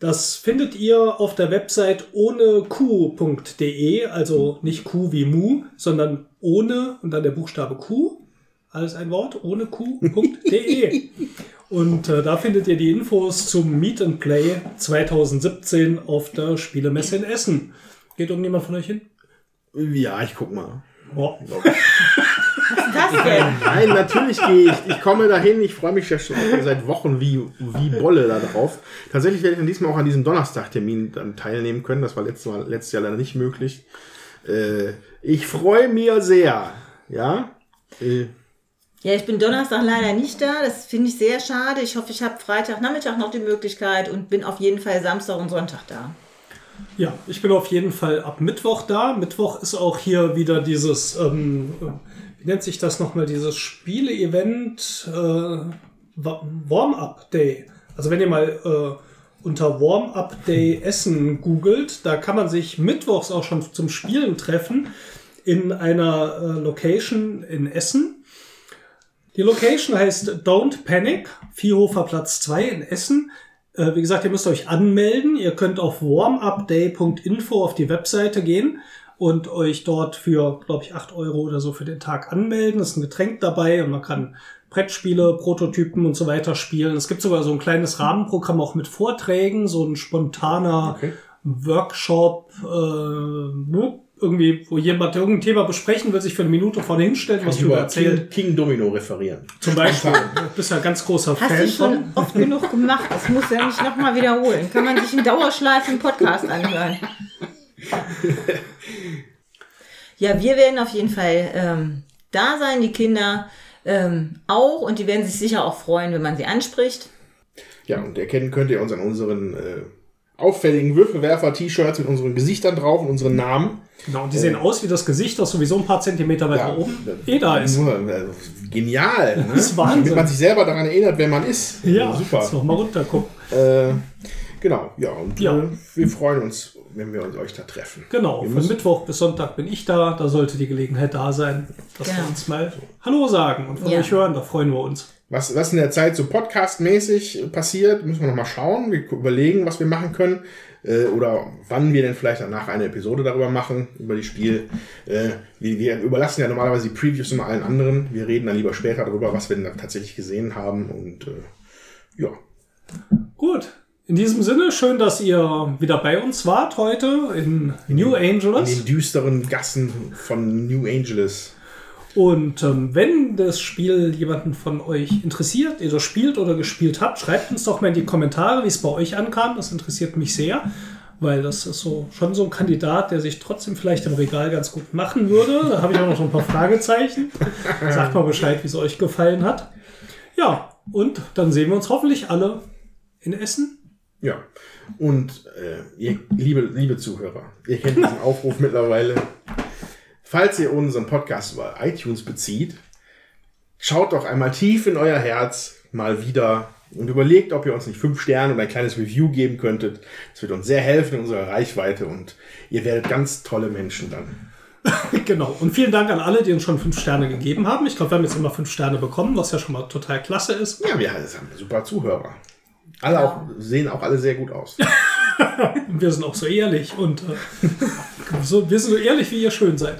S4: Das findet ihr auf der Website ohne Q.de, also nicht Q wie Mu, sondern ohne und dann der Buchstabe Q. Alles ein Wort, ohne Q.de. und äh, da findet ihr die Infos zum Meet and Play 2017 auf der Spielemesse in Essen. Geht irgendjemand von euch hin?
S3: Ja, ich guck mal.
S6: Oh. Das denn?
S3: Nein, natürlich gehe ich. Ich komme dahin. Ich freue mich ja schon seit Wochen wie, wie Bolle da drauf. Tatsächlich werde ich dann diesmal auch an diesem Donnerstagtermin dann teilnehmen können. Das war letztes, Mal, letztes Jahr leider nicht möglich. Äh, ich freue mich sehr. Ja. Äh,
S6: Ja, ich bin Donnerstag leider nicht da. Das finde ich sehr schade. Ich hoffe, ich habe Freitagnachmittag noch die Möglichkeit und bin auf jeden Fall Samstag und Sonntag da.
S4: Ja, ich bin auf jeden Fall ab Mittwoch da. Mittwoch ist auch hier wieder dieses, ähm, wie nennt sich das nochmal, dieses Spiele-Event äh, Wa- Warm-Up Day. Also wenn ihr mal äh, unter Warm-Up Day Essen googelt, da kann man sich mittwochs auch schon zum Spielen treffen in einer äh, Location in Essen. Die Location heißt Don't Panic, Viehhofer Platz 2 in Essen. Äh, wie gesagt, ihr müsst euch anmelden. Ihr könnt auf warmupday.info auf die Webseite gehen und euch dort für, glaube ich, 8 Euro oder so für den Tag anmelden. Es ist ein Getränk dabei und man kann Brettspiele, Prototypen und so weiter spielen. Es gibt sogar so ein kleines Rahmenprogramm auch mit Vorträgen, so ein spontaner
S3: Okay.
S4: Workshop, äh, wo irgendwie, wo jemand irgendein Thema besprechen will, sich für eine Minute vorne hinstellt, was
S3: über
S4: erzählt.
S3: King, King Domino referieren.
S4: Zum Beispiel, du bist ja ein ganz großer
S6: Hast
S4: Fan
S6: du schon
S4: von.
S6: oft genug gemacht. Das muss ja nicht nochmal wiederholen. Kann man sich in Dauerschleife im Podcast anhören. Ja, wir werden auf jeden Fall ähm, da sein, die Kinder ähm, auch. Und die werden sich sicher auch freuen, wenn man sie anspricht.
S3: Ja, und erkennen könnt ihr uns an unseren äh, auffälligen Würfelwerfer-T-Shirts mit unseren Gesichtern drauf und unseren Namen.
S4: Genau, und die sehen aus wie das Gesicht, das sowieso ein paar Zentimeter weiter oben eh da ist.
S3: Nur, also, genial. Ne?
S4: Das ist Wahnsinn.
S3: Damit man sich selber daran erinnert, wer man ist.
S4: Ja,
S3: super.
S4: Jetzt noch mal runter gucken.
S3: Äh, genau, ja, und
S4: Ja.
S3: Äh, wir freuen uns, wenn wir uns euch da treffen.
S4: Genau,
S3: Wir
S4: von
S3: müssen-
S4: Mittwoch bis Sonntag bin ich da. Da sollte die Gelegenheit da sein, dass wir
S6: Genau.
S4: uns mal Hallo sagen und von
S6: Ja.
S4: euch hören. Da freuen wir uns.
S3: Was, was in der Zeit so podcastmäßig passiert, müssen wir noch mal schauen. Wir überlegen, was wir machen können. Äh, oder wann wir denn vielleicht danach eine Episode darüber machen, über die Spiel. Äh, wir, wir überlassen ja normalerweise die Previews immer allen anderen. Wir reden dann lieber später darüber, was wir denn da tatsächlich gesehen haben. Und äh, ja,
S4: Gut. In diesem Sinne, schön, dass ihr wieder bei uns wart heute in New
S3: in
S4: Angeles.
S3: den düsteren Gassen von New Angeles.
S4: Und ähm, wenn das Spiel jemanden von euch interessiert, ihr das spielt oder gespielt habt, schreibt uns doch mal in die Kommentare, wie es bei euch ankam. Das interessiert mich sehr, weil das ist so schon so ein Kandidat, der sich trotzdem vielleicht im Regal ganz gut machen würde. Da habe ich auch noch so ein paar Fragezeichen. Sagt mal Bescheid, wie es euch gefallen hat. Ja, und dann sehen wir uns hoffentlich alle in Essen.
S3: Ja. Und äh, ihr, liebe, liebe Zuhörer, ihr kennt diesen Aufruf mittlerweile. Falls ihr unseren Podcast über iTunes bezieht, schaut doch einmal tief in euer Herz mal wieder und überlegt, ob ihr uns nicht fünf Sterne und ein kleines Review geben könntet. Das wird uns sehr helfen in unserer Reichweite und ihr werdet ganz tolle Menschen dann.
S4: Genau. Und vielen Dank an alle, die uns schon fünf Sterne gegeben haben. Ich glaube, wir haben jetzt immer fünf Sterne bekommen, was ja schon mal total klasse ist.
S3: Ja, wir haben super Zuhörer. Alle auch, sehen auch alle sehr gut aus.
S4: Und wir sind auch so ehrlich und äh, so, wir sind so ehrlich, wie ihr schön seid.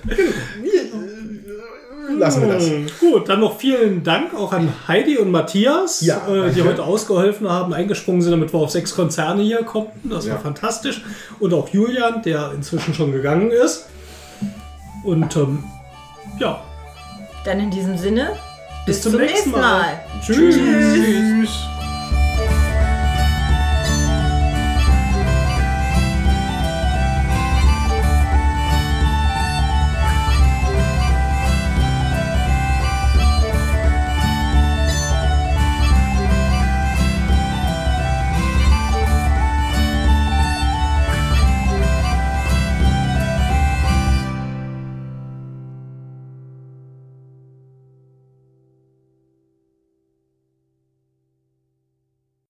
S3: Lassen wir das.
S4: Gut, dann noch vielen Dank auch an Heidi und Matthias,
S3: Ja,
S4: äh, die heute ausgeholfen haben, eingesprungen sind, damit wir auf sechs Konzerne hier konnten. Das
S3: Ja.
S4: war fantastisch. Und auch Julian, der inzwischen schon gegangen ist. Und ähm, ja,
S6: Dann in diesem Sinne,
S4: bis, zum, nächsten Mal. Tschüss.
S3: Tschüss.